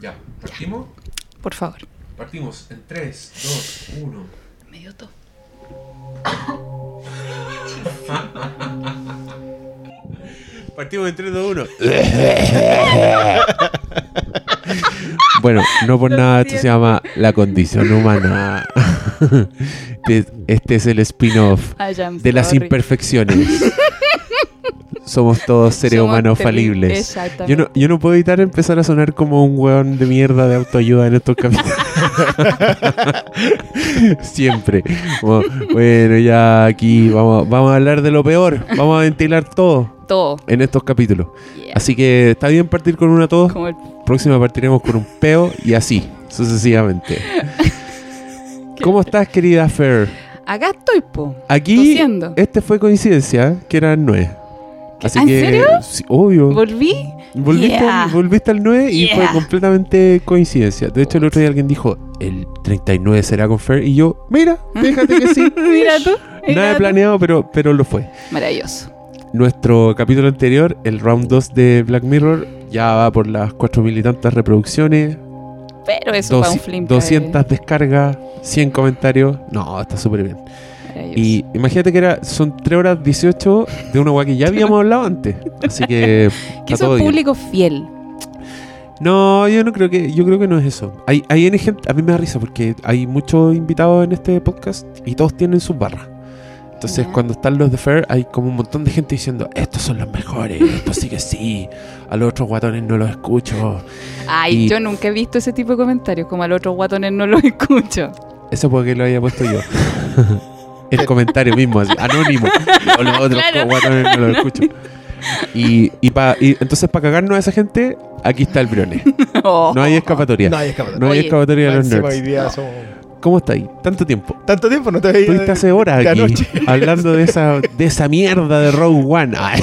Ya, ¿partimos? Por favor. Partimos en 3, 2, 1. Medio todo. Partimos en 3, 2, 1. bueno, no por nada esto se llama La condición humana. Este es el spin-off de las imperfecciones. Somos todos seres Somos humanos falibles. Yo no, yo no puedo evitar empezar a sonar como un weón de mierda de autoayuda en estos capítulos. Siempre. Como, bueno, ya aquí vamos, vamos a hablar de lo peor. Vamos a ventilar todo Todo. en estos capítulos. Yeah. Así que está bien partir con una todos. Como el- Próxima partiremos con un peo y así, sucesivamente. ¿Cómo estás, querida Fer? Acá estoy, po. Aquí, Tosiendo. este fue coincidencia, que eran nueve. Así ¿En que, serio? sí, obvio. ¿Volví? Volviste, Yeah. volviste al 9 y fue completamente coincidencia. De hecho, el otro día alguien dijo, el 39 será con Fer. Y yo, mira, fíjate que sí. Mira tú. mira Nada tú. planeado, pero, pero lo fue. Maravilloso. Nuestro capítulo anterior, el round 2 de Black Mirror, ya va por las 4.000 y tantas reproducciones, Pero eso dos- para un film. 200 descargas, 100 comentarios. No, está súper bien. Maravilloso. Y imagínate que era, son 3 horas 18 de una weá que ya habíamos hablado antes. Así que. que es bien. público fiel. No, yo no creo que, yo creo que no es eso. Hay, hay gente, a mí me da risa porque hay muchos invitados en este podcast y todos tienen sus barras. Entonces, cuando están los de Fair, hay como un montón de gente diciendo, estos son los mejores, estos sí que sí, a los otros guatones no los escucho. Ay, Y- yo nunca he visto ese tipo de comentarios. Como al otro guatones no los escucho. Eso porque lo había puesto yo. El comentario mismo, así, anónimo. O los otros Claro. guatones no los escucho. Y, y, pa- y entonces, para cagarnos a esa gente, aquí está el Brione. Oh. No hay escapatoria. No hay escapatoria. No hay Oye, escapatoria de los nerds. hoy día somos- ¿Cómo está ahí? Tanto tiempo. Tanto tiempo no te veía. Estuviste hace horas aquí anoche. hablando de esa, de esa mierda de Rogue One. Ay.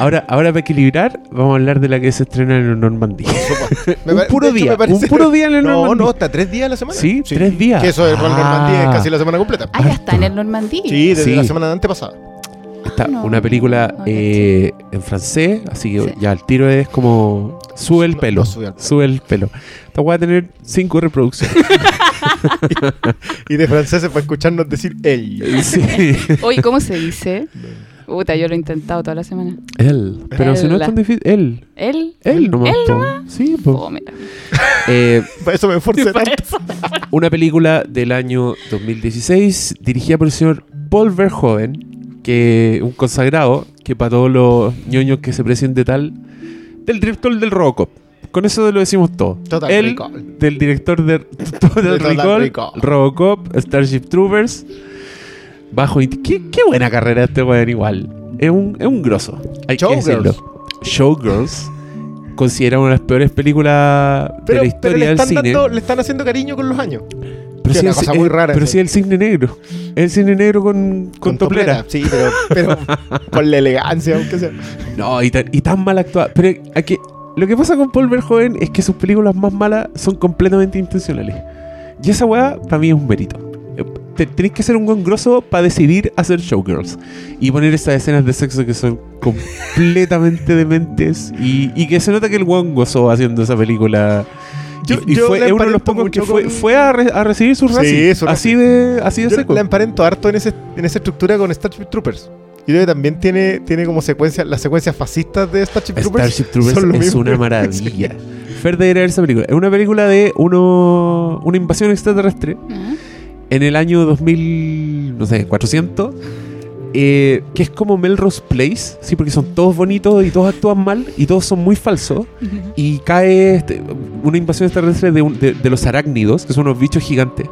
ahora, ahora para equilibrar, vamos a hablar de la que se estrena en el Normandía. Un puro hecho, día, parece- un puro día en el No, Normandía. no, hasta tres días a la semana. Sí, tres días. Que eso es Ah. Normandía es casi la semana completa. Ah, ya está en el Normandía. Sí, desde Sí. la semana de antepasada. Está No, una película no, eh, en francés, así que Sí. ya el tiro es como sube el pelo, no sube el pelo. sube el pelo. Esta voy a tener cinco reproducciones. Y de francés se fue a escucharnos decir él. sí. Oye, ¿cómo se dice? Puta, yo lo he intentado toda la semana. Él. Pero si no es tan difícil, él. ¿Él? Él nomás. ¿Él po. Sí, po. Oh, mira. Eh, Para eso me esforcé Para tanto. eso. una película del año 2016 dirigida por el señor Paul Verhoeven, que un consagrado, que para todos los ñoños que se precien de tal, del director del Robocop. Con eso lo decimos todo. Total Él, Recall. del director de Total, De Total Recall, Recall. Robocop, Starship Troopers, Bajo ¿Qué, qué buena carrera este weón igual. Es un, es un grosso. Hay que Showgirls. decirlo. Showgirls. Considerada una de las peores películas de la pero historia del cine. dando, le están haciendo cariño con los años. Pero Sí, sí, una cosa muy eh, rara, Pero sí. el cisne negro. El cisne negro con, con, toplera. Sí, pero, pero con la elegancia, aunque sea. No, y tan, y tan mal actuada. Pero aquí, lo que pasa con Paul Verhoeven es que sus películas más malas son completamente intencionales. Y esa weá, para mí, es un mérito. Eh, te- Tenéis que ser un buen grosso para decidir hacer showgirls. Y poner esas escenas de sexo que son completamente dementes. Y, y que se nota que el weón gozó haciendo esa película. Yo- y y yo fue la es uno de los pocos que fue, con- fue a, re- a recibir su Sí, Razzie. su Así de, así de Yo seco. la emparento harto en, ese, en esa estructura con Starship Troopers. Yo creo que también tiene, tiene como secuencias, las secuencias fascistas de Starship Troopers. Starship Troopers son lo es mismo. una maravilla. Fer debería ver esa película. Es una película de uno, una invasión extraterrestre en el año 2000, no sé, 400. Eh, que es como Melrose Place, sí, porque son todos bonitos y todos actúan mal y todos son muy falsos. Y cae este, una invasión extraterrestre de, un- de- de los arácnidos, que son unos bichos gigantes.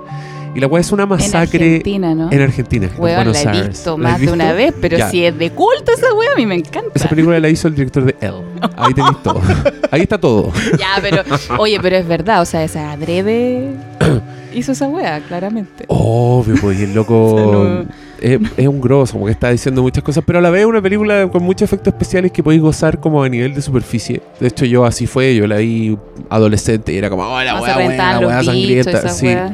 Y la weá es una En masacre Argentina, ¿no? en Argentina. en Weón, Buenos la he Aires. visto ¿La has más de una vez, pero Ya. si es de culto esa wea, a mí me encanta. Esa película la hizo el director de Elle. Ahí tenéis todo. Ahí está todo. Ya, pero, oye, pero es verdad, o sea, esa adrede hizo esa wea, claramente. Obvio, pues, y el loco O sea, no- es, es un grosso, como que está diciendo muchas cosas, pero a la vez es una película con muchos efectos especiales que podéis gozar como a nivel de superficie. De hecho, yo así fue, yo la vi adolescente y era como, oh, la weá buena, rentaban la weá sangrienta. Sí. ya.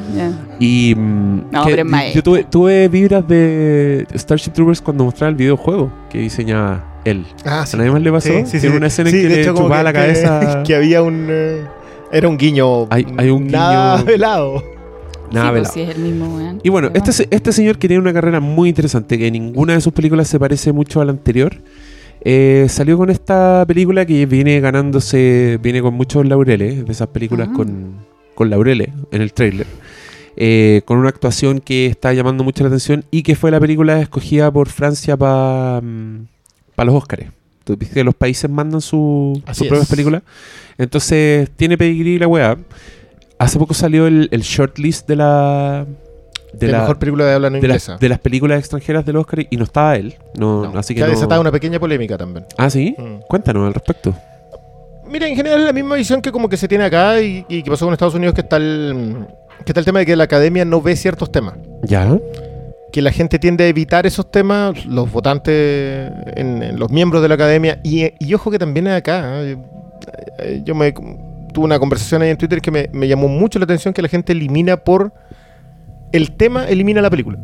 Y mm, No, que yo tuve, tuve vibras de Starship Troopers cuando mostraba el videojuego que diseñaba Él. Ah, ¿A nadie más le pasó? Sí, sí, Tiene sí. una escena Sí, en que le hecho, chupaba que- la cabeza. Que, había un. eh, era un guiño. Hay- hay un nada guiño- velado. Nada sí, pues, velado. sí, es el mismo weón. Y bueno, este, este señor que tiene una carrera muy interesante, que ninguna de sus películas se parece mucho a la anterior, eh, salió con esta película que viene ganándose, viene con muchos laureles, de esas películas Ah. con, con laureles en el tráiler, eh, con una actuación que está llamando mucho la atención y que fue la película escogida por Francia para los Óscares. Tú viste que los países mandan su, sus propias es. películas. Entonces, tiene pedigrí la weá. Hace poco salió el, el shortlist de la... De la la, mejor película de habla no de, inglesa. de las películas extranjeras del Oscar y no estaba él. No, No, así que no- desatado una pequeña polémica también. Ah, sí. Mm. Cuéntanos al respecto. Mira, en general es la misma visión que como que se tiene acá y, y que pasó con Estados Unidos, que está el que está el tema de que la academia no ve ciertos temas. Ya. Que la gente tiende a evitar esos temas, los votantes, en, en los miembros de la academia. Y, y ojo que también es acá. Eh, Yo me tuve una conversación ahí en Twitter que me, me llamó mucho la atención que la gente elimina por el tema, elimina la película.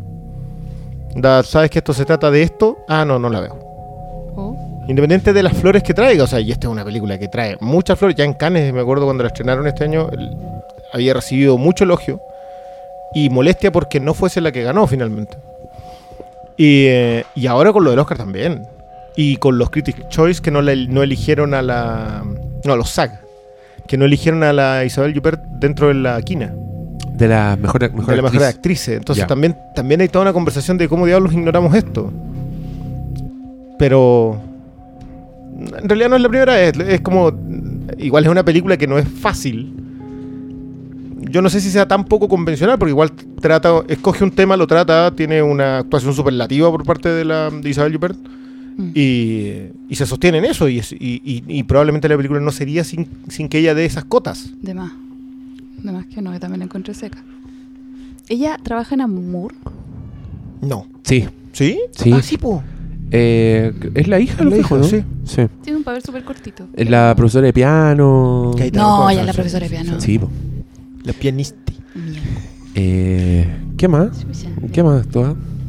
Da, ¿Sabes que esto se trata de esto? Ah, no, no la veo. Oh, Independiente de las flores que traiga, o sea, y esta es una película que trae muchas flores. Ya en Cannes, me acuerdo cuando la estrenaron este año, el- había recibido mucho elogio y molestia porque no fuese la que ganó finalmente. Y, eh, y ahora con lo del Oscar también. Y con los Critics' Choice que no eligieron a la. No, a los SAG. Que no eligieron a la Isabel Huppert dentro de la quina, De la mejor, mejor de la mejor actriz. actriz. Entonces también, también hay toda una conversación de cómo diablos ignoramos esto. Pero en realidad no es la primera vez. Es como. Igual es una película que no es fácil. Yo no sé si sea tan poco convencional, porque igual trata, escoge un tema, lo trata, tiene una actuación superlativa por parte de, la, de Isabel Huppert mm. y, y se sostiene en eso. Y, es- y- y- y probablemente la película no sería sin, sin que ella dé esas cotas. De más. De más que no, que también la encontré seca. Ella trabaja en Amour. No. Sí. ¿Sí? Sí. Ah, sí, po. Eh, es la hija, Es lo la dijo, hija, ¿no? sí. Sí. Tiene un papel súper cortito. Es la profesora de piano. No, ella es la profesora de piano. Sí, po. La pianista. Mierda. Eh, ¿Qué más? ¿Qué más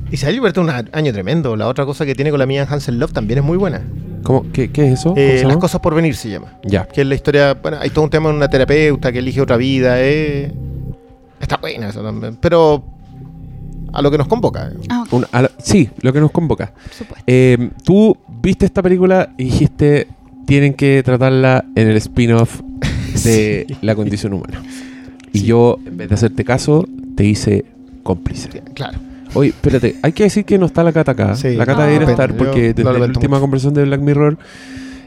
actúa? Isabel Huppert es un año tremendo. La otra cosa que tiene con la mía Hansen Love también es muy buena. ¿Cómo? ¿Qué, qué es eso? ¿Cómo Eh, se las cosas por venir se llama. Ya. Que es la historia. Bueno, hay todo un tema de una terapeuta que elige otra vida. eh. Está buena eso también. Pero a lo que nos convoca. Ah, Una- la- sí, lo que nos convoca. por supuesto. Eh, Tú viste esta película y dijiste, tienen que tratarla en el spin-off de Sí. la condición humana. Y Sí. yo, en vez de hacerte caso, te hice cómplice. Claro. Oye, espérate, hay que decir que no está la cata acá. Sí. la cata Ah. debería estar porque desde la última mucho. conversación de Black Mirror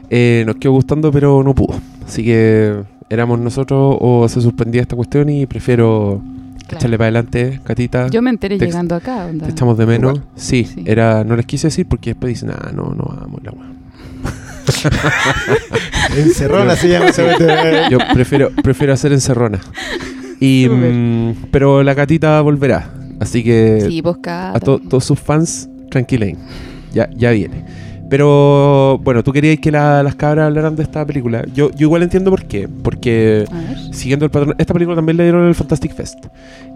eh, nos quedó gustando, pero no pudo. Así que éramos nosotros o se suspendía esta cuestión y prefiero Claro. echarle para adelante, Catita. Yo me enteré te- llegando acá. onda. Te echamos de menos. Igual. Sí, Sí. era, no les quise decir porque después dicen, ah, no, no vamos, la weá". Encerrona se llama esa Yo prefiero, prefiero hacer encerrona. Y, mm, pero la catita volverá. Así que Sí, a to- todos sus fans, tranquilen. Ya, ya viene. Pero bueno, tú querías que la- las cabras hablaran de esta película. Yo, yo igual entiendo por qué. Porque siguiendo el patrón, esta película también le dieron el Fantastic Fest.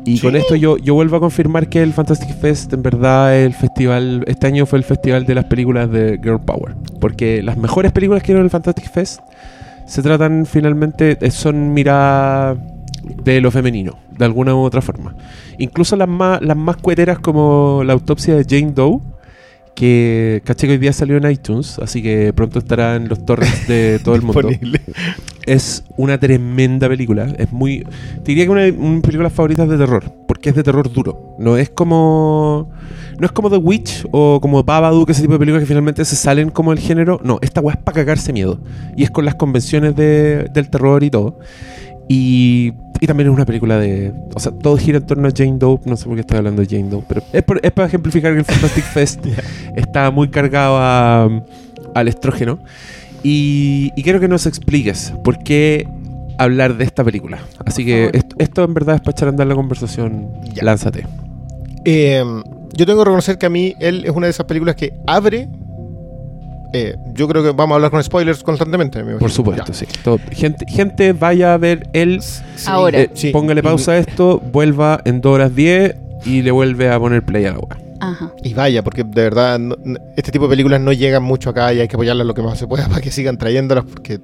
Y con esto yo, yo vuelvo a confirmar que el Fantastic Fest en verdad el festival, este año fue el festival de las películas de Girl Power. Porque las mejores películas que dieron el Fantastic Fest se tratan finalmente, eh, son miradas de lo femenino, de alguna u otra forma. Incluso las más, las más cueteras como la autopsia de Jane Doe, que caché que hoy día salió en iTunes, así que pronto estará en los torrents de todo el mundo. Es una tremenda película. Es muy. Te diría que una de mis películas favoritas de terror. Porque es de terror duro. No es como. No es como The Witch o como Babadook, ese tipo de películas que finalmente se salen como el género. No, esta weá es para cagarse miedo. Y es con las convenciones de- del terror y todo. Y, y también es una película de. O sea, todo gira en torno a Jane Doe. No sé por qué estoy hablando de Jane Doe. Pero es, por- es para ejemplificar que el Fantastic Fest está muy cargado a- al estrógeno. Y, y quiero que nos expliques por qué hablar de esta película. Así que esto, esto en verdad es para echar a andar la conversación. Ya. Lánzate. Eh, yo tengo que reconocer que a mí él es una de esas películas que abre. Eh, yo creo que vamos a hablar con spoilers constantemente. me. Por supuesto, Ya. sí. Todo- gente, gente, vaya a ver el. Sí, Ahora. eh, sí. póngale Y- pausa a esto, vuelva en 2 horas 10 y le vuelve a poner play a la web. Ajá. Y vaya, porque de verdad no- no- este tipo de películas no llegan mucho acá y hay que apoyarlas lo que más se pueda para que sigan trayéndolas porque,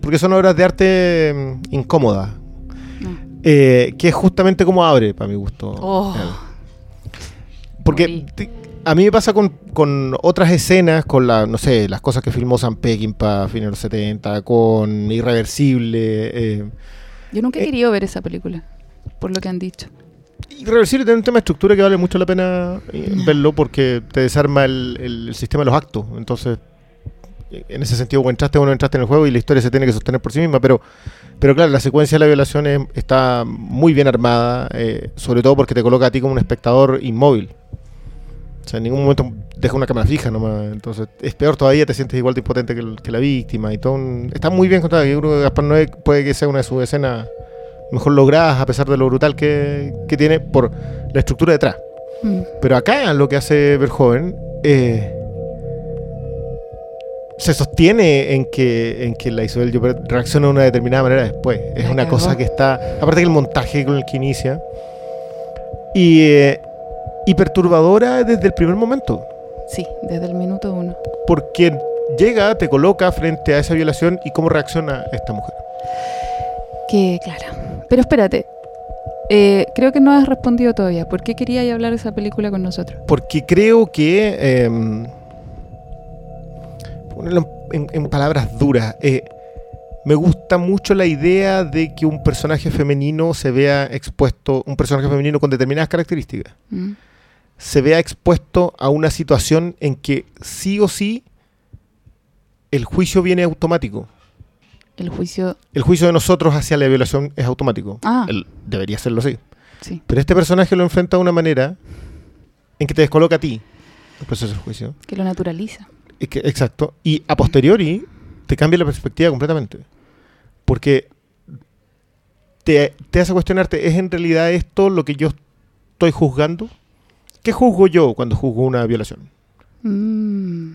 porque son obras de arte mm, incómodas. No. Eh, que es justamente como abre, para mi gusto. Oh. Porque a mí me pasa con, con otras escenas, con la, no sé, las cosas que filmó Sam Peckinpah a fines de los 70, con Irreversible. eh, Yo nunca he Eh. querido ver esa película, por lo que han dicho. Irreversible tiene un tema de estructura que vale mucho la pena eh, verlo porque te desarma el, el- el sistema de los actos. Entonces, en ese sentido, cuando entraste o no entraste en el juego y la historia se tiene que sostener por sí misma. Pero, pero claro, la secuencia de la violación es- está muy bien armada, eh, sobre todo porque te coloca a ti como un espectador inmóvil. O sea, en ningún momento deja una cámara fija nomás. Entonces, es peor todavía, te sientes igual de impotente que, el- que la víctima. y todo un- Está muy bien contada. Yo creo que Gaspar Noé puede que sea una de sus escenas mejor logradas, a pesar de lo brutal que, que tiene por la estructura detrás. Mm. Pero acá lo que hace Verhoeven eh, se sostiene en que, en que la Isabel Llopart reacciona de una determinada manera después. Es una cosa que está. Aparte que el montaje con el que inicia. Y, eh, y perturbadora desde el primer momento. Sí, desde el minuto uno. Porque llega, te coloca frente a esa violación y cómo reacciona esta mujer. Que, claro. Pero espérate. Eh, creo que no has respondido todavía. ¿Por qué querías hablar de esa película con nosotros? Porque creo que. eh, ponerlo en, en palabras duras. eh, me gusta mucho la idea de que un personaje femenino se vea expuesto. Un personaje femenino con determinadas características. Mm. Se vea expuesto a una situación en que sí o sí. El juicio viene automático. El juicio. El juicio de nosotros hacia la violación es automático. Ah. El- debería serlo así. Sí, Pero este personaje lo enfrenta de una manera en que te descoloca a ti el proceso del juicio. que lo naturaliza. Es que- exacto. Y a posteriori te cambia la perspectiva completamente. Porque te, te hace cuestionarte, ¿es en realidad esto lo que yo estoy juzgando? ¿Qué juzgo yo cuando juzgo una violación? Mm.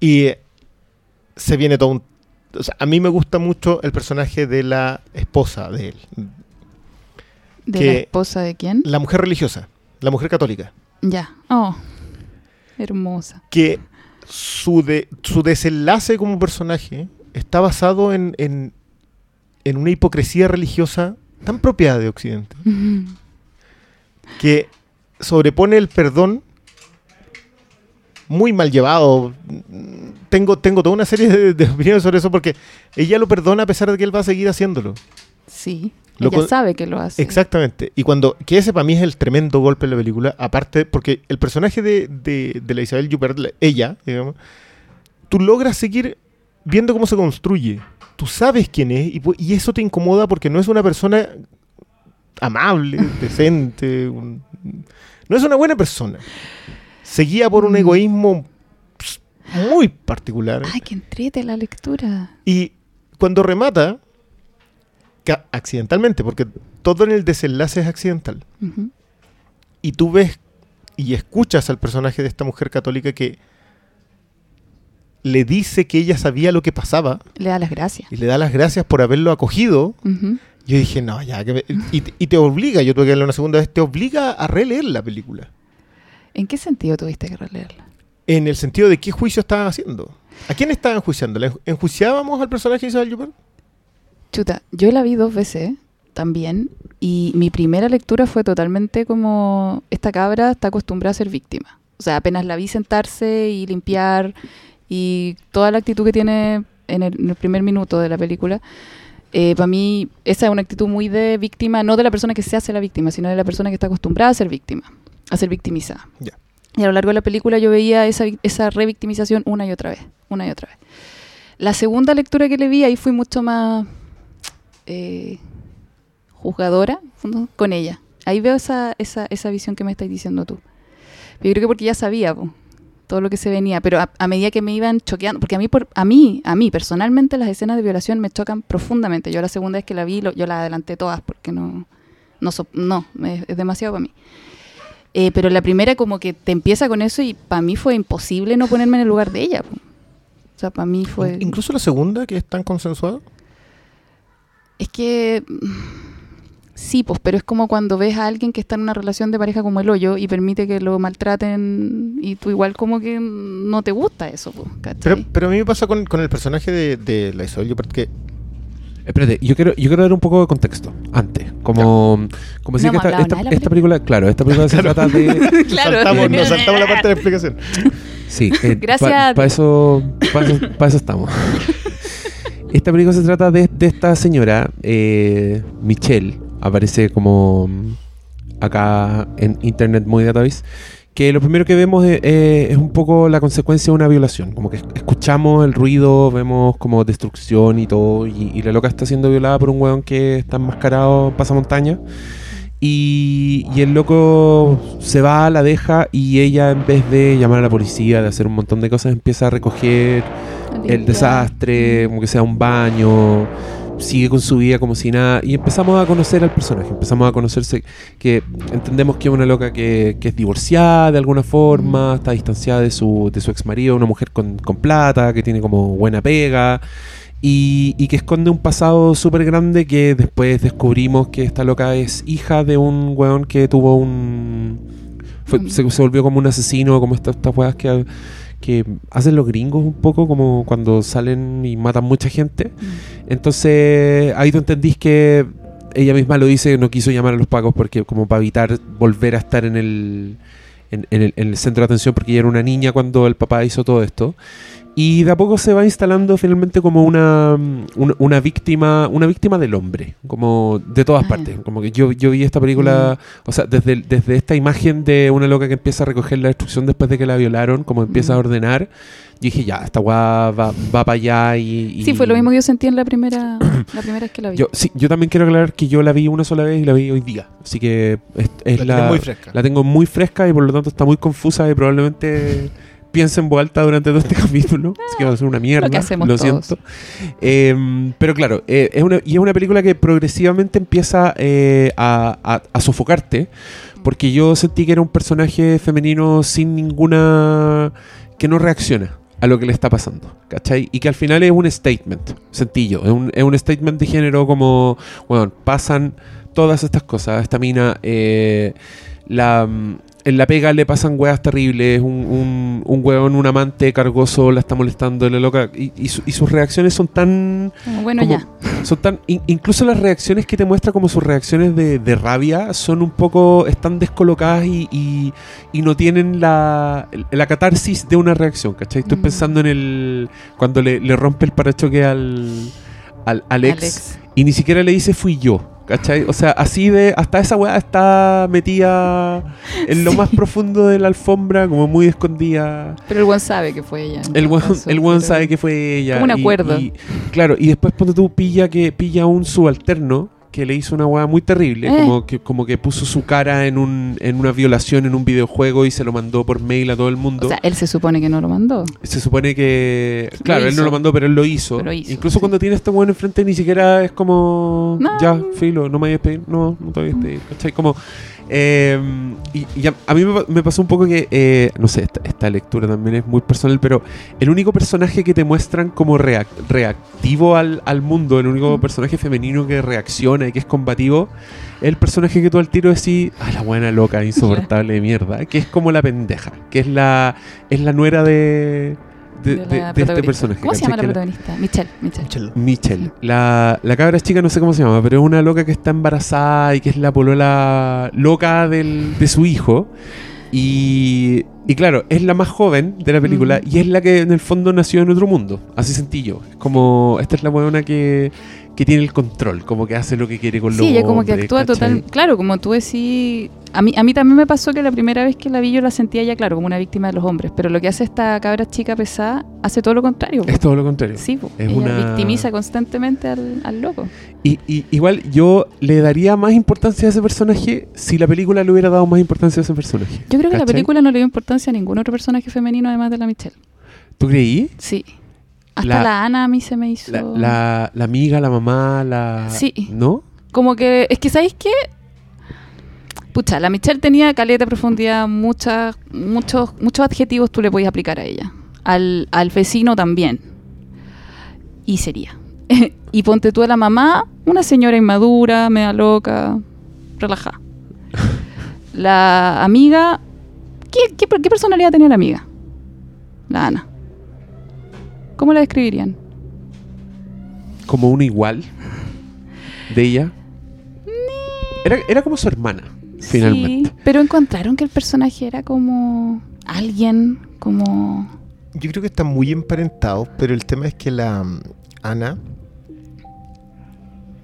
Y eh, se viene todo un... o sea, a mí me gusta mucho el personaje de la esposa de él. ¿De Que- la esposa de quién? La mujer religiosa, la mujer católica. Ya. Oh. Hermosa. que su, de- su desenlace como personaje está basado en, en, en una hipocresía religiosa tan propia de Occidente, que sobrepone el perdón muy mal llevado. Tengo, tengo toda una serie de, de opiniones sobre eso porque ella lo perdona a pesar de que él va a seguir haciéndolo. Sí. Lo Ella sabe que lo hace. Exactamente. Y cuando, que ese para mí es el tremendo golpe en la película, aparte, porque el personaje de, de, de la Isabel Juppert, la- ella, digamos, tú logras seguir viendo cómo se construye. Tú sabes quién es y, y eso te incomoda porque no es una persona amable, decente, un- no es una buena persona. Se guía por un Mm. egoísmo ps, muy particular. Ay, que entrete la lectura. Y cuando remata, accidentalmente, porque todo en el desenlace es accidental, y tú ves y escuchas al personaje de esta mujer católica que le dice que ella sabía lo que pasaba Le da las gracias. y le da las gracias por haberlo acogido. Yo dije, no, ya, que me-". y, y te obliga, yo tuve que verla una segunda vez, te obliga a releer la película, ¿En qué sentido tuviste que releerla? en el sentido de qué juicio estaban haciendo. ¿A quién estaban enjuiciando? ¿La enju- ¿Enjuiciábamos al personaje de Isabel Huppert? Chuta, yo la vi dos veces también y mi primera lectura fue totalmente como esta cabra está acostumbrada a ser víctima. O sea, apenas la vi sentarse y limpiar y toda la actitud que tiene en el, en el primer minuto de la película, para mí esa es una actitud muy de víctima, no de la persona que se hace la víctima, sino de la persona que está acostumbrada a ser víctima, a ser victimizada. Ya. Y a lo largo de la película yo veía esa, esa revictimización una y otra vez, una y otra vez. La segunda lectura que le vi ahí fui mucho más eh, juzgadora ¿no? con ella. Ahí veo esa, esa, esa visión que me estás diciendo tú. Yo creo que porque ya sabía po, todo lo que se venía, pero a, a medida que me iban choqueando, porque a mí, por, a mí, a mí personalmente las escenas de violación me chocan profundamente. Yo la segunda vez que la vi, lo- yo las adelanté todas porque no, no, so- no es, es demasiado para mí. Eh, pero la primera como que te empieza con eso y para mí fue imposible no ponerme en el lugar de ella. po. O sea, para mí fue... In- Incluso la segunda, que es tan consensuada. Es que Sí, pues, pero es como cuando ves a alguien que está en una relación de pareja como el hoyo y permite que lo maltraten y tú igual como que no te gusta eso, pues. Pero, pero a mí me pasa con, con el personaje de, de la Isabel Huppert que Espérate, yo quiero, yo quiero dar un poco de contexto antes. Como, como decir No que esta, esta, nada de la esta película, claro, esta película se trata de. Claro. saltamos, nos saltamos la parte de la explicación. Sí, eh, Gracias Para pa eso, pa eso estamos. Esta película se trata de, de esta señora, eh, Michelle, aparece como mm, acá en Internet Movie Database, que lo primero que vemos es, eh, es un poco la consecuencia de una violación. Como que escuchamos el ruido, vemos como destrucción y todo, y, y la loca está siendo violada por un weón que está enmascarado, pasa montaña. Y, y el loco se va, la deja y ella en vez de llamar a la policía, de hacer un montón de cosas, empieza a recoger el desastre, como que sea un baño, sigue con su vida como si nada. Y empezamos a conocer al personaje, empezamos a conocerse que entendemos que es una loca que, que es divorciada de alguna forma, está distanciada de su, de su ex marido, una mujer con, con plata, que tiene como buena pega. Y, y que esconde un pasado súper grande que después descubrimos que esta loca es hija de un weón que tuvo un... fue- Mm. se, se volvió como un asesino, como estas estas weas que, que hacen los gringos un poco, como cuando salen y matan mucha gente. Entonces ahí tú entendís que ella misma lo dice, no quiso llamar a los pacos porque como para evitar volver a estar en el, en, en el, en el centro de atención porque ella era una niña cuando el papá hizo todo esto. Y de a poco se va instalando finalmente como una, una, una víctima una víctima del hombre, como de todas Ah. partes. Como que yo, yo vi esta película, o sea, desde, desde esta imagen de una loca que empieza a recoger la destrucción después de que la violaron, como empieza a Mm. ordenar, yo dije, ya, esta weá va, va para allá y, y- Sí, fue lo mismo que yo sentí en la primera, la primera vez que la vi. Yo, sí, yo también quiero aclarar que yo la vi una sola vez y la vi hoy día. Así que es, es La la, muy fresca. la tengo muy fresca y por lo tanto está muy confusa y probablemente piense en voz alta durante todo este capítulo. Así que va a ser una mierda. Lo siento. Eh, pero claro, eh, es una, y es una película que progresivamente empieza eh, a, a- a sofocarte. Porque yo sentí que era un personaje femenino sin ninguna. que no reacciona a lo que le está pasando, ¿cachai? Y que al final es un statement, sencillo, es un, es un statement de género como, bueno, pasan todas estas cosas, esta mina, eh, la, en la pega le pasan weas terribles, un, un, un weón, un amante cargoso la está molestando, la loca, y, y su- y sus reacciones son tan bueno, como- ya. son tan in- incluso las reacciones que te muestra como sus reacciones de, de rabia son un poco están descolocadas y, y- y no tienen la, la catarsis de una reacción ¿cachai? estoy Mm. pensando en el cuando le, le rompe el parachoque al, al, al ex, Alex. y ni siquiera le dice fui yo ¿cachai? o sea así de hasta esa weá está metida en lo Sí. más profundo de la alfombra como muy escondida Pero el buen sabe que fue ella. el weón, el weón sabe que fue ella. Como un y- acuerdo. y- claro, y después ponte tú pilla que pilla un subalterno que le hizo una weá muy terrible, Eh. como que como que puso su cara en un en una violación en un videojuego y se lo mandó por mail a todo el mundo. O sea, él se supone que no lo mandó. se supone que claro, él no lo mandó, pero él lo hizo. Lo hizo, Incluso sí. cuando tiene este weón enfrente ni siquiera es como No. ya, filo, no me voy a despedir, no, no te voy a despedir, ¿cachai? Como eh, y, y a, a mí me, pa- me pasó un poco que, eh, no sé, esta, esta lectura también es muy personal, pero el único personaje que te muestran como reac- reactivo al, al mundo, el único Mm. personaje femenino que reacciona y que es combativo, es el personaje que tú al tiro decís, ah, la buena loca, insoportable de mierda, que es como la pendeja, que es la, es la nuera de, de, de la de este personaje. ¿Cómo se llama la protagonista? Michelle. Michelle. Michelle. Michelle. La, la cabra chica no sé cómo se llama, pero es una loca que está embarazada y que es la polola loca del, de su hijo. Y, y claro, es la más joven de la película Mm. y es la que en el fondo nació en otro mundo. Así sentí yo. Es como, esta es la buena que, que tiene el control, como que hace lo que quiere con los Sí, ella como que actúa ¿cachai? total. Claro, como tú decís. A mí, a mí también me pasó que la primera vez que la vi yo la sentía ya, claro, como una víctima de los hombres. Pero lo que hace esta cabra chica pesada hace todo lo contrario. po. Es todo lo contrario. Sí, po. Es ella una- victimiza constantemente al, al loco. Y, y igual yo le daría más importancia a ese personaje si la película le hubiera dado más importancia a ese personaje. Yo creo que la película no le dio importancia a ningún otro personaje femenino además de la Michelle. ¿Tú creí? Sí. Hasta La- la, Ana a mí se me hizo. La, la, la amiga, la mamá, la... Sí. ¿No? Como que. Es que, ¿sabéis qué? Pucha, la Michelle tenía caleta de profundidad, muchas, muchos, muchos adjetivos tú le podías aplicar a ella. Al, al vecino también. Y sería. y ponte tú a la mamá, una señora inmadura, media loca, relajada. La amiga. ¿Qué, qué, qué personalidad tenía la amiga? La Ana. ¿Cómo la describirían? Como una igual de ella. Era, era como su hermana, finalmente. Sí, pero encontraron que el personaje era como alguien, como... Yo creo que están muy emparentados, pero el tema es que la mm, Ana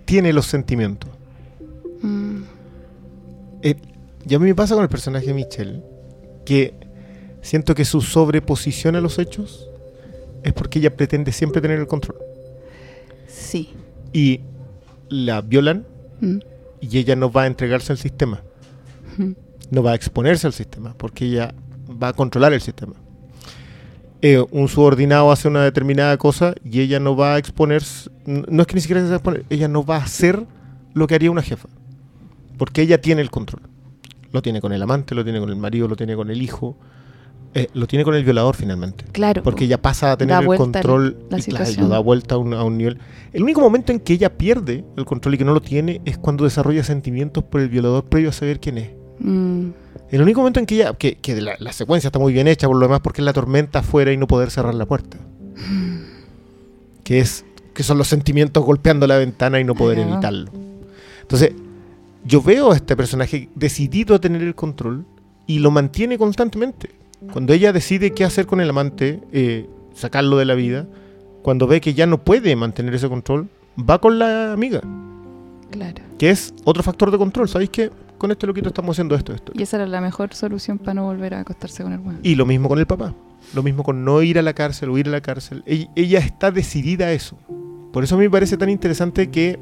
tiene los sentimientos. mm, Eh, y a mí me pasa con el personaje de Michelle que siento que su sobreposición a los hechos es porque ella pretende siempre tener el control. sí. Y la violan Mm, y ella no va a entregarse al sistema, mm. no va a exponerse al sistema, porque ella va a controlar el sistema. Eh, un subordinado hace una determinada cosa y ella no va a exponerse, no es que ni siquiera se va a exponer, ella no va a hacer lo que haría una jefa, porque ella tiene el control. Lo tiene con el amante, lo tiene con el marido, lo tiene con el hijo, eh, lo tiene con el violador finalmente. Claro. Porque po. ella pasa a tener el control la y, claro, da vuelta a un, a un nivel. El único momento en que ella pierde el control y que no lo tiene es cuando desarrolla sentimientos por el violador previo a saber quién es. Mm, El único momento en que ella, que, que la, la secuencia está muy bien hecha por lo demás porque es la tormenta afuera y no poder cerrar la puerta. Que es que son los sentimientos golpeando la ventana y no poder evitarlo. Entonces, yo veo a este personaje decidido a tener el control y lo mantiene constantemente. Cuando ella decide qué hacer con el amante, eh, sacarlo de la vida, cuando ve que ya no puede mantener ese control, va con la amiga, claro. que es otro factor de control. ¿Sabéis que con este loquito estamos haciendo esto, esto? Y esa era la mejor solución para no volver a acostarse con el weón. Y lo mismo con el papá. Lo mismo con no ir a la cárcel o ir a la cárcel. Ella, ella está decidida a eso. Por eso a mí me parece tan interesante que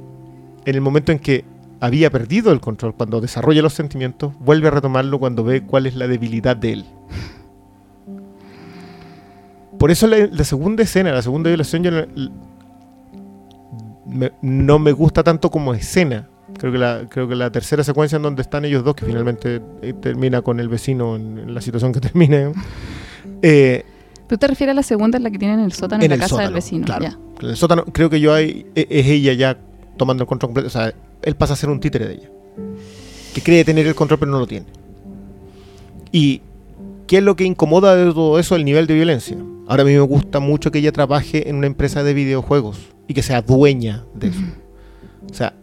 en el momento en que había perdido el control, cuando desarrolla los sentimientos, vuelve a retomarlo cuando ve cuál es la debilidad de él. Por eso la, la segunda escena, la segunda violación, yo la- l- me- no me gusta tanto como escena. Creo que, la, creo que la tercera secuencia en donde están ellos dos, que finalmente eh, termina con el vecino en, en la situación que termine, eh, ¿Tú te refieres a la segunda, en la que tienen el sótano En en la casa del sótano, vecino? claro. Ya. en el sótano, creo que yo hay, e- es ella ya tomando el control completo. O sea, él pasa a ser un títere de ella. Que cree tener el control pero no lo tiene. Y ¿qué es lo que incomoda de todo eso? El nivel de violencia. Ahora a mí me gusta mucho que ella trabaje en una empresa de videojuegos y que sea dueña de eso. O sea,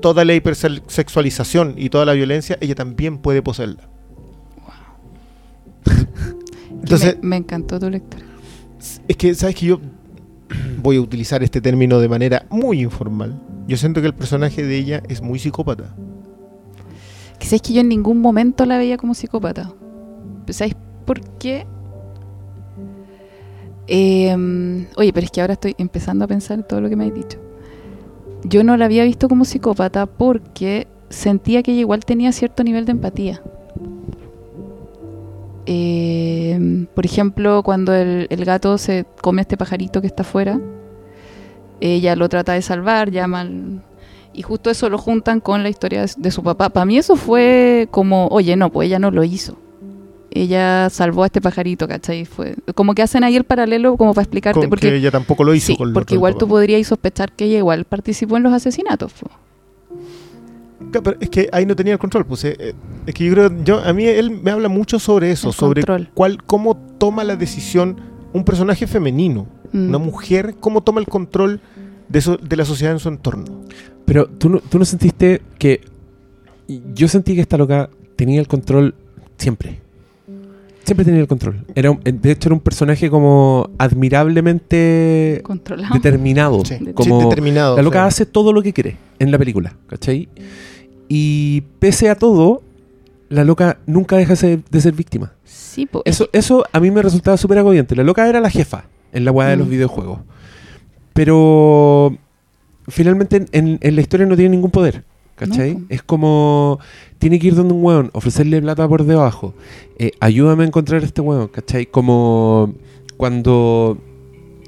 toda la hipersexualización y toda la violencia, ella también puede poseerla. Que Entonces, me, me encantó tu lectura. es que, ¿sabes que Yo voy a utilizar este término de manera muy informal. Yo siento que el personaje de ella es muy psicópata. Que sabes que yo en ningún momento la veía como psicópata. ¿Sabes por qué? Eh, oye, pero es que ahora estoy empezando a pensar en todo lo que me has dicho. Yo no la había visto como psicópata porque sentía que ella igual tenía cierto nivel de empatía. Eh, por ejemplo, cuando el, el gato se come a este pajarito que está afuera, ella lo trata de salvar, llama y justo eso lo juntan con la historia de, de su papá. Para mí eso fue como, oye, no, pues ella no lo hizo. Ella salvó a este pajarito, ¿cachai? Fue como que hacen ahí el paralelo como para explicarte. Con porque que ella tampoco lo hizo sí, con lo porque otro igual tú podrías sospechar que ella igual participó en los asesinatos. pero es que ahí no tenía el control. Pues, eh, eh, es que yo creo, yo, a mí él me habla mucho sobre eso, El sobre control. cuál, cómo toma la decisión un personaje femenino, Mm. una mujer, cómo toma el control de, eso- de la sociedad en su entorno. Pero tú no, tú no sentiste que. Yo sentí que esta loca tenía el control siempre. Siempre tenía el control. Era un- de hecho, era un personaje como admirablemente Controlado. determinado. Sí, sí, como determinado. la loca o sea, hace todo lo que quiere en la película, ¿cachai? Y pese a todo, la loca nunca deja de ser, de ser víctima. Sí, po. Eso, eso a mí me resultaba súper agobiante. La loca era la jefa en la weá de los Mm. videojuegos. Pero finalmente en, en- en la historia no tiene ningún poder. ¿Cachai? No, es como. Tiene que ir donde un weón, ofrecerle plata por debajo. eh, ayúdame a encontrar este weón, ¿cachai? Como cuando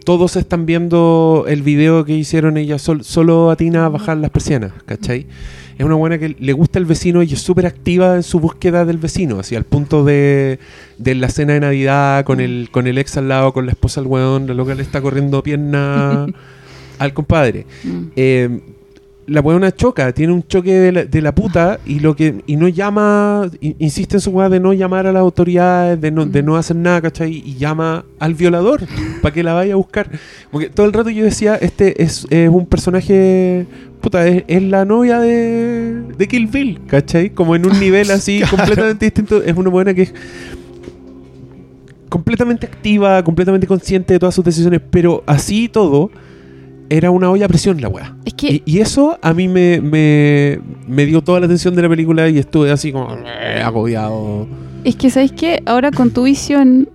todos están viendo el video que hicieron ella, sol- solo atina a bajar las persianas, ¿cachai? Es una buena que le gusta el vecino y es súper activa en su búsqueda del vecino, así al punto de, de la cena de Navidad con el, con el ex al lado, con la esposa al weón, la loca le está corriendo pierna al compadre. Mm. Eh, la weona choca, tiene un choque de la, de la puta y lo que y no llama, insiste en su weá de no llamar a las autoridades, de no, de no hacer nada, ¿cachai? Y llama al violador para que la vaya a buscar. Porque todo el rato yo decía, este es, es un personaje, puta, es, es la novia de, de Kill Bill, ¿cachai? Como en un nivel así Claro. completamente distinto. Es una buena que es completamente activa, completamente consciente de todas sus decisiones, pero así y todo, era una olla a presión la weá. Es que Y, y eso a mí me, me, me dio toda la atención de la película y estuve así como eh, agobiado. Es que, ¿sabéis qué? Ahora con tu visión,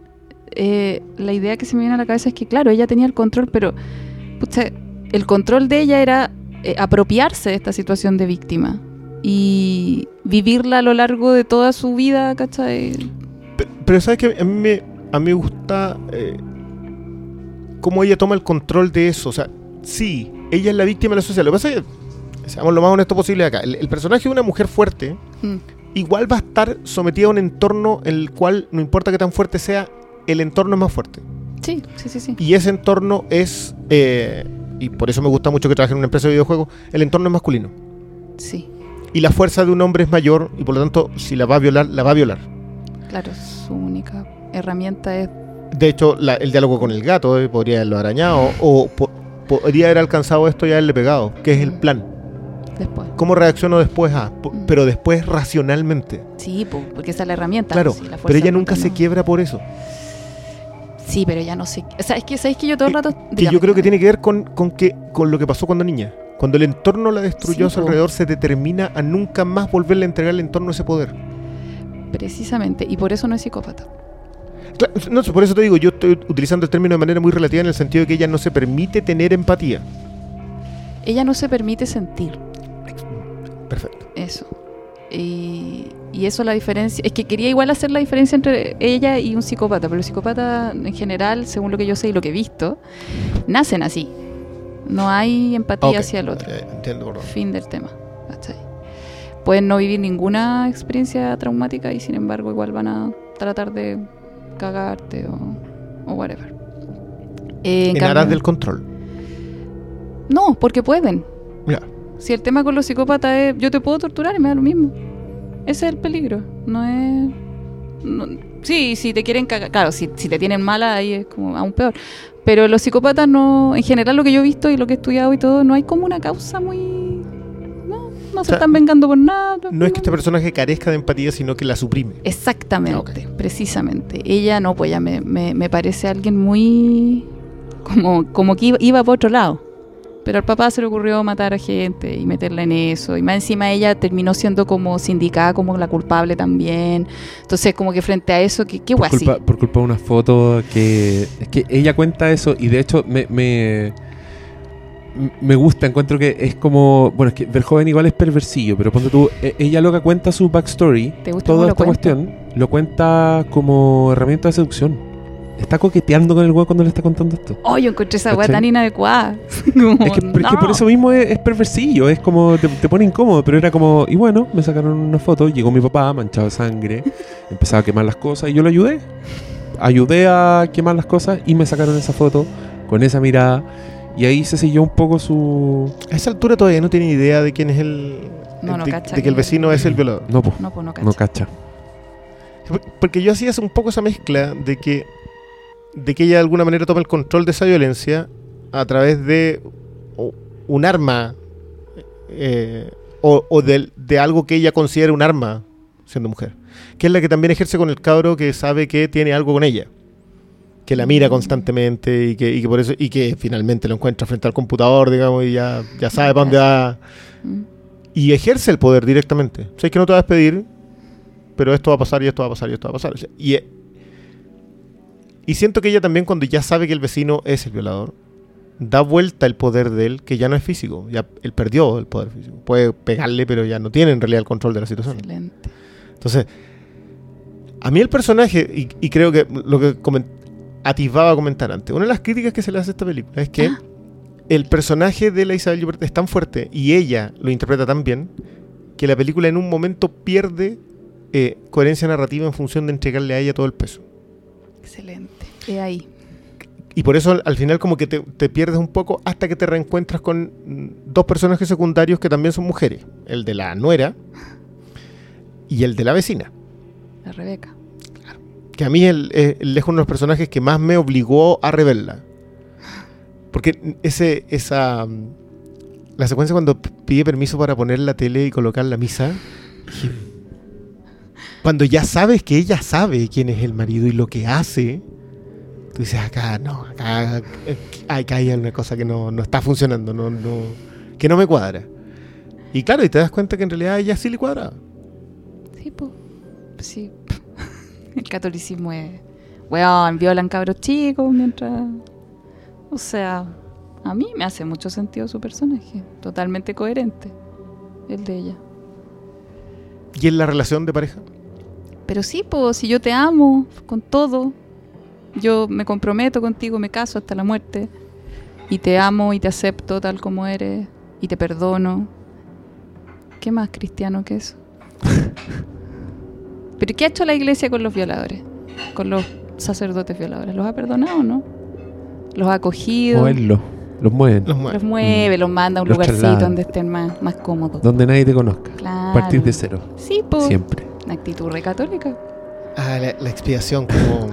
eh, la idea que se me viene a la cabeza es que, claro, ella tenía el control, pero pucha, el control de ella era eh, apropiarse de esta situación de víctima y vivirla a lo largo de toda su vida, ¿cachai? Pe- Pero sabes que a mí me, a mí me gusta eh, cómo ella toma el control de eso. O sea, sí, ella es la víctima de la sociedad. Lo que pasa es que, seamos lo más honesto posible acá, el, el personaje de una mujer fuerte Mm, igual va a estar sometida a un entorno en el cual, no importa qué tan fuerte sea, el entorno es más fuerte. Sí, sí, sí, sí. Y ese entorno es, eh, y por eso me gusta mucho que trabaje en una empresa de videojuegos, el entorno es masculino. Sí, Y la fuerza de un hombre es mayor y por lo tanto, si la va a violar, la va a violar. claro, su única herramienta es... De hecho, la- el diálogo con el gato eh, podría haberlo arañado o podría haber alcanzado esto y haberle pegado, que es el Mm. plan. Después. ¿Cómo reacciono después? a Mm. pero después racionalmente. Sí, po, porque esa es la herramienta. Claro, sí, la fuerza pero ella nunca se quiebra por eso. Sí, pero ya no sé. O sea, es que, ¿sabes que yo todo el Que- rato... Que dígame, yo creo que tiene que ver con, con, que, con lo que pasó cuando niña. Cuando el entorno la destruyó Sí, a su alrededor, se determina a nunca más volverle a entregar al entorno ese poder. Precisamente, y por eso no es psicópata. No, por eso te digo, yo estoy utilizando el término de manera muy relativa en el sentido de que ella no se permite tener empatía. Ella no se permite sentir Perfecto. eso. Y, y eso la diferencia, es que quería igual hacer la diferencia entre ella y un psicópata, pero el psicópata en general, según lo que yo sé y lo que he visto, nacen así. No hay empatía hacia el otro. eh, entiendo, perdón. Fin del tema. ¿cachai? Pueden no vivir ninguna experiencia traumática y sin embargo igual van a tratar de cagarte o, o whatever. Eh, en aras del control. No, porque pueden. Si el tema con los psicópatas es yo te puedo torturar y me da lo mismo. Ese es el peligro. No es. no- sí, si te quieren cagar. Claro, si, si te tienen mala, ahí es como aún peor. Pero los psicópatas no. En general, lo que yo he visto y lo que he estudiado y todo, no hay como una causa muy. No, se están vengando por nada. No es que este personaje carezca de empatía, sino que la suprime. Exactamente, precisamente. Ella no, pues ya me, me, me parece alguien muy. Como, como que iba, iba por otro lado. Pero al papá se le ocurrió matar a gente y meterla en eso. Y más encima ella terminó siendo como sindicada como la culpable también. Entonces, como que frente a eso, ¿qué, qué Por guay culpa, por culpa de una foto que... Es que ella cuenta eso y de hecho me... me me gusta, encuentro que es como. Bueno, es que Verjoven igual es perversillo, pero ponte tú. e- Ella loca cuenta su backstory, ¿Te gusta toda esta cuenta? cuestión, lo cuenta como herramienta de seducción. Está coqueteando con el weón cuando le está contando esto. Oh, yo encontré esa weá ¿Cachai? tan inadecuada. Como, Es que, pero es que por eso mismo es, es perversillo, es como te, te pone incómodo, pero era como, y bueno, me sacaron una foto, llegó mi papá manchado de sangre, empezaba a quemar las cosas y yo lo ayudé. Ayudé a quemar las cosas y me sacaron esa foto con esa mirada y ahí se siguió un poco su... A esa altura todavía no tiene idea de quién es el. No, no de, cacha de que el vecino es el violador. No, pues, No, pues no cacha. no cacha. Porque yo hacía un poco esa mezcla de que. de que ella de alguna manera toma el control de esa violencia a través de un arma. eh, o o del- de, algo que ella considera un arma siendo mujer. Que es la que también ejerce con el cabro que sabe que tiene algo con ella. Que la mira constantemente y que, y que por eso y que finalmente lo encuentra frente al computador, digamos, y ya, ya sabe para dónde va. Mm. Y ejerce el poder directamente. O sea, es que no te vas a despedir, pero esto va a pasar y esto va a pasar y esto va a pasar. O sea, y, eh, y siento que ella también cuando ya sabe que el vecino es el violador, da vuelta el poder de él, que ya no es físico. Ya él perdió el poder físico. Puede pegarle, pero ya no tiene en realidad el control de la situación. Excelente. Entonces, a mí el personaje, y, y creo que lo que comen- atisbaba a comentar antes, una de las críticas que se le hace a esta película es que Ah. el personaje de la Isabel Huppert es tan fuerte y ella lo interpreta tan bien que la película en un momento pierde eh, coherencia narrativa en función de entregarle a ella todo el peso. Excelente. He ahí. y por eso al- al final como que te, te pierdes un poco hasta que te reencuentras con mm, dos personajes secundarios que también son mujeres. El de la nuera y el de la vecina. La Rebeca. Que a mí él es uno de los personajes que más me obligó a reverla. Porque ese, esa... mm, La secuencia cuando pide permiso para poner la tele y colocar la misa. Cuando ya sabes que ella sabe quién es el marido y lo que hace, tú dices, acá no, acá, eh, acá hay una cosa que no, no está funcionando, no, no, que no me cuadra. Y claro, y te das cuenta que en realidad ella sí le cuadraba. Sí, pues. Sí. El catolicismo es. Weón, violan cabros chicos mientras. O sea, a mí me hace mucho sentido su personaje. Totalmente coherente. El de ella. ¿Y en la relación de pareja? Pero sí, pues, si yo te amo con todo, yo me comprometo contigo, me caso hasta la muerte, y te amo y te acepto tal como eres, y te perdono. ¿Qué más cristiano que eso? ¿Pero qué ha hecho la iglesia con los violadores? Con los sacerdotes violadores. ¿Los ha perdonado o no? ¿Los ha acogido? Moverlo. Los mueven. Los mueve. Los mueve, los manda a un Los lugarcito donde estén más, más cómodos. Donde nadie te conozca. Claro. Partir de cero. Sí, pues. Siempre. Una actitud re católica. Ah, la, la expiación como.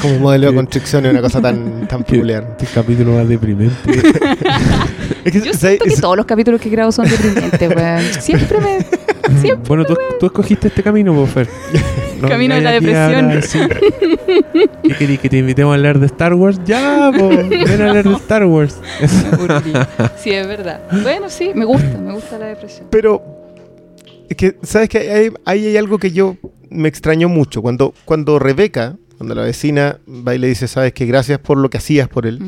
como modelo de construcción es una cosa tan, tan peculiar. Este capítulo más deprimente. Es que, Yo siento que Es- todos los capítulos que grabo son deprimentes, weón. Siempre me. Siempre. bueno, tú, tú escogiste este camino, Fer. No Camino de la depresión. ahora, sí. ¿Qué querís? ¿Que te invitemos a hablar de Star Wars? Ya, pues. Ven a hablar de Star Wars. Sí, es verdad. Bueno, sí, me gusta, me gusta la depresión. Pero. Es que, ¿sabes que Ahí hay algo que yo me extrañó mucho. Cuando, cuando Rebeca, cuando la vecina va y le dice, ¿sabes que Gracias por lo que hacías por él.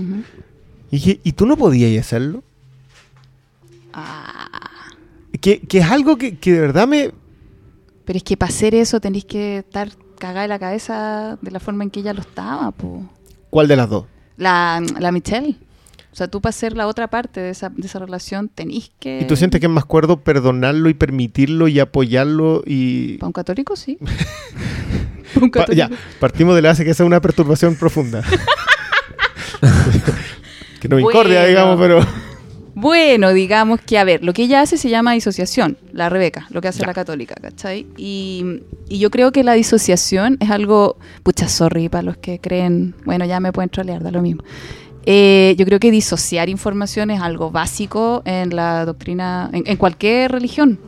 Y dije, ¿y tú no podías hacerlo? Ah, Que, que es algo que, que de verdad me. pero es que para hacer eso tenéis que estar cagada de la cabeza de la forma en que ella lo estaba, po. ¿Cuál de las dos? La, la Michelle. O sea, tú para ser la otra parte de esa, de esa relación tenés que... ¿Y tú sientes que es más cuerdo perdonarlo y permitirlo y apoyarlo y... Para un católico, sí. Un Pa- católico. ya, partimos de la base que esa es una perturbación profunda. que no me incordia, Bueno. digamos, pero... Bueno, digamos que, a ver, lo que ella hace se llama disociación, la Rebeca, lo que hace Ya. la católica, ¿cachai? Y, y yo creo que la disociación es algo, pucha, sorry para los que creen, bueno, ya me pueden trolear, da lo mismo. Eh, yo creo que disociar información es algo básico en la doctrina, en, en cualquier religión.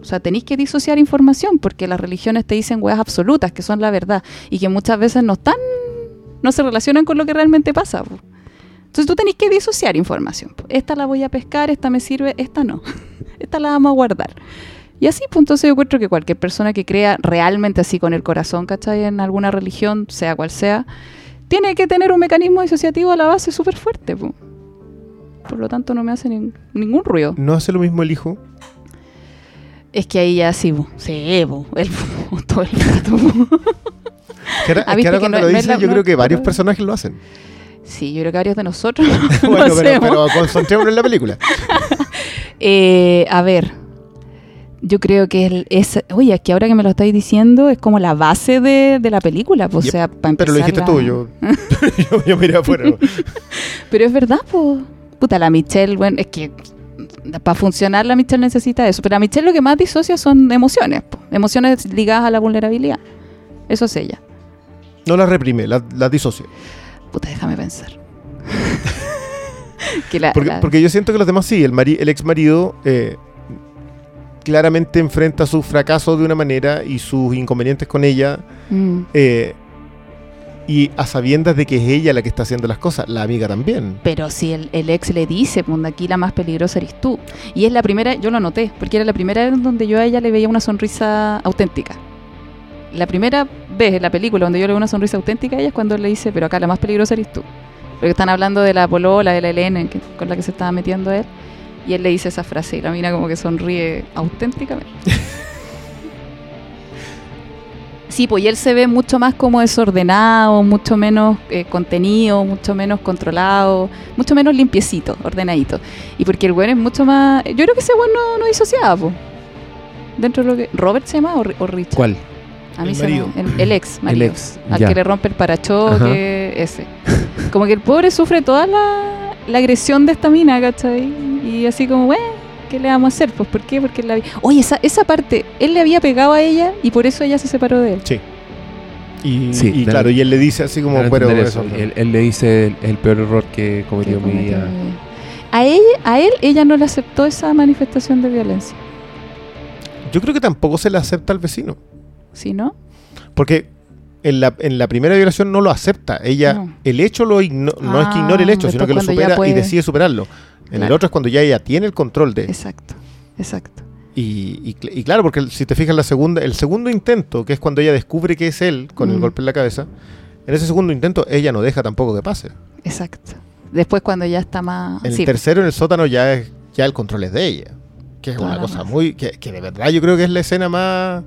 O sea, tenéis que disociar información porque las religiones te dicen weas absolutas, que son la verdad, y que muchas veces no están, no se relacionan con lo que realmente pasa. po. Entonces tú tenés que disociar información. Esta la voy a pescar, esta me sirve, esta no. esta la vamos a guardar. Y así, pues entonces yo encuentro que cualquier persona que crea realmente así con el corazón, ¿cachai? En alguna religión, sea cual sea, tiene que tener un mecanismo disociativo a la base súper fuerte. po. Por lo tanto, no me hace nin- ningún ruido. ¿No hace lo mismo el hijo? Es que ahí ya sí, po. sí, po. El, todo el rato. Que ahora, Ah, que ahora que cuando no- lo dices, yo no creo que varios personajes lo hacen. Sí, yo creo que varios de nosotros bueno, pero, pero concentrémonos en la película. Eh, a ver, yo creo que es, oye, es que ahora que me lo estáis diciendo es como la base de, de la película, pues, Yep, o sea, para empezar. Pero lo dijiste la- tú, yo, yo, yo miré afuera. Pero es verdad, pues. Puta, la Michelle, bueno, es que para funcionar la Michelle necesita eso. Pero la Michelle lo que más disocia son emociones, po. emociones ligadas a la vulnerabilidad. Eso es ella. No la reprime, la, la disocia. Puta, déjame pensar. que la, Porque, la- porque yo siento que los demás sí, el, mari- el ex marido eh, claramente enfrenta su fracaso de una manera y sus inconvenientes con ella Mm. eh, y a sabiendas de que es ella la que está haciendo las cosas, la amiga también. Pero si el, el ex le dice, pues aquí la más peligrosa eres tú. Y es la primera, yo lo noté, porque era la primera vez donde yo a ella le veía una sonrisa auténtica. La primera vez en la película donde yo le veo una sonrisa auténtica a ella es cuando él le dice, pero acá la más peligrosa eres tú. Porque están hablando de la polola, de la Elena, que- con la que se estaba metiendo él. Y él le dice esa frase y la mina como que sonríe auténticamente. Sí, pues y él se ve mucho más como desordenado, mucho menos eh, contenido, mucho menos controlado, mucho menos limpiecito, ordenadito. Y porque el güey es mucho más... Yo creo que ese güey no, no disociaba, pues. Dentro de lo que... ¿Robert se llama o, o Richard? ¿Cuál? A mí El se el, el ex marido. El ex. Al ya. que le rompe el parachoque, ese, ese. Como que el pobre sufre toda la, la agresión de esta mina, ¿cachai? Y así como, bueno, ¿qué le vamos a hacer? Pues, ¿por qué? Porque él la Oye, esa, esa parte, él le había pegado a ella y por eso ella se separó de él. Sí. Y, Sí, y claro, y él le dice así como, pero eso, eso, no. él, él le dice el, el peor error que cometió en mi cometió vida. mi vida. A ella, a él, ella no le aceptó esa manifestación de violencia. yo creo que tampoco se le acepta al vecino. ¿Sí, no? Porque en la, en la primera violación no lo acepta. Ella, No. el hecho lo igno- no es que Ah, ignore el hecho, sino que lo supera y decide superarlo. En el otro es cuando ya ella tiene el control de. Exacto, exacto. Y, y cl- y claro, porque si te fijas la segunda, el segundo intento, que es cuando ella descubre que es él con el Mm. golpe en la cabeza, en ese segundo intento ella no deja tampoco que pase. Exacto. Después cuando ya está más... En sí, el tercero, en el sótano, ya es, ya el control es de ella. Que es Toda una cosa muy. Que, que de verdad yo creo que es la escena más.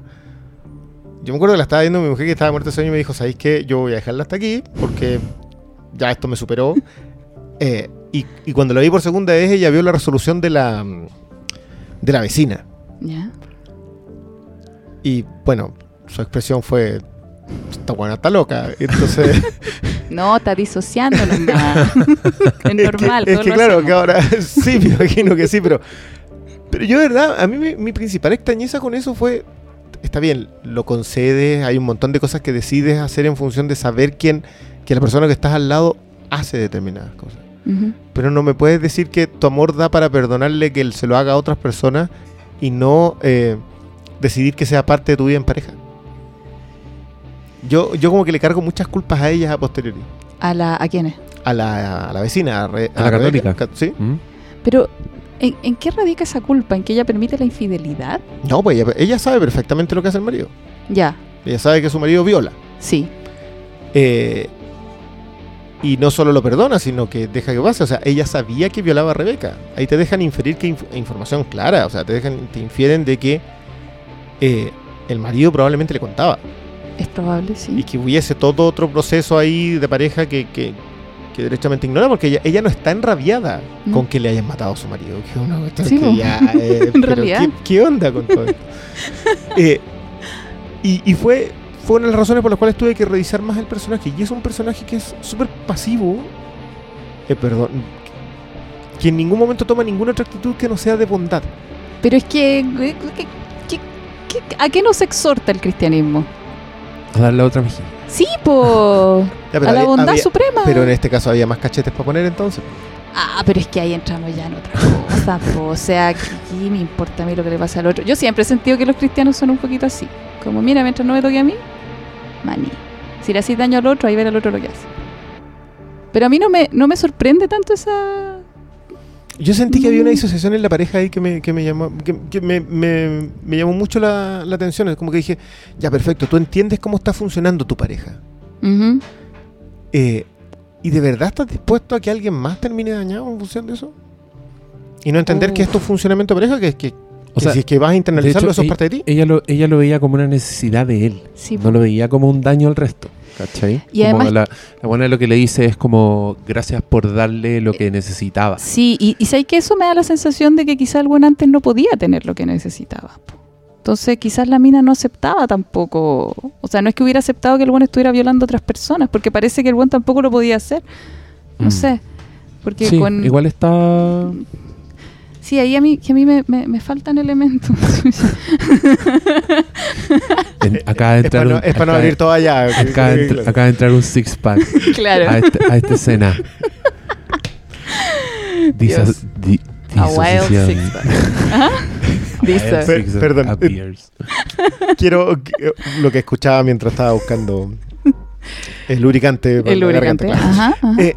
Yo me acuerdo que la estaba viendo mi mujer que estaba muerta de sueño y me dijo: ¿Sabéis qué? Yo voy a dejarla hasta aquí porque ya esto me superó. Eh, y, y cuando la vi por segunda vez, ella vio la resolución de la. de la vecina. ya. Y bueno, su expresión fue. Esta buena está loca. Entonces. No, está disociando nomás. es normal. Es que, claro, hacemos. que ahora. sí, me imagino que sí, pero. Pero yo, de verdad, a mí mi, mi principal extrañeza con eso fue. Está bien, lo concedes, hay un montón de cosas que decides hacer en función de saber quién. que la persona que estás al lado hace determinadas cosas. Pero no me puedes decir que tu amor da para perdonarle que él se lo haga a otras personas y no eh, decidir que sea parte de tu vida en pareja. Yo, yo como que le cargo muchas culpas a ellas a posteriori. ¿A, la, ¿A quiénes? A la, a la vecina, a, Re- A la Rebeca, católica. ca- ¿Sí? ¿Mm? Pero, ¿en, en qué radica esa culpa? ¿En que ella permite la infidelidad? No, pues ella, ella sabe perfectamente lo que hace el marido. Ya, Ella sabe que su marido viola. sí. Eh, y no solo lo perdona, sino que deja que pase. O sea, ella sabía que violaba a Rebeca. Ahí te dejan inferir que inf- información clara. O sea, te dejan, te infieren de que eh, el marido probablemente le contaba. Es probable, sí. Y que hubiese todo otro proceso ahí de pareja que, que, que derechamente ignora, porque ella, ella no está enrabiada Mm. con que le hayan matado a su marido. Que una cuestión Sí, que ya, eh, En pero realidad. ¿qué, qué onda con todo esto? Eh, y, y fue, fue una de las razones por las cuales tuve que revisar más el personaje. Y es un personaje que es súper pasivo. Eh, perdón. Que en ningún momento toma ninguna otra actitud que no sea de bondad. Pero es que, ¿qué- qué- qué- qué- ¿a qué nos exhorta el cristianismo? A dar la otra mejilla. Sí, po. Ya, a la había- bondad había- suprema. Pero en este caso había más cachetes para poner entonces. Ah, pero es que ahí entramos ya en otra cosa, po. O sea, ¿qué, qué me importa a mí lo que le pasa al otro? Yo siempre he sentido que los cristianos son un poquito así. Como, mira, mientras no me toque a mí, maní. Si le haces daño al otro, ahí ver al otro lo que hace. Pero a mí no me, no me sorprende tanto esa... Yo sentí que había una Mm. disociación en la pareja ahí que me, que me llamó, que, que me, me- me llamó mucho la, la atención. Es como que dije, ya perfecto, tú entiendes cómo está funcionando tu pareja. Eh, ¿Y de verdad estás dispuesto a que alguien más termine dañado en función de eso? Y no entender que Uf. esto es funcionamiento de pareja, que, que, O que sea, si es que vas a internalizarlo, hecho, eso es parte de ti. Ella lo, ella lo veía como una necesidad de él. Sí, No lo veía como un daño al resto. ¿Cachai? Y Como además- la, la buena lo que le dice es como gracias por darle lo que necesitaba. Sí, y, y sé que eso me da la sensación de que quizás el buen antes no podía tener lo que necesitaba. Entonces quizás la mina no aceptaba tampoco, o sea, no es que hubiera aceptado que el buen estuviera violando a otras personas, porque parece que el buen tampoco lo podía hacer. No Mm. sé, porque Sí, con... igual está... Sí, ahí a mí, que a mí me, me- me faltan elementos. en- acaba de Es entrar para no, un- es para no acaba- abrir todo allá. acaba de entr- acaba de entrar un six pack claro. a, este- a esta escena. Diso- Dios. di- A wild Per- six perdón. appears. Quiero que- lo que escuchaba mientras estaba buscando el lubricante. para El lubricante. garganta, claro. Ajá, ajá. Eh,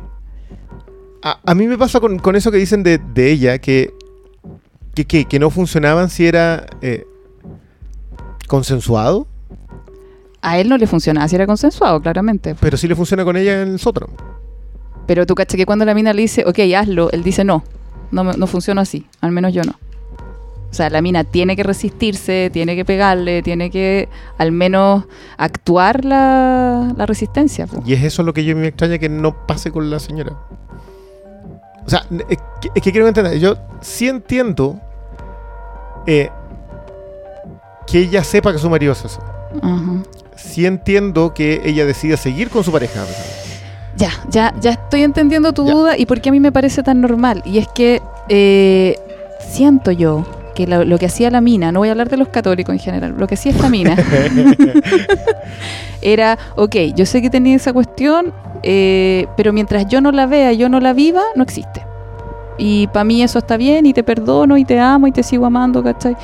a, a mí me pasa con, con eso que dicen de, de ella, que, que, que- que no funcionaban si era eh, consensuado, A él no le funcionaba, si era consensuado, claramente. pero sí le funciona con ella en el sótano. Pero tú caché que cuando la mina le dice, ok, hazlo, él dice no, no, no funciona así, al menos yo no. O sea, la mina tiene que resistirse, tiene que pegarle, tiene que al menos actuar la, la resistencia. Y es eso lo que yo me extraña que no pase con la señora. O sea, es que, es que quiero entender. Yo sí entiendo eh, que ella sepa que su marido es eso. Ajá. Sí entiendo que ella decida seguir con su pareja. Ya, ya, ya estoy entendiendo tu Ya. duda y por qué a mí me parece tan normal. Y es que eh, siento yo que lo, lo que hacía la mina, no voy a hablar de los católicos en general, lo que hacía esta mina era, ok, yo sé que tenía esa cuestión, eh, pero mientras yo no la vea, yo no la viva, no existe. Y para mí eso está bien y te perdono y te amo y te sigo amando, ¿cachai?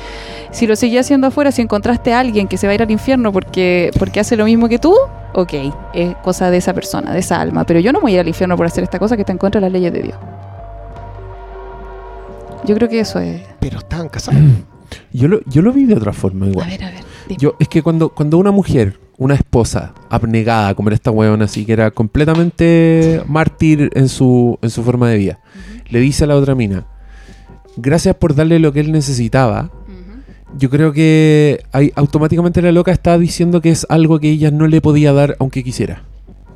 Si lo seguía haciendo afuera, si encontraste a alguien que se va a ir al infierno porque, porque hace lo mismo que tú, ok, es cosa de esa persona, de esa alma. Pero yo no me voy a ir al infierno por hacer esta cosa que está en contra de las leyes de Dios. Yo creo que eso es... Pero estaban casados. Yo lo, yo lo vi de otra forma A igual. ver, a ver. dime. Yo, es que cuando, cuando una mujer, una esposa abnegada, como era esta weona así, que era completamente mártir en su, en su forma de vida, le dice a la otra mina, gracias por darle lo que él necesitaba, yo creo que ahí automáticamente la loca está diciendo que es algo que ella no le podía dar aunque quisiera.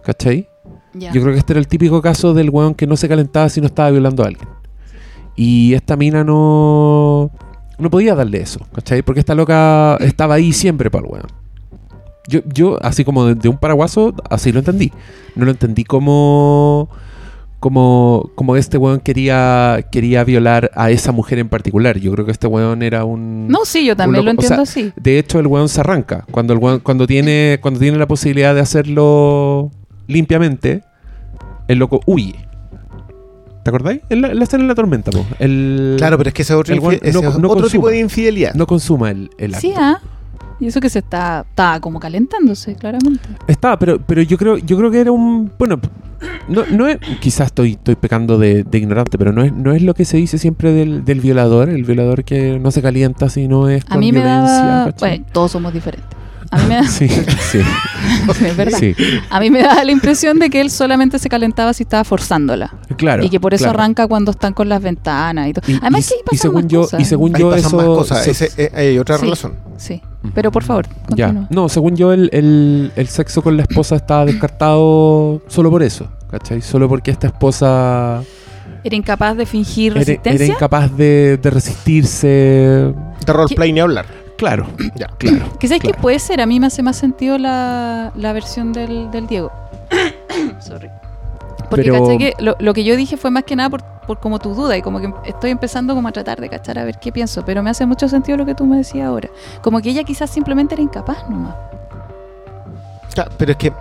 ¿Cachai? Yo creo que este era el típico caso del weón que no se calentaba si no estaba violando a alguien. Y esta mina no. No podía darle eso, ¿cachai? Porque esta loca estaba ahí siempre para el weón. Yo, yo, así como de, de un paraguaso, así lo entendí. No lo entendí como. Como, como este weón quería, quería violar a esa mujer en particular. Yo creo que este weón era un. No, sí, yo también lo o sea, entiendo así. De hecho, el weón se arranca. Cuando el weón- cuando tiene, cuando tiene la posibilidad de hacerlo limpiamente, el loco huye. ¿Te acordáis? En la, en la escena en la tormenta, po. El, Claro, pero es que ese es otro, el weón ese no- es no otro consuma. tipo de infidelidad. no consuma el, el acto. Sí, ¿ah? Y eso que se está, está como calentándose, claramente. Está, pero, pero yo creo, yo creo que era un. Bueno, no, no es. Quizás estoy, estoy pecando de, de ignorante, pero no es, no es lo que se dice siempre del, del violador. El violador que no se calienta si no es A con mí me violencia. daba... Bueno, todos somos diferentes. A mí me da... Sí, sí, es verdad. sí. A mí me da la impresión de que él solamente se calentaba si estaba forzándola. Claro. y que por eso claro. arranca cuando están con las ventanas y todo. Y- Además y- que ahí y pasan según más yo- cosas. y según Ahí yo pasan eso más cosas. Ese- eh, hay otra Sí. relación. Sí. Pero por favor, Ya. continúa. No, según yo, el, el- el sexo con la esposa estaba descartado solo por eso. ¿Cachai? Solo porque esta esposa ¿Era incapaz de fingir era, resistencia? era incapaz de, de resistirse. De roleplay ni hablar. Claro, Ya. claro. Que sabes claro. que puede ser, a mí me hace más sentido la, la versión del, del Diego. Sorry. Porque Pero- caché que lo, lo que yo dije fue más que nada por, por como tu duda y como que estoy empezando como a tratar de cachar a ver qué pienso, pero me hace mucho sentido lo que tú me decías ahora. Como que ella quizás simplemente era incapaz nomás. Ya, Pero es que, eh,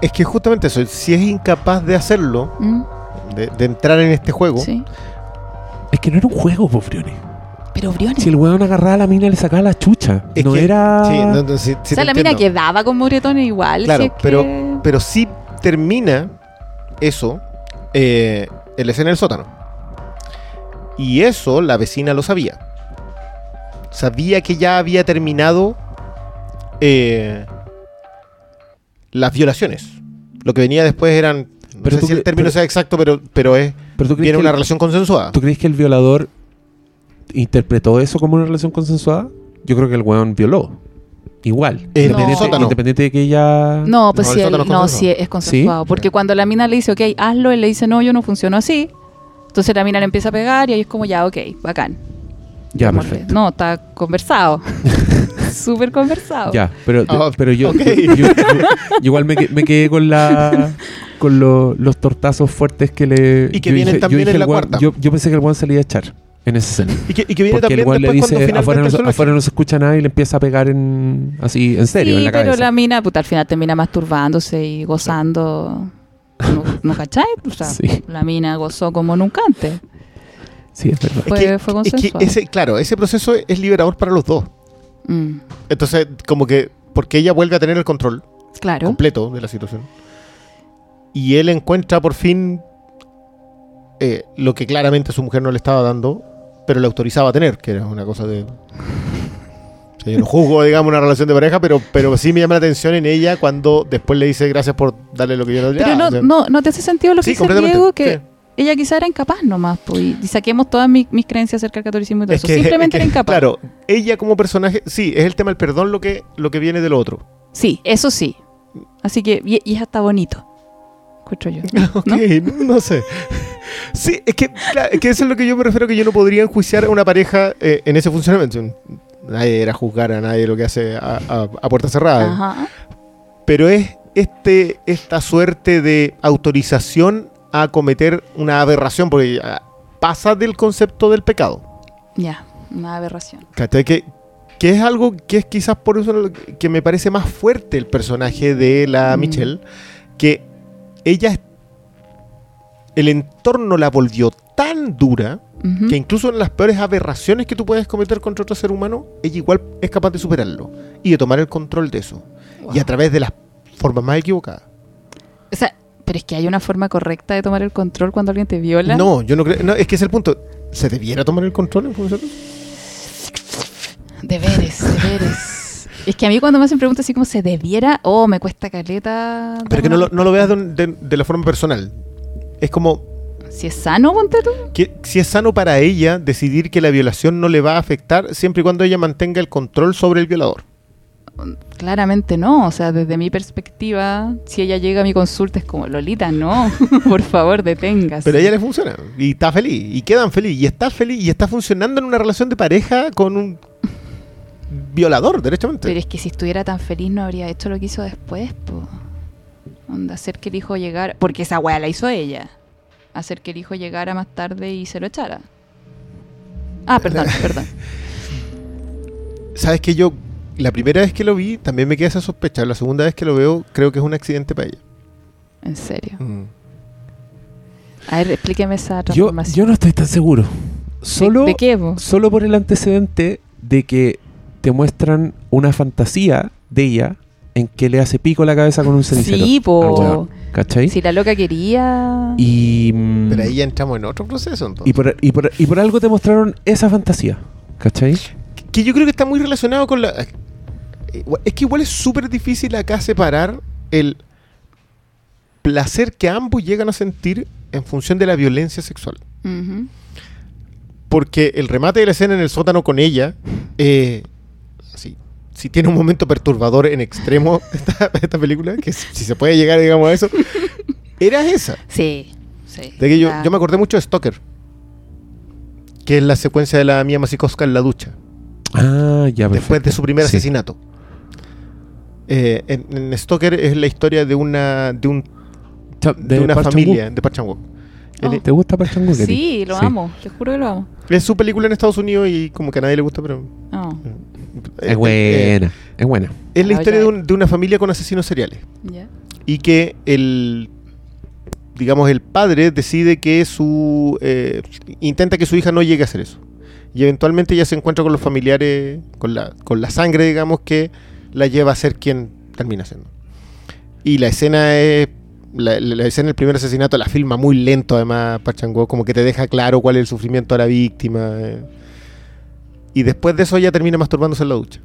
es que justamente eso, si es incapaz de hacerlo, ¿Mm? de, de entrar en este juego, Sí. Es que no era un juego, po, Briones. Pero Briones. Si el weón agarraba a la mina, le sacaba la chucha. Es no que- era. sí, no, no, sí- sí o sea, la mina quedaba con moretones igual. Claro, si es pero- que- Pero sí termina eso eh, en la escena del sótano. Y eso la vecina lo sabía. Sabía que ya había terminado eh, las violaciones. Lo que venía después eran. No Pero sé si el término pero- sea exacto, pero, pero es. Pero tú crees, Viene que una el, relación consensuada. ¿tú crees que el violador interpretó eso como una relación consensuada? Yo creo que el weón violó. Igual. En el independiente, sótano. independiente de que ella. No, pues No, él- es no, consensuado. sí es consensuado. ¿Sí? Porque cuando la mina le dice, ok, hazlo, él le dice, no, yo no funciono así. Entonces la mina le empieza a pegar y ahí es como, ya, ok, bacán. Ya, Como que, perfecto. No, está conversado. Súper conversado. Ya, pero, Ah, pero yo, ok. yo- yo- yo- igual me, que- me quedé con la con lo- los tortazos fuertes que le Y que vienen dije- yo también en el la cuarta. Yo, yo pensé que el le iba a echar en esa escena. Y que, y que viene Porque el también weón le después dice cuando afuera no, se- el afuera no se escucha nada y le empieza a pegar en así en serio Sí, en la pero cabeza. la mina, puta, al final termina masturbándose y gozando. ¿No, ¿no cachai? O sea, Sí. la mina gozó como nunca antes. Sí, es verdad. Fue- es que, fue es que consensuado. ese, claro, ese proceso es liberador para los dos. Mm, Entonces, como que, porque ella vuelve a tener el control claro. completo de la situación. Y él encuentra por fin eh, lo que claramente su mujer no le estaba dando, pero le autorizaba a tener, que era una cosa de... O sea, yo no juzgo, digamos, una relación de pareja, pero, pero sí me llama la atención en ella cuando después le dice gracias por darle lo que yo no le Pero no, O sea, no, ¿no te hace sentido lo que sí, dice. Diego? Que Sí. ella quizá era incapaz nomás, pues, y, saquemos todas mis, mis creencias acerca del catolicismo y todo Es eso. que- Simplemente es que, era incapaz. Claro, ella como personaje, sí, es el tema del perdón lo que, lo que viene de lo otro. Sí, eso sí. Así que, y, y es hasta bonito. Encuentro yo. Ok, no sé. Sí, es que, claro, es que eso es lo que yo me refiero, que yo no podría enjuiciar a una pareja eh, en ese funcionamiento. Nadie era juzgar a nadie lo que hace a, a- a puerta cerrada. Ajá. Pero es este, esta suerte de autorización a cometer una aberración, porque pasa del concepto del pecado. Ya, una aberración. ¿Cachai? Que, que es algo que es quizás por eso que me parece más fuerte el personaje de la Mm. Michelle, que ella, es- el entorno la volvió tan dura que incluso en las peores aberraciones que tú puedes cometer contra otro ser humano, ella igual es capaz de superarlo y de tomar el control de eso. Y a través de las formas más equivocadas. O sea, pero es que hay una forma correcta de tomar el control cuando alguien te viola. No, yo no creo. No, es que es el punto. ¿Se debiera tomar el control en función? Deberes, deberes. Es que a mí cuando me hacen preguntas así como se debiera, oh, me cuesta caleta. Pero que no lo, no lo veas de, un- de- de la forma personal. Es como Si es sano, ponte tú. que si es sano para ella decidir que la violación no le va a afectar siempre y cuando ella mantenga el control sobre el violador. Claramente no. O sea, desde mi perspectiva, si ella llega a mi consulta es como, Lolita, no. Por favor, deténgase. Pero a ella le funciona y está feliz y quedan feliz y está feliz y está funcionando en una relación de pareja con un violador, derechamente. Pero es que si estuviera tan feliz no habría hecho lo que hizo después, po. Onda, hacer que el hijo llegara. Porque esa weá la hizo ella. Hacer que el hijo llegara más tarde y se lo echara. Ah, perdón, perdón. Sabes que yo la primera vez que lo vi también me queda esa sospecha. La segunda vez que lo veo creo que es un accidente para ella. En serio. Mm. A ver, explíqueme esa transformación. yo no estoy tan seguro. Solo, ¿De, de qué, solo por el antecedente de que te muestran una fantasía de ella en que le hace pico la cabeza con un cenicero. Sí, po. weón, ¿Cachai? Si la loca quería. Y, mm, Pero ahí ya entramos en otro proceso entonces. y, por, y, por, y por algo te mostraron esa fantasía. ¿Cachai? que yo creo que está muy relacionado con la... eh, Es que igual es súper difícil acá separar el placer que ambos llegan a sentir en función de la violencia sexual. Ujú. Porque el remate de la escena en el sótano con ella, eh, si tiene un momento perturbador en extremo esta, esta película, que si, se puede llegar, digamos, a eso, era esa. Sí, sí. De que yo, yo me acordé mucho de Stoker, que es la secuencia de la Mia Masikowska en la ducha. Ah, ya, después de su primer Sí. asesinato. Eh, en, en Stoker es la historia de una de, un, Cha- de una Park familia de Park Chan-wook. Oh. ¿Te gusta Eri? Sí, lo amo. Te juro que lo amo. Es su película en Estados Unidos y como que a nadie le gusta, pero No. Eh, Es buena, es buena. es la historia de, un- de una familia con asesinos seriales. Y que el digamos el padre decide que su eh, intenta que su hija no llegue a hacer eso. Y eventualmente ella se encuentra con los familiares con la con la sangre digamos que la lleva a ser quien termina siendo. Y la escena es la, la- la escena del primer asesinato la filma muy lento además Park Chan-wook, como que te deja claro cuál es el sufrimiento de la víctima eh. Y después de eso ella termina masturbándose en la ducha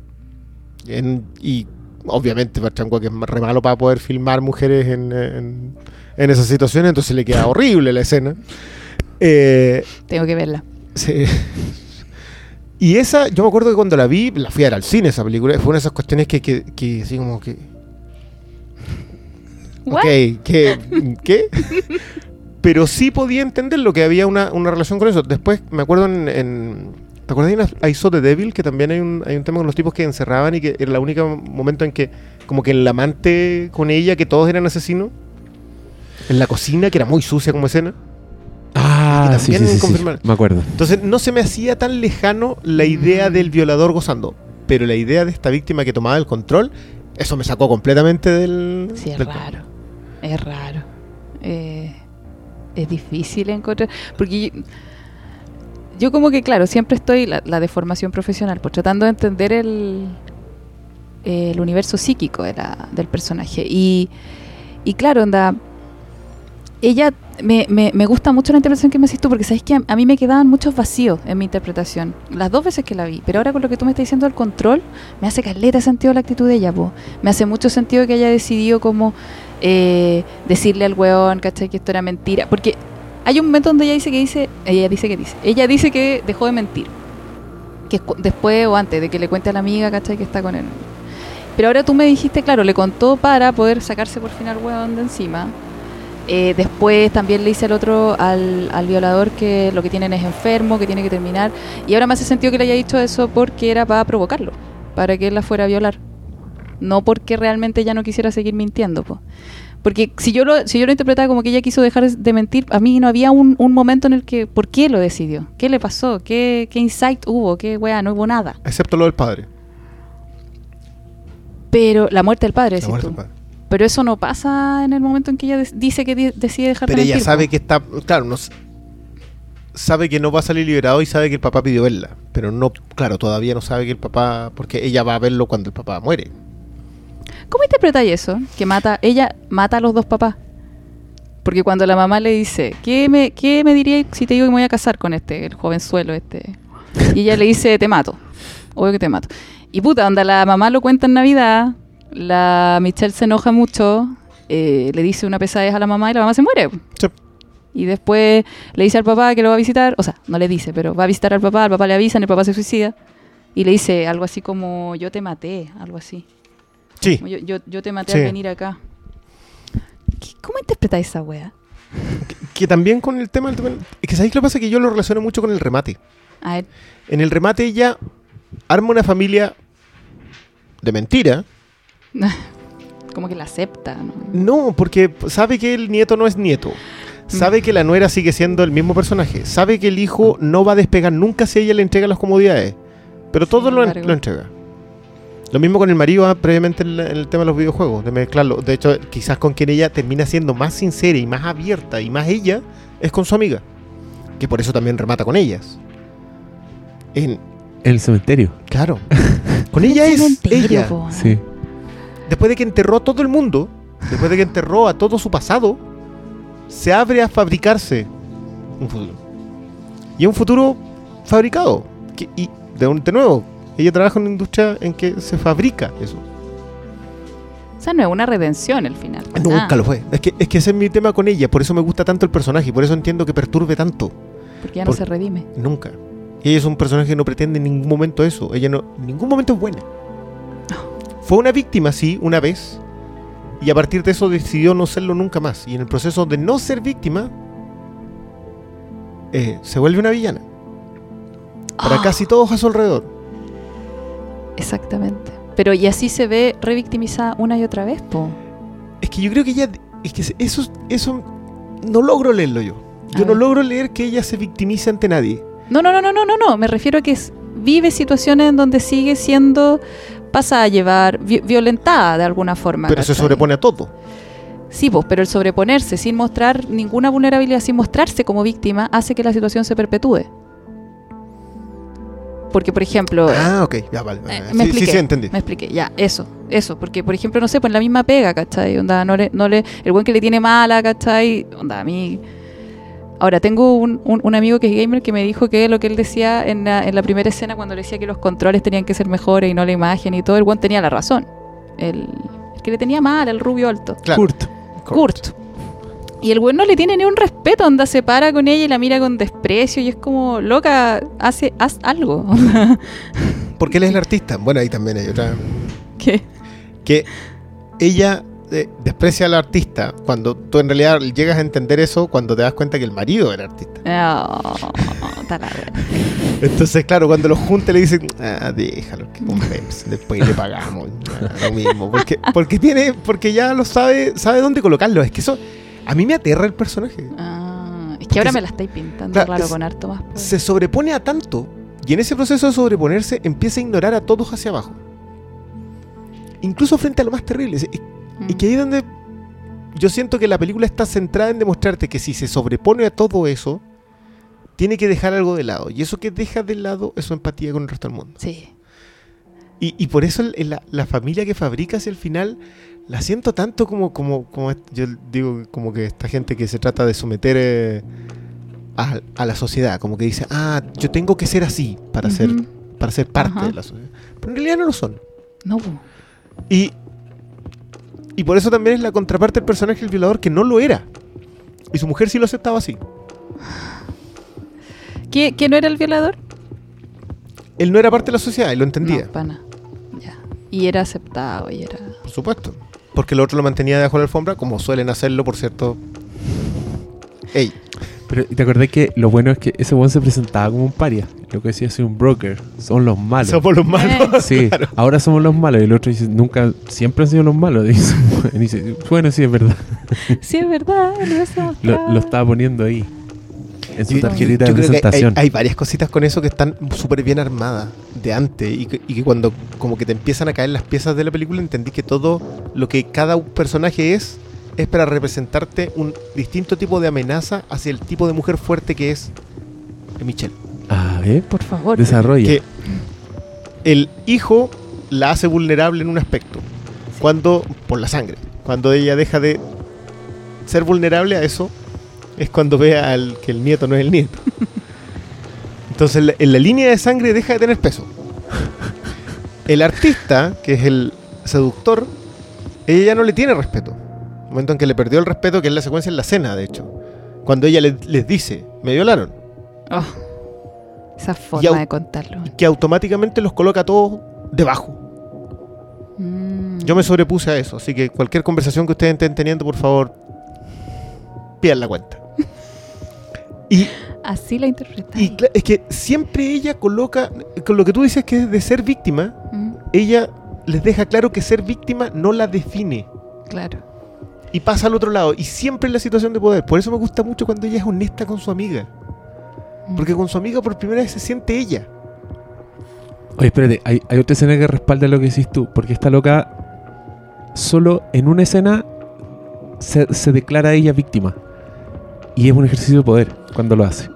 En- y obviamente Park Chan-wook es re malo para poder filmar mujeres en, en, en esas situaciones, entonces le queda horrible la escena. Eh, Tengo que verla. sí. Y esa, yo me acuerdo que cuando la vi, la fui a ver al cine esa película, fue una de esas cuestiones que, que, que así como que... What? Ok, ¿qué? ¿Qué? Pero sí podía entender lo que había una, una relación con eso. Después me acuerdo en... en- ¿Te acuerdas de una- I Saw the Devil? Que también hay un, hay un tema con los tipos que encerraban y que era el único momento en que como que el amante con ella, que todos eran asesinos. En la cocina, que era muy sucia como escena. Ah, sí, sí, también sí, me acuerdo. Entonces no se me hacía tan lejano la idea Mm. del violador gozando. Pero la idea de esta víctima que tomaba el control, eso me sacó completamente del... Sí, es del- raro. Es raro. Eh, es difícil encontrar. Porque yo, yo como que, claro, siempre estoy, la, la deformación profesional, pues tratando de entender el, el universo psíquico de la- del personaje. Y, y claro, onda, ella me, me, me gusta mucho la interpretación que me haces tú, porque sabes que a, a mí me quedaban muchos vacíos en mi interpretación, las dos veces que la vi, pero ahora con lo que tú me estás diciendo del control, me hace caleta sentido la actitud de ella, po. me hace mucho sentido que haya decidido como eh, decirle al weón, ¿cachai? Que esto era mentira, porque hay un momento donde ella dice que dice, ella dice que dice, ella dice que dejó de mentir, que después o antes de que le cuente a la amiga, ¿cachai? Que está con él. Pero ahora tú me dijiste, claro, le contó para poder sacarse por fin al weón de encima. Eh, después también le hice al otro, al, al violador, que lo que tienen es enfermo, que tiene que terminar. Y ahora me hace sentido que le haya dicho eso porque era para provocarlo, para que él la fuera a violar. No porque realmente ella no quisiera seguir mintiendo, po. Porque si yo lo, si yo lo interpretaba como que ella quiso dejar de mentir, a mí no había un, un momento en el que, ¿por qué lo decidió? ¿Qué le pasó? ¿Qué, qué insight hubo? ¿Qué weá? No hubo nada. Excepto lo del padre. Pero la muerte del padre, La decís muerte tú. del padre. Pero eso no pasa en el momento en que ella dice que decide dejar Pero de ella mentir. sabe po. que está. Claro, no, sabe que no va a salir liberado y sabe que el papá pidió verla. Pero no, claro, todavía no sabe que el papá. Porque ella va a verlo cuando el papá muere. ¿Cómo interpretáis eso? Que mata, ella mata a los dos papás. Porque cuando la mamá le dice, ¿qué me, qué me dirías si te digo que me voy a casar con este, el jovenzuelo este? Y ella le dice, te mato. Obvio que te mato. Y puta, onda, la mamá lo cuenta en Navidad, la Michelle se enoja mucho, eh, le dice una pesadez a la mamá y la mamá se muere. Sí. Y después le dice al papá que lo va a visitar, o sea, no le dice, pero va a visitar al papá, al papá le avisan, el papá se suicida. Y le dice algo así como, yo te maté, algo así. Sí. Yo, yo, yo te maté Sí. al venir acá. ¿Qué- ¿Cómo interpretáis esa wea? Que también con el tema. del Es que sabéis lo que pasa que yo lo relaciono mucho con el remate. A ver, En el remate ella arma una familia de mentira. como que la acepta, ¿no? No, porque sabe que el nieto no es nieto. Sabe que la nuera sigue siendo el mismo personaje. Sabe que el hijo no va a despegar nunca si ella le entrega las comodidades. Pero todo lo, embargo. lo entrega. Lo mismo con el marido ah, previamente en, el tema de los videojuegos, de mezclarlo. De hecho, quizás con quien ella termina siendo más sincera y más abierta y más ella es con su amiga. Que por eso también remata con ellas. En, En el cementerio. claro. con ella El es ella. po. Sí. Después de que enterró a todo el mundo, después de que enterró a todo su pasado, se abre a fabricarse un futuro. Y es un futuro fabricado. Que- y de, un- de nuevo, ella trabaja en una industria en que se fabrica eso. O sea, no es una redención el final. Nunca Ah, lo fue. Es que, es que ese es mi tema con ella, por eso me gusta tanto el personaje y por eso entiendo que perturbe tanto. Porque ya no por- se redime. Nunca. Y ella es un personaje que no pretende en ningún momento eso. Ella no, en ningún momento es buena. Fue una víctima, sí, una vez. Y a partir de eso decidió no serlo nunca más. Y en el proceso de no ser víctima, eh, se vuelve una villana. Para Ah, casi todos a su alrededor. Exactamente. Pero y así se ve revictimizada una y otra vez, po. Es que yo creo que ella. Es que eso, eso no logro leerlo yo. Yo A no ver. logro leer que ella se victimice ante nadie. No, no, no, no, no, no, no. Me refiero a que es- vive situaciones en donde sigue siendo pasa a llevar vi- violentada de alguna forma. Pero se sobrepone a todo. Sí, pues, pero el sobreponerse sin mostrar ninguna vulnerabilidad, sin mostrarse como víctima, hace que la situación se perpetúe. Porque, por ejemplo, Ah, ok. Ya, vale. Eh, me sí, sí, expliqué, sí, entendí. Me expliqué, ya, eso, eso, porque por ejemplo, no sé, pues en la misma pega, ¿cachai? Onda, no le, no le, el buen que le tiene mala, ¿cachai? Onda, a mí... Ahora, tengo un, un- un amigo que es gamer que me dijo que lo que él decía en la, en la primera escena cuando le decía que los controles tenían que ser mejores y no la imagen y todo, el buen tenía la razón. El, el que le tenía mal, el rubio alto. Claro. Kurt. Kurt. Y el güey no le tiene ni un respeto, onda se para con ella y la mira con desprecio y es como, loca, hace, haz algo. Porque él es el artista. Bueno, ahí también hay otra. ¿Qué? que ella eh, desprecia al artista cuando tú en realidad llegas a entender eso cuando te das cuenta que el marido era artista. Oh. Entonces, claro, cuando los junta le dicen, ah, déjalo que converse, después le pagamos, ah, lo mismo, porque porque tiene porque ya lo sabe, sabe dónde colocarlo, es que eso a mí me aterra el personaje. Ah, es que ahora me la estáis pintando claro, es- con harto más. poder. Se sobrepone a tanto y en ese proceso de sobreponerse empieza a ignorar a todos hacia abajo. Incluso frente a lo más terrible. Es- Y que ahí es donde yo siento que la película está centrada en demostrarte que si se sobrepone a todo eso, tiene que dejar algo de lado. Y eso que deja de lado es su empatía con el resto del mundo. Sí. Y, y por eso el- la, la familia que fabrica hacia el final la siento tanto como, como, como yo digo, como que esta gente que se trata de someter eh, a, a la sociedad, como que dice, ah, yo tengo que ser así para, ser, para ser parte Ajá. de la sociedad. Pero en realidad no lo son. No. Y, y por eso también es la contraparte del personaje del violador que no lo era. Y su mujer sí lo aceptaba así. ¿Qué, ¿Qué no era el violador? Él no era parte de la sociedad y lo entendía, No, pana. Ya. Y era aceptado, y era. por supuesto. Porque el otro lo mantenía debajo de la alfombra, como suelen hacerlo, por cierto. Ey. Pero ¿y te acordás que lo bueno es que ese weón se presentaba como un paria? Lo que decía, soy un broker. Son los malos. Somos los malos. Sí, ahora somos los malos. Y el otro dice, nunca, siempre han sido los malos. Dice, y dice, bueno, sí, es verdad. Sí, es verdad, lo Lo, estaba poniendo ahí. En su Yo- tarjetita yo de creo que hay, presentación. hay varias cositas con eso que están súper bien armadas de antes y que, y que cuando como que te empiezan a caer las piezas de la película entendí que todo lo que cada personaje es es para representarte un distinto tipo de amenaza hacia el tipo de mujer fuerte que es Michelle. A ver, Por favor. desarrolla. Que el hijo la hace vulnerable en un aspecto. Cuando, por la sangre, cuando ella deja de ser vulnerable a eso, es cuando ve al, que el nieto no es el nieto. Entonces, la- en la línea de sangre deja de tener peso. El artista, que es el seductor, ella ya no le tiene respeto. El momento en que le perdió el respeto, que es la secuencia en la cena, de hecho. Cuando ella le- les dice, me violaron. Oh, esa forma de contarlo. que automáticamente los coloca a todos debajo. Mm. Yo me sobrepuse a eso, así que cualquier conversación que ustedes estén teniendo, por favor, pidan la cuenta. Y, Así la interpreté. y es que siempre ella coloca, con lo que tú dices que es de ser víctima, Mm, ella les deja claro que ser víctima no la define. claro. Y pasa al otro lado, y siempre en la situación de poder. Por eso me gusta mucho cuando ella es honesta con su amiga. Mm. Porque con su amiga por primera vez se siente ella. Oye, espérate, hay, hay otra escena que respalda lo que decís tú, porque esta loca solo en una escena se, se declara ella víctima. Y es un ejercicio de poder cuando lo hace.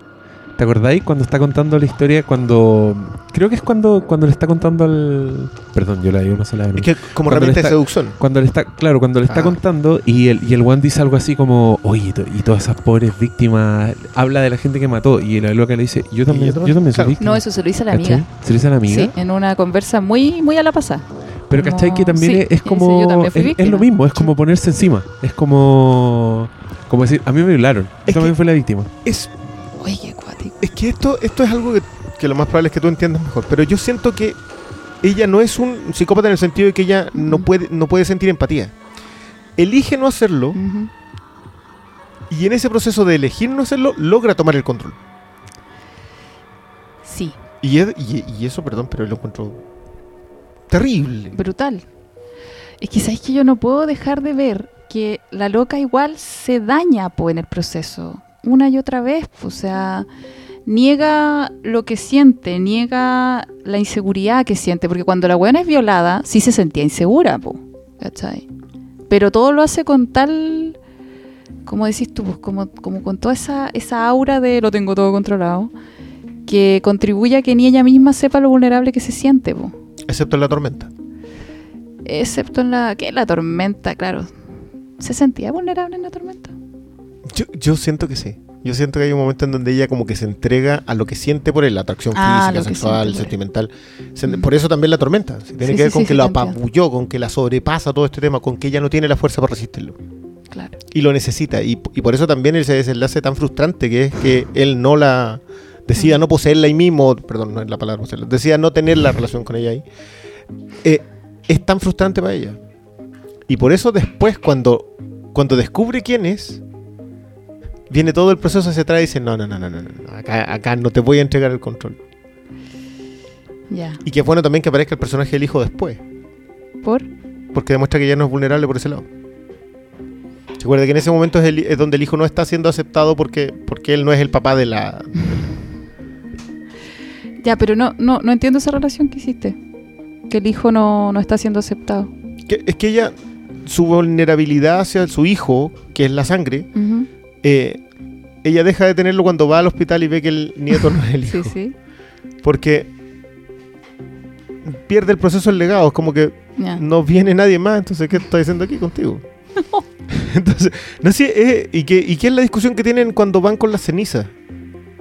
¿Te acordáis cuando está contando la historia? Cuando. Creo que es cuando, cuando le está contando al. Perdón, yo la digo una sola vez. Es que como le de seducción. Cuando le está, claro, cuando le está Ah. contando y el, y el one dice algo así como, oye, y to- y todas esas pobres víctimas, habla de la gente que mató, y la loca le dice, yo también, yo también, yo también soy claro. víctima. No, eso se lo dice a la ¿Cachai? amiga. Se lo dice a la amiga. Sí, en una conversa muy, muy a la pasada. Pero Como- ¿cachai? Que también sí, es, es dice, como. "Yo también fui es, es víctima". lo mismo, es como ponerse encima. Es como. Como decir, a mí me violaron. Yo Es también fui la víctima. Es Oye, qué cuático. Es que esto, esto es algo que, que lo más probable es que tú entiendas mejor. Pero yo siento que ella no es un psicópata en el sentido de que ella no puede, no puede sentir empatía. Elige no hacerlo y en ese proceso de elegir no hacerlo logra tomar el control. Sí, Y, es- y- y eso, perdón, pero lo encuentro terrible. brutal. Es que sabéis que yo no puedo dejar de ver que la loca igual se daña po, en el proceso, una y otra vez. po, o sea, niega lo que siente, niega la inseguridad que siente, porque cuando la buena es violada, sí se sentía insegura, po, ¿cachai? Pero todo lo hace con tal, como decís tú, pues, como, como con toda esa, esa aura de lo tengo todo controlado, que contribuye a que ni ella misma sepa lo vulnerable que se siente, po. Excepto en la tormenta. Excepto en la que la tormenta, claro. ¿Se sentía vulnerable en la tormenta? Yo, yo siento que sí. Yo siento que hay un momento en donde ella como que se entrega a lo que siente por él, la atracción Ah, física, sexual, él. sentimental. Se- Mm. Por eso también la tormenta. Tiene Sí, que sí, ver con sí, que entiendo. apabulló, con que la sobrepasa todo este tema, con que ella no tiene la fuerza para resistirlo. Claro. y lo necesita. Y, y por eso también ese desenlace tan frustrante que es que él no la decida no poseerla ahí mismo, perdón, no es la palabra poseerla, decida no tener la relación con ella ahí, eh, es tan frustrante para ella. Y por eso después cuando, cuando descubre quién es, viene todo el proceso hacia atrás y dice, no, no, no, no, no, no, acá, acá no te voy a entregar el control. Ya. Y que es bueno también que aparezca el personaje del hijo después, ¿Por? porque demuestra que ya no es vulnerable por ese lado. Se acuerda que en ese momento es, el- es donde el hijo no está siendo aceptado porque, porque él no es el papá de la... Ya, pero no, no, no entiendo esa relación que hiciste. Que el hijo no, no está siendo aceptado. que- es que ella, su vulnerabilidad hacia su hijo, que es la sangre, eh, ella deja de tenerlo cuando va al hospital y ve que el nieto no es el hijo. Sí, sí. Porque pierde el proceso del legado, es como que no viene nadie más, entonces ¿qué estoy haciendo aquí contigo? entonces, no sé, eh, ¿y, qué, ¿y qué es la discusión que tienen cuando van con las cenizas?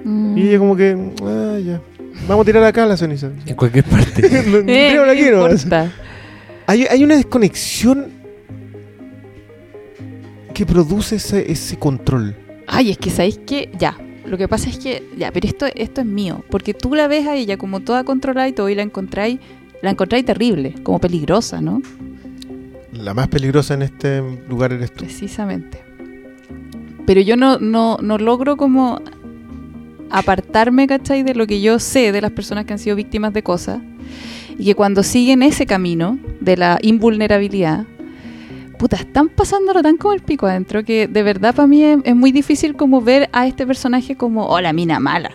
Mm. Y ella como que, ah, ya, vamos a tirar acá las cenizas. En cualquier parte. No, Eh, tirémosla aquí, ¿qué ¿no? importa? Hay, hay una desconexión que produce ese, ese control. Ay, es que sabéis que ya. Lo que pasa es que, ya, pero esto, esto es mío. Porque tú la ves a ella como toda controlada y todo, y la encontráis, la encontráis terrible, como peligrosa, ¿no? La más peligrosa en este lugar eres tú. Precisamente. pero yo no, no, no logro como apartarme, ¿cachai? De lo que yo sé de las personas que han sido víctimas de cosas y que cuando siguen ese camino de la invulnerabilidad, puta, están pasándolo tan como el pico adentro que de verdad para mí es, es muy difícil como ver a este personaje como, oh, la mina mala.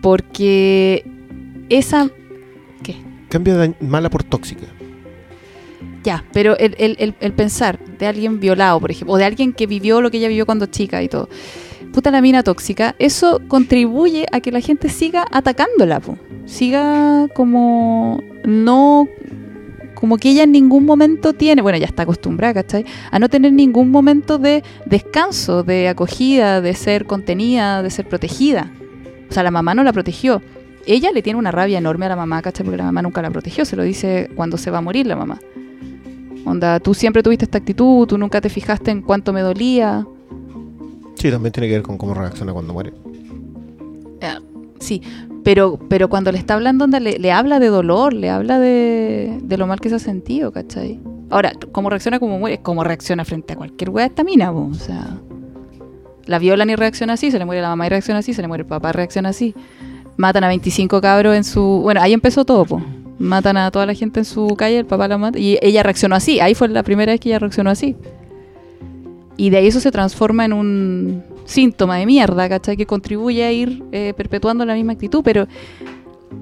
Porque esa... ¿Qué? Cambia de mala por tóxica. Ya, pero el, el- el- el pensar de alguien violado, por ejemplo, o de alguien que vivió lo que ella vivió cuando chica y todo, puta la mina tóxica, eso contribuye a que la gente siga atacándola, po. siga como no, como que ella en ningún momento tiene, bueno, ya está acostumbrada, ¿cachai? A no tener ningún momento de descanso, de acogida, de ser contenida, de ser protegida. O sea, la mamá no la protegió. Ella le tiene una rabia enorme a la mamá, ¿cachai? Porque la mamá nunca la protegió, se lo dice cuando se va a morir la mamá. Onda, tú siempre tuviste esta actitud, tú nunca te fijaste en cuánto me dolía. Sí, también tiene que ver con cómo reacciona cuando muere. Sí, pero, pero cuando le está hablando, le, habla de dolor, le habla de, lo mal que se ha sentido, ¿cachai? Ahora, cómo reacciona como muere, cómo reacciona frente a cualquier weá esta mina, po, o sea. La violan y reacciona así, se le muere la mamá y reacciona así, se le muere el papá y reacciona así. Matan a 25 cabros en su... Bueno, ahí empezó todo, po. Matan a toda la gente en su calle, el papá la mata. Y ella reaccionó así, ahí fue la primera vez que ella reaccionó así. Y de ahí eso se transforma en un síntoma de mierda, ¿cachai? Que contribuye a ir eh, perpetuando la misma actitud, pero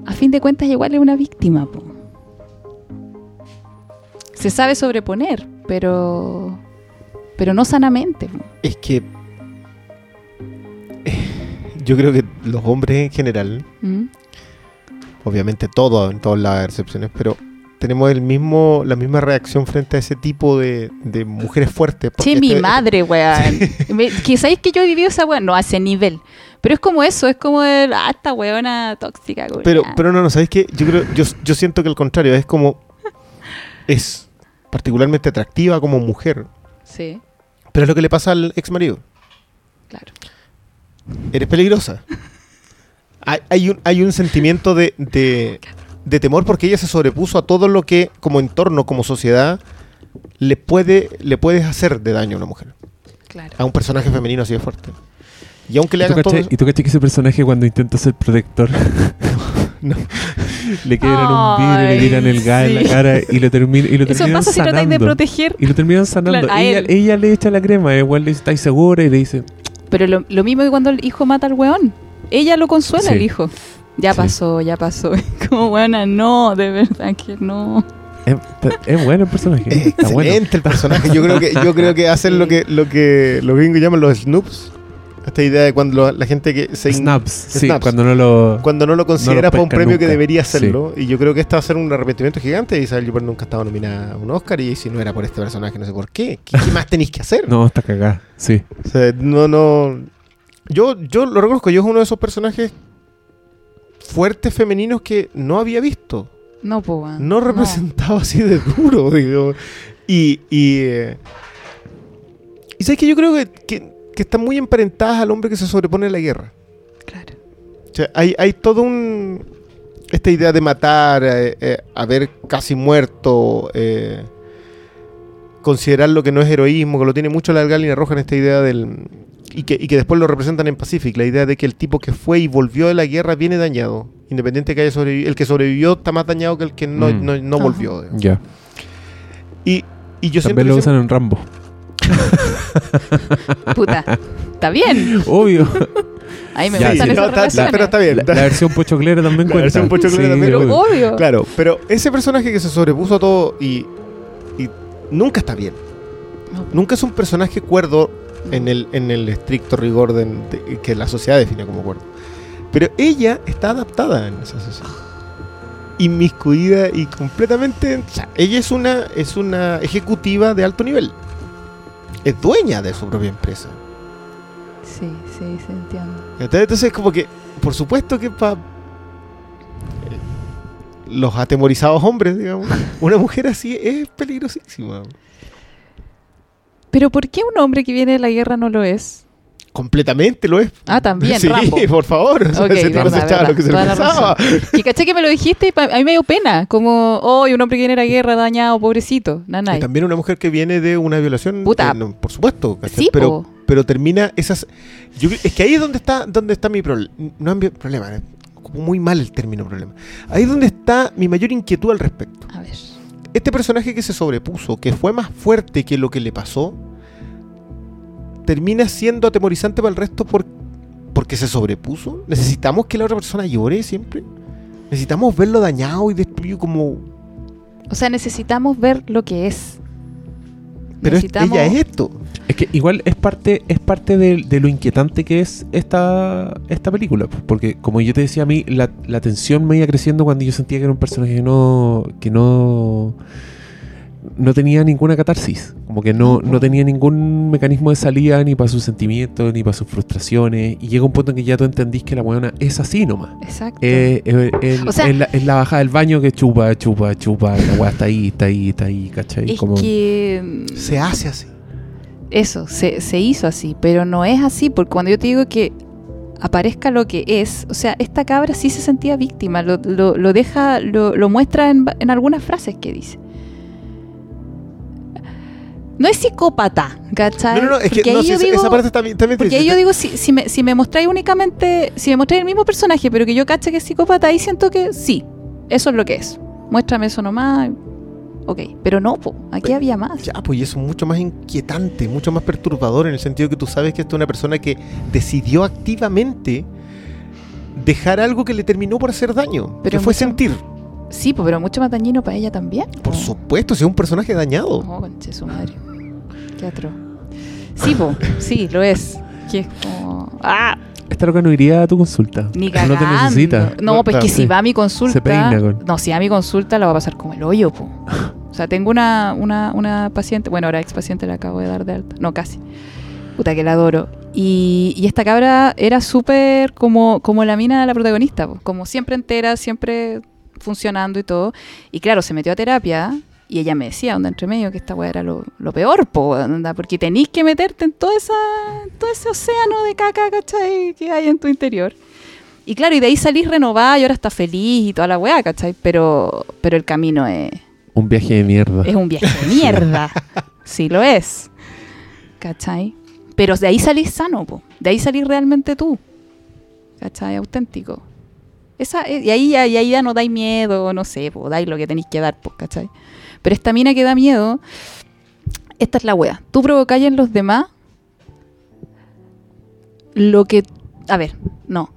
a fin de cuentas igual es una víctima, po. Se sabe sobreponer, pero pero no sanamente. po. Es que. eh, Yo creo que los hombres en general, ¿Mm? obviamente todo, en todas las excepciones, pero tenemos el mismo, la misma reacción frente a ese tipo de, de mujeres fuertes. Sí, mi este- madre, weón. Me- que sabéis que yo he vivido esa weón, no a ese nivel. Pero es como eso, es como el, ah, esta weona tóxica. Pero, pero no, no, ¿sabéis qué? Yo creo, yo, yo siento que al contrario, es como. Es particularmente atractiva como mujer. Sí, Pero es lo que le pasa al ex marido. claro. Eres peligrosa. Hay, hay un, hay un sentimiento de, de, de temor porque ella se sobrepuso a todo lo que, como entorno, como sociedad, le puede le puedes hacer de daño a una mujer. Claro. A un personaje femenino así de fuerte. Y aunque le ¿Y tú hagan todo eso- ¿Y tú cachai que ese personaje cuando intenta ser protector No. le quiebran un vidrio, le tiran el gas en la sí. cara y lo, termina, y lo Eso terminan pasa si tratáis de sanando? proteger. Y lo terminan sanando. Claro, a ella, él. ella le echa la crema, igual le dice, ¿estáis segura? Y le dice, Pero lo, lo mismo que cuando el hijo mata al weón. Ella lo consuela Sí. el hijo. Ya Sí. pasó, ya pasó. Como buena, no, de verdad que no. es, es bueno el personaje. Es está bueno. excelente el personaje. Yo creo que, yo creo que hacen lo que, lo que los gringos llaman los snoops. Esta idea de cuando lo- la gente que se in- Snaps, sí, Snaps. cuando no lo... cuando no lo considera No lo para un premio que debería hacerlo. Y yo creo que esta va a ser un arrepentimiento gigante. Isabel Huppert nunca estaba nominada a un Oscar. Y si no era por este personaje, no sé por qué. ¿Qué, qué más tenéis que hacer? No, está cagada, sí. O sea, no, no. Yo, yo lo reconozco, yo es uno de esos personajes fuertes femeninos que no había visto. No, weón. No representaba así de duro, digo. Y. Y, eh, y sabes que yo creo que, que, que están muy emparentadas al hombre que se sobrepone a la guerra. Claro. O sea, hay, hay todo un. Esta idea de matar, eh, eh, haber casi muerto, considerar lo que no es heroísmo, que lo tiene mucho la línea roja en esta idea del. Y que, y que después lo representan en Pacific, la idea de que el tipo que fue y volvió de la guerra viene dañado. Independiente que haya sobrevivido. El que sobrevivió está más dañado que el que no, Mm. no, no volvió. Ya. Y, y yo También lo usan en Rambo. Puta. Está bien. Obvio. Ahí me gustan sí, esas no, está- pero está bien. La, la versión pochoclera también La cuenta. versión pochoclera también. Pero obvio. obvio. Claro, pero ese personaje que se sobrepuso a todo y, y nunca está bien. No. Nunca es un personaje cuerdo en el, en el estricto rigor de- de- que la sociedad define como cuerdo. Pero ella está adaptada en esa sociedad. Inmiscuida y completamente. o sea, ella es una, es una ejecutiva de alto nivel. Es dueña de su propia empresa. Sí, sí, sí, entiendo. Entonces, entonces como que, por supuesto que para los atemorizados hombres, digamos, una mujer así es peligrosísima. Pero ¿por qué un hombre que viene de la guerra no lo es? Completamente lo es. Ah, también, Sí, Rambo. por favor. O sea, se lo que se le pensaba. Y caché que me lo dijiste y pa- a mí me dio pena. Como, oh, y un hombre que viene de la guerra dañado, pobrecito. Y Nanay. también una mujer que viene de una violación. Puta. eh, no, por supuesto. Sí, pero, po. pero termina esas. Yo, es que ahí es donde está, donde está mi problema. No es mi problema, como muy mal el término problema. Ahí es donde está mi mayor inquietud al respecto. A ver. Este personaje que se sobrepuso, que fue más fuerte que lo que le pasó, termina siendo atemorizante para el resto por, porque se sobrepuso. ¿Necesitamos que la otra persona llore siempre? ¿Necesitamos verlo dañado y destruido como... O sea, necesitamos ver lo que es. Pero Necesitamos- ella es esto. Es que igual es parte, es parte de, de lo inquietante que es esta, esta película. po, Porque como yo te decía a mí, la, la tensión me iba creciendo cuando yo sentía que era un personaje que no. que no. No tenía ninguna catarsis. Como que no, no tenía ningún mecanismo de salida ni para sus sentimientos, ni para sus frustraciones. Y llega un punto en que ya tú entendís que la buena es así nomás. Exacto. Eh, eh, el- O sea- es, la, es la bajada del baño que chupa, chupa, chupa. La weá está ahí, está ahí, está ahí, ¿cachai? es Como- que Se hace así. eso, se, se hizo así, pero no es así, porque cuando yo te digo que aparezca lo que es, o sea, esta cabra sí se sentía víctima, lo, lo- lo deja, lo, lo muestra en, en algunas frases que dice. No es psicópata, ¿cachai? No, no, no, es que no, esa, digo- esa parte está bien. Está bien Porque ahí yo digo, si, si me, si me mostráis únicamente, si me mostráis el mismo personaje, pero que yo cache que es psicópata, ahí siento que sí, eso es lo que es. Muéstrame eso nomás. Ok, pero no, po, aquí Pero- había más. Ya, pues y eso es mucho más inquietante, mucho más perturbador en el sentido que tú sabes que esta es una persona que decidió activamente dejar algo que le terminó por hacer daño, Pero que fue mucho- sentir. Sí, po, pero mucho más dañino para ella también. Por po. supuesto, si es un personaje dañado. Oh, conche su madre. Qué. Sí, po, sí, lo es. Que es como. ¡Ah! Esta loca no iría a tu consulta. Ni no cagando. te necesita. No, pues que Sí. si va a mi consulta. Se peina con- No, si va a mi consulta la va a pasar como el hoyo, po. O sea, tengo una, una, una paciente, bueno, ahora ex paciente la acabo de dar de alta. No, casi. Puta que la adoro. Y, y esta cabra era súper como, como la mina de la protagonista, po. como siempre entera, siempre funcionando y todo. Y claro, se metió a terapia y ella me decía, onda entre medio, que esta weá era lo, lo peor, po, onda, porque tenéis que meterte en toda esa, todo ese océano de caca, ¿cachai? Que hay en tu interior. Y claro, y de ahí salís renovada y ahora está feliz y toda la weá, ¿cachai? Pero, pero el camino es, Un viaje de mierda. es un viaje de mierda. sí lo es. ¿Cachai? Pero de ahí salís sano, po. De ahí salís realmente tú. ¿Cachai? Auténtico. Esa, eh, y, ahí, ya- y ahí ya no dais miedo, no sé, po, dais lo que tenéis que dar, pues, ¿cachai? Pero esta mina que da miedo, esta es la wea. Tú provocáis en los demás lo que. A ver, no.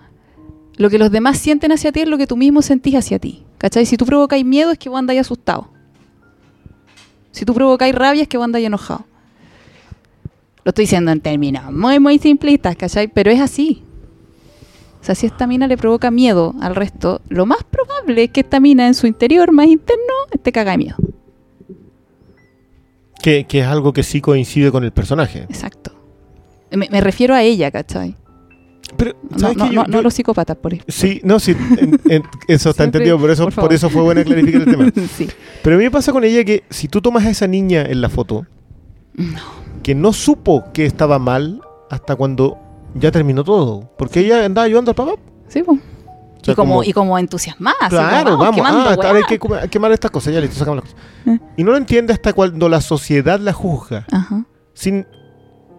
Lo que los demás sienten hacia ti es lo que tú mismo sentís hacia ti. ¿Cachai? Si tú provocáis miedo es que vos andáis asustado. Si tú provocáis rabia es que vos andáis enojado. Lo estoy diciendo en términos muy, muy simplistas, ¿cachai? Pero es así. O sea, si esta mina le provoca miedo al resto, lo más probable es que esta mina en su interior más interno esté cagada de miedo. Que, que es algo que sí coincide con el personaje. Exacto. Me, me refiero a ella, ¿cachai? Pero, No, ¿sabes no, qué? Yo- no- no yo- los psicópatas, por eso. Sí, no, sí, en- en- eso está Siempre, entendido, por eso, por por, eso fue buena clarificar el tema. sí. Pero a mí me pasa con ella que si tú tomas a esa niña en la foto, que no supo que estaba mal hasta cuando ya terminó todo, porque ella andaba ayudando al papá. Sí. O sea, y, como, como- y como entusiasmada. Claro, como, vamos, quemando ah, hay que quemar estas cosas, ya listo, sacamos las cosas. Eh. Y no lo entiende hasta cuando la sociedad la juzga, Ajá, sin,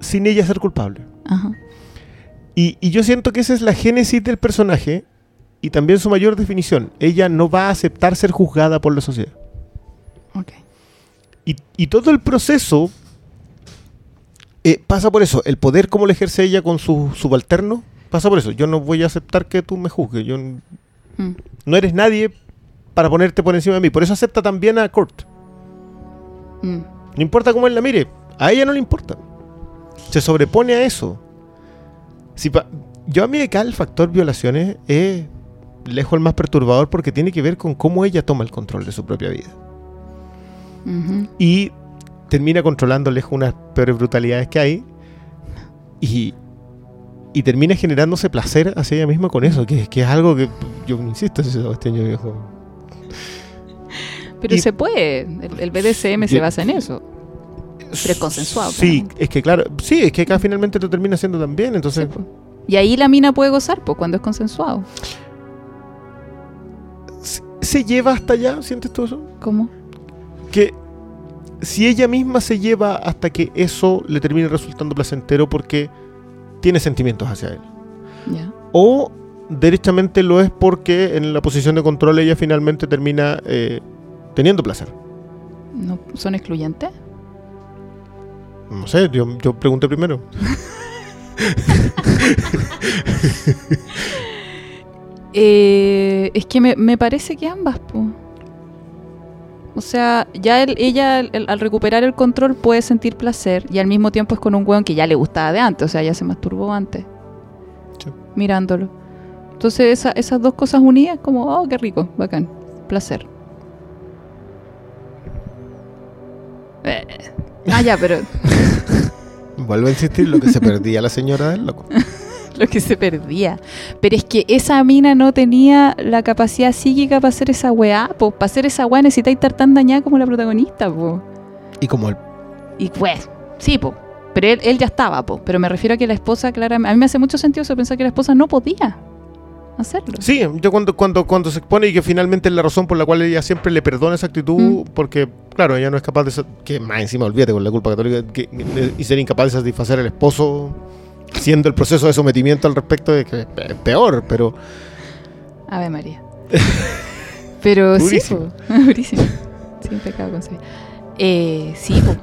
sin ella ser culpable. ajá. Y, y yo siento que esa es la génesis del personaje y también su mayor definición. Ella no va a aceptar ser juzgada por la sociedad. Ok. Y, y todo el proceso eh, pasa por eso. El poder como lo ejerce ella con su subalterno pasa por eso. Yo no voy a aceptar que tú me juzgues. Yo, Mm. no eres nadie para ponerte por encima de mí. Por eso acepta también a Kurt. Mm. No importa cómo él la mire. A ella no le importa. Se sobrepone a eso. Si yo a mí de acá el factor violaciones es lejos el más perturbador porque tiene que ver con cómo ella toma el control de su propia vida. Y termina controlando lejos unas peores brutalidades que hay y, y termina generándose placer hacia ella misma con eso, que, que es algo que yo insisto, ese Sebastián viejo. Pero Y- se puede. El, el BDSM se basa en eso. Pero es consensuado, Sí, claramente. es que claro, sí, es que acá finalmente lo termina haciendo también, entonces Sí. Y ahí la mina puede gozar, pues, cuando es consensuado. ¿se- ¿se lleva hasta allá? ¿Sientes tú eso? ¿Cómo? Que si ella misma se lleva hasta que eso le termine resultando placentero porque tiene sentimientos hacia él. O derechamente lo es porque en la posición de control ella finalmente termina eh, teniendo placer. ¿No son excluyentes? No sé, yo, yo pregunté primero. Eh, es que me, me parece que ambas, po. O sea, ya él- ella al, al recuperar el control puede sentir placer y al mismo tiempo es con un weón que ya le gustaba de antes, o sea, ya se masturbó antes. Sí. Mirándolo. Entonces esa- esas dos cosas unidas como, oh, qué rico, bacán, placer. Eh. Ah, ya, pero Vuelvo a insistir lo que se perdía la señora del loco. lo que se perdía. Pero es que esa mina no tenía la capacidad psíquica para hacer esa weá, po. Para hacer esa weá necesita estar tan dañada como la protagonista, po. Y como el Y pues, sí, po. Pero él, él ya estaba, po. Pero me refiero a que la esposa, claramente. A mí me hace mucho sentido eso, pensar que la esposa no podía hacerlo. Sí, yo cuando, cuando, cuando se expone y que finalmente es la razón por la cual ella siempre le perdona esa actitud, Mm. porque, claro, ella no es capaz de... Que más encima, olvídate con la culpa católica, que, y ser incapaz de satisfacer al esposo, siendo el proceso de sometimiento al respecto de que es pe- peor, pero... Ave María. Pero sí, po. Durísimo. Sin pecado concebido. Eh, sí, po.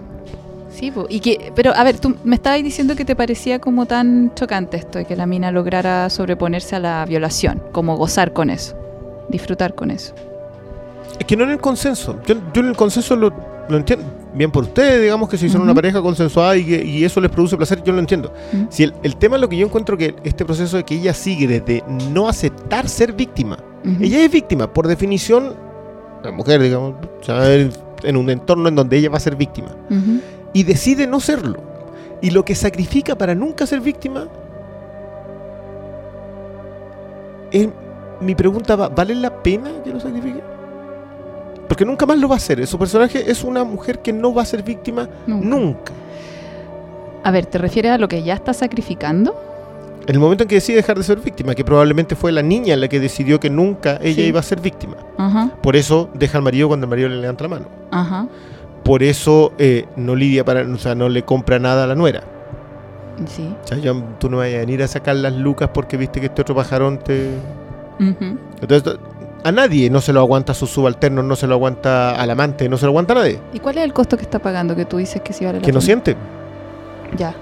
Sí, po. Y que, pero a ver, tú me estabas diciendo que te parecía como tan chocante esto de que la mina lograra sobreponerse a la violación, como gozar con eso, disfrutar con eso. Es que no en el consenso. Yo, yo en el consenso lo, lo entiendo. Bien por ustedes, digamos que se hicieron una pareja consensuada y, que, y eso les produce placer, yo lo entiendo. Si el, el tema es lo que yo encuentro que este proceso de que ella sigue desde no aceptar ser víctima. Ella es víctima, por definición, la mujer, digamos, se va a ver en un entorno en donde ella va a ser víctima. Y decide no serlo. Y lo que sacrifica para nunca ser víctima. es- mi pregunta va, ¿vale la pena que lo sacrifique? Porque nunca más lo va a hacer. Su personaje es una mujer que no va a ser víctima Nunca. nunca. A ver, ¿te refieres a lo que ya está sacrificando? En el momento en que decide dejar de ser víctima, que probablemente fue la niña la que decidió que nunca ella Sí. iba a ser víctima. Ajá, Por eso deja al marido cuando el marido le levanta la mano. ajá. Por eso eh, no lidia para, o sea, no le compra nada a la nuera. Sí. O sea, yo- tú no vayas a venir a sacar las lucas porque viste que este otro pajarón te. Ujú. Entonces, a nadie no se lo aguanta a sus subalternos, no se lo aguanta al amante, no se lo aguanta a nadie. ¿Y cuál es el costo que está pagando que tú dices que sí vale la Que no siente, Ya.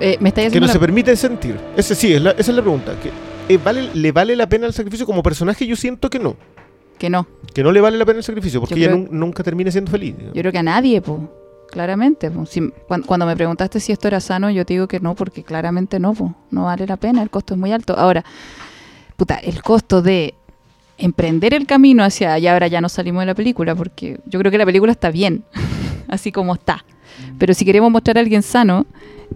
Eh, me estáis que no la- se permite sentir. Ese sí, es la- esa es la pregunta. Que, eh, ¿vale, ¿Le vale la pena el sacrificio como personaje? Yo siento que no. que no. Que no le vale la pena el sacrificio porque Yo ella creo- nunca termina siendo feliz. Yo creo que a nadie, po. Claramente, po. Si- cuan- cuando me preguntaste si esto era sano, yo te digo que no, porque claramente no, po. No vale la pena, el costo es muy alto. Ahora, puta, el costo de emprender el camino hacia allá, ahora ya no salimos de la película, porque yo creo que la película está bien, así como está. Pero si queremos mostrar a alguien sano,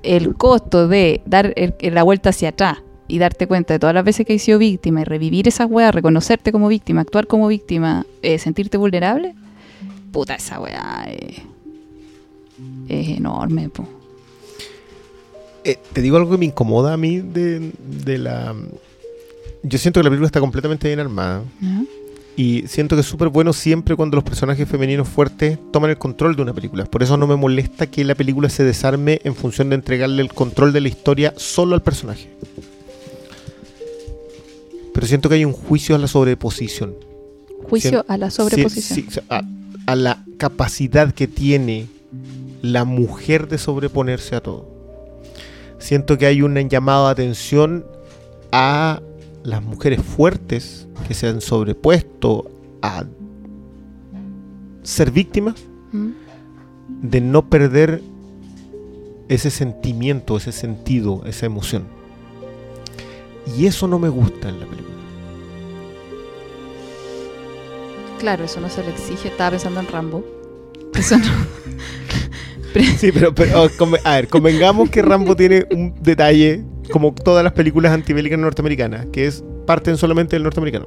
el costo de dar la vuelta hacia atrás y darte cuenta de todas las veces que has sido víctima y revivir esa weá, reconocerte como víctima, actuar como víctima, eh, sentirte vulnerable, puta, esa weá eh, es enorme, po. Eh, te digo algo que me incomoda a mí de la... Yo siento que la película está completamente bien armada. Y siento que es súper bueno siempre cuando los personajes femeninos fuertes toman el control de una película. Por eso no me molesta que la película se desarme en función de entregarle el control de la historia solo al personaje. Pero siento que hay un juicio a la sobreposición. Juicio a la sobreposición. Sí, sí, a, a la capacidad que tiene la mujer de sobreponerse a todo. Siento que hay un llamado de atención a las mujeres fuertes que se han sobrepuesto a ser víctimas ¿Mm? de no perder ese sentimiento, ese sentido, esa emoción. Y eso no me gusta en la película. Claro, eso no se le exige. Estaba pensando en Rambo. Eso no. Sí, pero, pero, oh, conve- a ver, convengamos que Rambo tiene un detalle, como todas las películas antibélicas norteamericanas, que es parten solamente del norteamericano.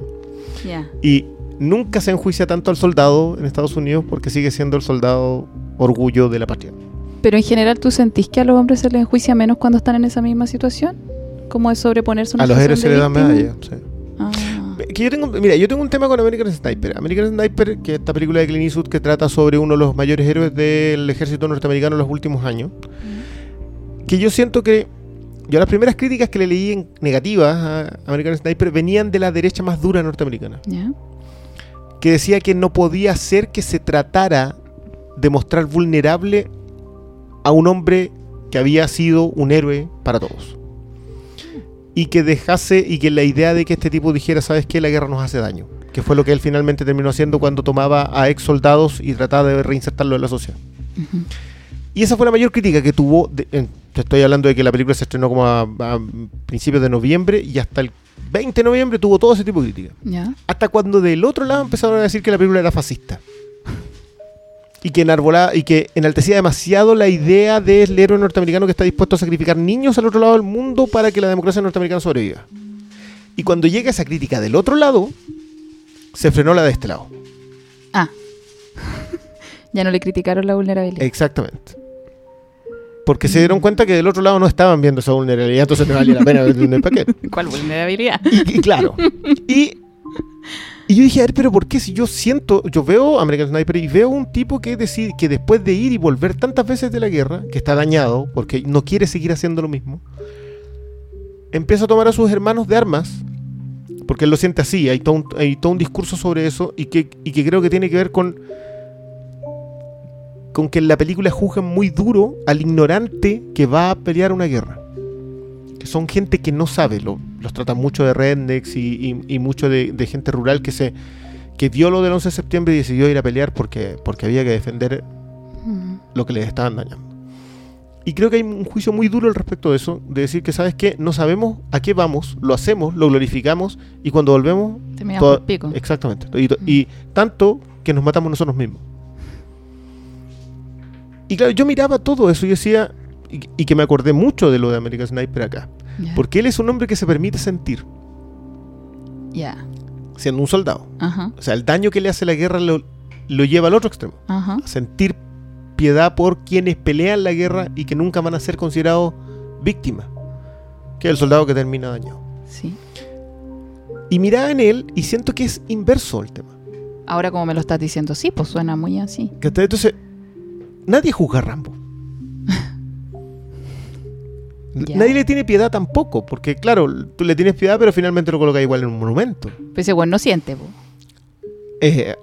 Ya. Y nunca se enjuicia tanto al soldado en Estados Unidos porque sigue siendo el soldado orgullo de la patria. Pero en general, ¿tú sentís que a los hombres se les enjuicia menos cuando están en esa misma situación? Como de sobreponerse a una A los héroes se situación le de dan víctima? medallas. sí. Que yo tengo, mira, yo tengo un tema con American Sniper. American Sniper, que es esta película de Clint Eastwood que trata sobre uno de los mayores héroes del ejército norteamericano en los últimos años. Que yo siento que yo las primeras críticas que le leí en negativas a American Sniper venían de la derecha más dura norteamericana. Que decía que no podía ser que se tratara de mostrar vulnerable a un hombre que había sido un héroe para todos. Y que dejase, y que la idea de que este tipo dijera, ¿sabes qué? La guerra nos hace daño. Que fue lo que él finalmente terminó haciendo cuando tomaba a ex soldados y trataba de reinsertarlo en la sociedad. Y esa fue la mayor crítica que tuvo. de- te estoy hablando de que la película se estrenó como a, a principios de noviembre y hasta el 20 de noviembre tuvo todo ese tipo de crítica. Hasta cuando del otro lado empezaron a decir que la película era fascista. Y que enarbolaba y que enaltecía demasiado la idea del héroe norteamericano que está dispuesto a sacrificar niños al otro lado del mundo para que la democracia norteamericana sobreviva. Y cuando llega esa crítica del otro lado, se frenó la de este lado. Ah. ya no le criticaron la vulnerabilidad. Exactamente. Porque se dieron cuenta que del otro lado no estaban viendo esa vulnerabilidad, entonces no valía la pena ver el paquete. ¿Cuál vulnerabilidad? Y, y claro. Y, y yo dije, a ver, pero ¿por qué si yo siento, yo veo American Sniper y veo un tipo que decide que después de ir y volver tantas veces de la guerra, que está dañado porque no quiere seguir haciendo lo mismo, empieza a tomar a sus hermanos de armas, porque él lo siente así, hay todo un, discurso sobre eso y que, y que creo que tiene que ver con con que en la película juzgan muy duro al ignorante que va a pelear una guerra que son gente que no sabe, lo- los tratan mucho de rednecks y, y- y mucho de, de gente rural que se que vio lo del 11 de septiembre y decidió ir a pelear porque, porque había que defender lo que les estaban dañando. Y creo que hay un juicio muy duro al respecto de eso, de decir que, ¿sabes qué? No sabemos a qué vamos, lo hacemos, lo glorificamos y cuando volvemos... Te por pico. Exactamente. Y tanto que nos matamos nosotros mismos. Y claro, yo miraba todo eso y decía, y, y que me acordé mucho de lo de American Sniper acá, Porque él es un hombre que se permite sentir, Ya. siendo un soldado. Ajá. O sea, el daño que le hace la guerra lo, lo lleva al otro extremo. Ajá. A sentir piedad por quienes pelean la guerra y que nunca van a ser considerados víctimas. Que es el soldado que termina dañado. Sí. Y miraba en él y siento que es inverso el tema. Ahora como me lo estás diciendo, sí, pues suena muy así. Entonces, nadie juzga a Rambo. Ya. Nadie le tiene piedad tampoco, porque claro, tú le tienes piedad, pero finalmente lo colocas igual en un monumento. Pues ese bueno no siente, po. Eh,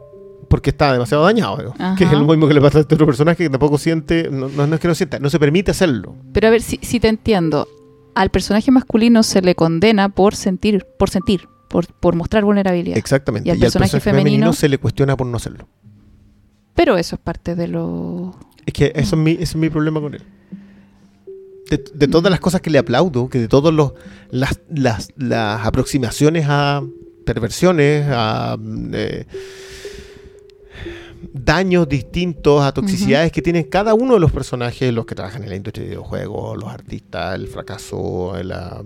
porque está demasiado dañado, que es lo mismo que le pasa a este otro personaje que tampoco siente, no, no- no es que no sienta, no se permite hacerlo. Pero a ver, si, si te entiendo, al personaje masculino se le condena por sentir, por sentir, por, por mostrar vulnerabilidad. Exactamente. Y al personaje femenino- se le cuestiona por no hacerlo. Pero eso es parte de lo... Es que eso es mi, ese es mi problema con él. De, de todas las cosas que le aplaudo, que de todas las, las, las aproximaciones a perversiones, a mm, eh, daños distintos, a toxicidades que tienen cada uno de los personajes, los que trabajan en la industria de videojuegos, los artistas, el fracaso, la,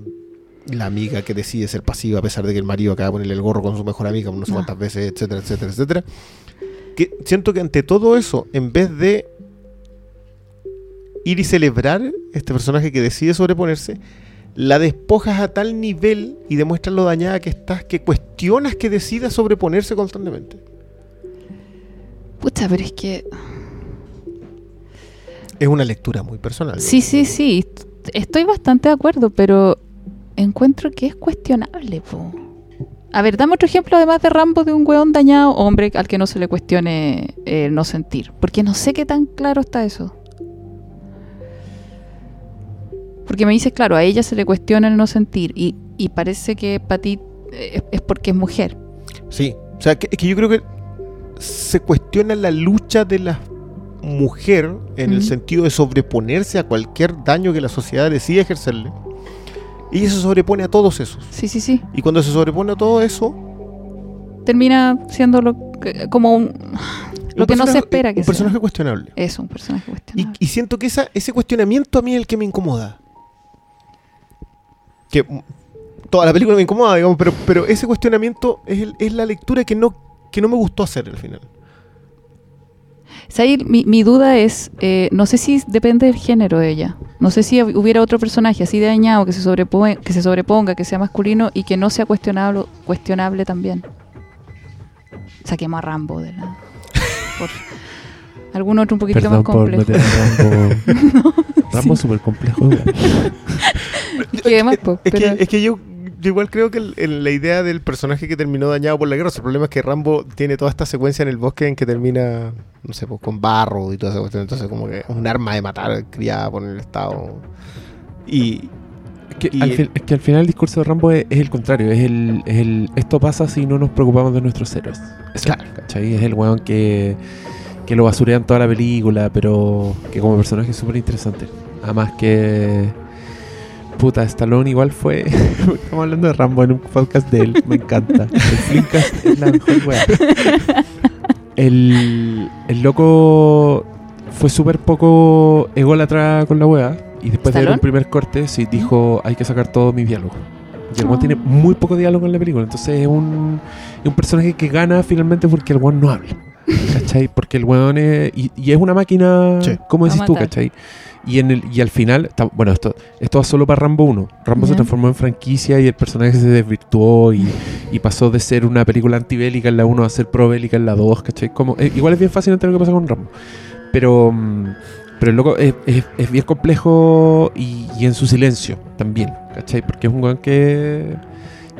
la amiga que decide ser pasiva a pesar de que el marido acaba de ponerle el gorro con su mejor amiga no sé cuántas veces, etcétera, etcétera, etcétera. Que siento que ante todo eso, en vez de ir y celebrar este personaje que decide sobreponerse, la despojas a tal nivel y demuestras lo dañada que estás que cuestionas que decida sobreponerse constantemente. Pucha, pero es que... Es una lectura muy personal. Sí, sí, sí. Estoy bastante de acuerdo, pero encuentro que es cuestionable, po. A ver, dame otro ejemplo además de Rambo de un weón dañado, hombre al que no se le cuestione eh, no sentir. Porque no sé qué tan claro está eso. Porque me dices, claro, a ella se le cuestiona el no sentir y, y parece que para ti eh, es, es porque es mujer. Sí, o sea, que, es que yo creo que se cuestiona la lucha de la mujer en el sentido de sobreponerse a cualquier daño que la sociedad decide ejercerle. Y ella se sobrepone a todos esos. Sí, sí, sí. Y cuando se sobrepone a todo eso, Termina siendo lo que- como un, lo un que no se espera que un sea. personaje cuestionable. Es un personaje Y, cuestionable. y siento que esa, ese cuestionamiento a mí es el que me incomoda. Que toda la película me incomoda, digamos, pero, pero ese cuestionamiento es, el- es la lectura que no, que no me gustó hacer al final. Ahí mi, mi duda es, eh, no sé si depende del género de ella. No sé si hubiera otro personaje así dañado que se, sobreponga, que se sobreponga, que sea masculino y que no sea cuestionable, cuestionable también. Saquemos a Rambo de la... por- algún otro un poquito Perdón más por complejo. meter a Rambo. Rambo es sí. súper complejo. Y además, po, Es pero- que, es que yo, yo igual creo que el- el- la idea del personaje que terminó dañado por la guerra, o sea, el problema es que Rambo tiene toda esta secuencia en el bosque en que termina, no sé, pues, con barro y toda esa cuestión. Entonces, como que es un arma de matar criada por el Estado. Y, Es que, Y- al fin- es que al final el discurso de Rambo es, es el contrario. Es el, es el esto pasa si no nos preocupamos de nuestros héroes. Eso, Claro. ¿cachai? Es el weón que, que lo basurean toda la película, pero que como personaje es súper interesante. Además que... Puta, Stallone igual fue... Estamos hablando de Rambo en un podcast de él. Me encanta. El Flimcast es la mejor weá. El, el loco fue súper poco ególatra con la weá. Y después de ver un primer corte, sí, dijo, hay que sacar todos mis diálogos. Y el Oh. tiene muy poco diálogo en la película. Entonces es un, es un personaje que gana finalmente porque el weón no habla. ¿Cachai? Porque el weón es... Y, y es una máquina, Sí. a decís tú. ¿cachai? Y, en el, y al final, está- bueno, esto, esto va solo para Rambo 1. Rambo se transformó en franquicia y el personaje se desvirtuó y, y pasó de ser una película antibélica en la 1 a ser probélica en la 2, ¿cachai? Como, eh, igual es bien fascinante lo que pasa con Rambo. Pero, mm, pero el loco es, es- es bien complejo y, y en su silencio también, ¿cachai? Porque es un weón que,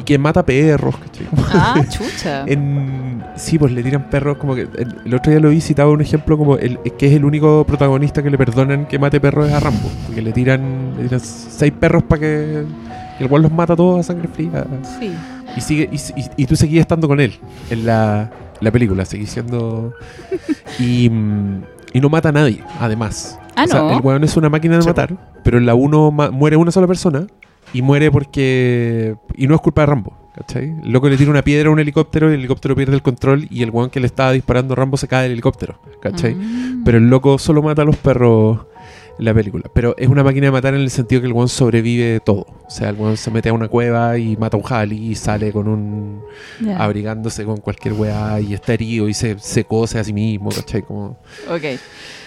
y que mata perros, ¿cachai? Ah, chucha. En, sí, pues le tiran perros como que el, el otro día lo vi citaba un ejemplo como el, que es el único protagonista que le perdonan que mate perros es a Rambo, porque le tiran, le tiran seis perros para que el cual los mata todos a sangre fría Sí. y sigue y, y- y tú seguís estando con él en la, la película, seguís siendo y, y no mata a nadie, además. Ah, O sea, no. el weón es una máquina de matar, pero en la 1 muere una sola persona y muere porque. Y no es culpa de Rambo, ¿cachai? El loco le tira una piedra a un helicóptero y el helicóptero pierde el control y el weón que le estaba disparando a Rambo se cae del helicóptero, ¿cachai? Mm. Pero el loco solo mata a los perros la película. Pero es una máquina de matar en el sentido que el weón sobrevive todo. O sea, el weón se mete a una cueva y mata a un jali y sale con un. Abrigándose con cualquier weá y está herido y se, se cose a sí mismo, ¿cachai? Como. Ok.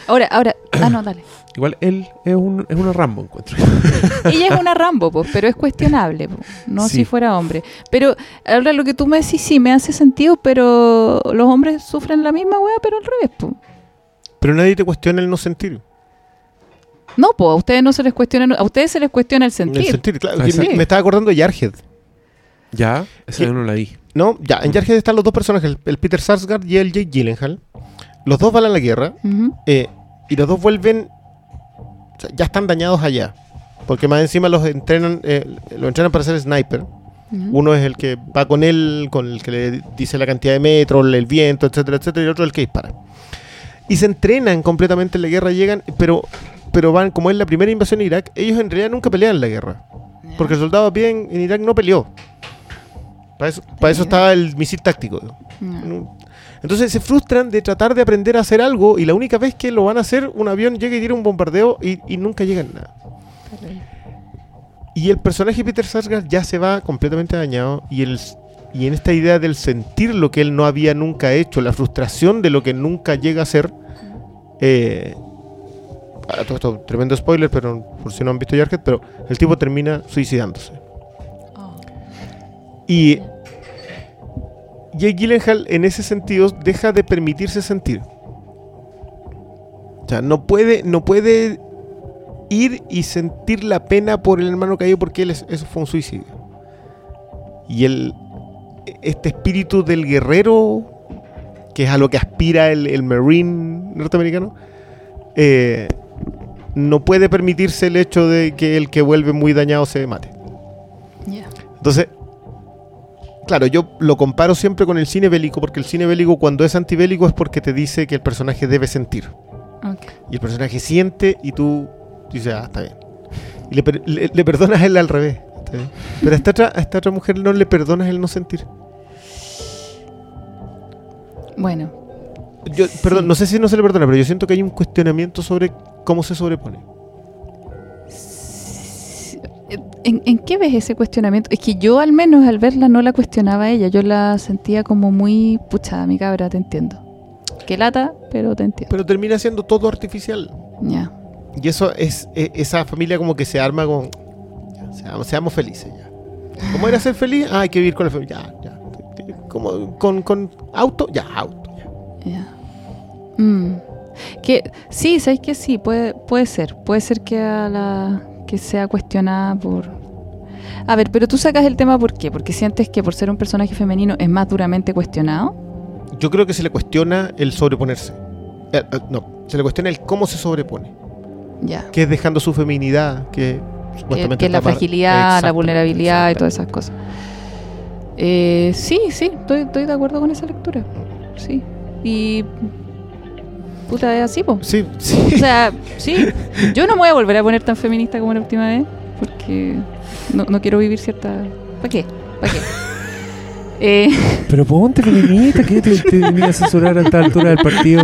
Ahora, ahora. Ah, no, dale. Igual él es, un, es una Rambo, encuentro. Ella es una Rambo, pues, pero es cuestionable, po, no Sí. si fuera hombre. Pero ahora lo que tú me decís sí me hace sentido, pero los hombres sufren la misma weá, pero al revés, po. pero nadie te cuestiona el no sentir. No, pues a ustedes no se les cuestiona, a ustedes se les cuestiona el sentir. El sentir, claro. Ah, sí. me, me estaba acordando de Jarhead. Ya, esa no la vi. ¿No? Ya, en Jarhead están los dos personajes, el, el Peter Sarsgaard y el Jake Gyllenhaal. Los dos van a la guerra eh, y los dos vuelven. o sea, ya están dañados allá. Porque más encima los entrenan, eh, los entrenan para ser sniper. Uno es el que va con él, con el que le dice la cantidad de metros, el viento, etcétera, etcétera, y el otro el que dispara. Y se entrenan completamente en la guerra, llegan, pero, pero van, como es la primera invasión a Irak, ellos en realidad nunca pelean en la guerra. Porque el soldado a pie en, en Irak no peleó. Para eso, para eso estaba el misil táctico. No. Entonces se frustran de tratar de aprender a hacer algo y la única vez que lo van a hacer, un avión llega y tira un bombardeo y, y nunca llegan nada. Y el personaje Peter Sarsgaard ya se va completamente dañado y, el, y en esta idea del sentir lo que él no había nunca hecho, la frustración de lo que nunca llega a ser, eh, ah, todo esto, tremendo spoiler, pero por si no han visto Jarhead, pero el tipo termina suicidándose. Oh. Y Jake Gyllenhaal en ese sentido deja de permitirse sentir. O sea, no puede, no puede ir y sentir la pena por el hermano caído porque él es- eso fue un suicidio. Y el, este espíritu del guerrero, que es a lo que aspira el, el marine norteamericano, eh, no puede permitirse el hecho de que el que vuelve muy dañado se mate. Entonces, claro, yo lo comparo siempre con el cine bélico, porque el cine bélico cuando es antibélico es porque te dice que el personaje debe sentir. Ok. Y el personaje siente y tú dices, ah, está bien. Y le, le- le perdonas a él al revés. Pero a esta, otra, a esta otra mujer no le perdonas el no sentir. Bueno, Yo, perdón, Sí. no sé si no se le perdona, pero yo siento que hay un cuestionamiento sobre cómo se sobrepone. ¿En, en qué ves ese cuestionamiento? Es que yo al menos al verla no la cuestionaba a ella, yo la sentía como muy puchada, mi cabra, te entiendo. Qué lata, pero te entiendo. Pero termina siendo todo artificial. Ya. Y eso es, e- esa familia como que se arma con... ya, seamos, seamos felices ya. ¿Cómo era ser feliz? Ah, hay que vivir con la familia. Ya, ya. Como con, con auto, ya, auto. Mm. Que sí, sabéis que sí, puede, puede ser. Puede ser que a la que sea cuestionada por. A ver, pero tú sacas el tema ¿por qué? Porque sientes que por ser un personaje femenino es más duramente cuestionado. Yo creo que se le cuestiona el sobreponerse. Eh, eh, no, se le cuestiona el cómo se sobrepone. Ya. Que es dejando su feminidad, que Que, la fragilidad, la vulnerabilidad y todas esas cosas. Eh, sí, sí, estoy, estoy de acuerdo con esa lectura. Sí. Y. Puta, es así, po. Sí, sí. O sea, sí, yo no me voy a volver a poner tan feminista como la última vez, porque no, no quiero vivir cierta... ¿Para qué? ¿Para qué? Eh, Pero ponte feminista, que te, te venía a censurar a esta altura del partido.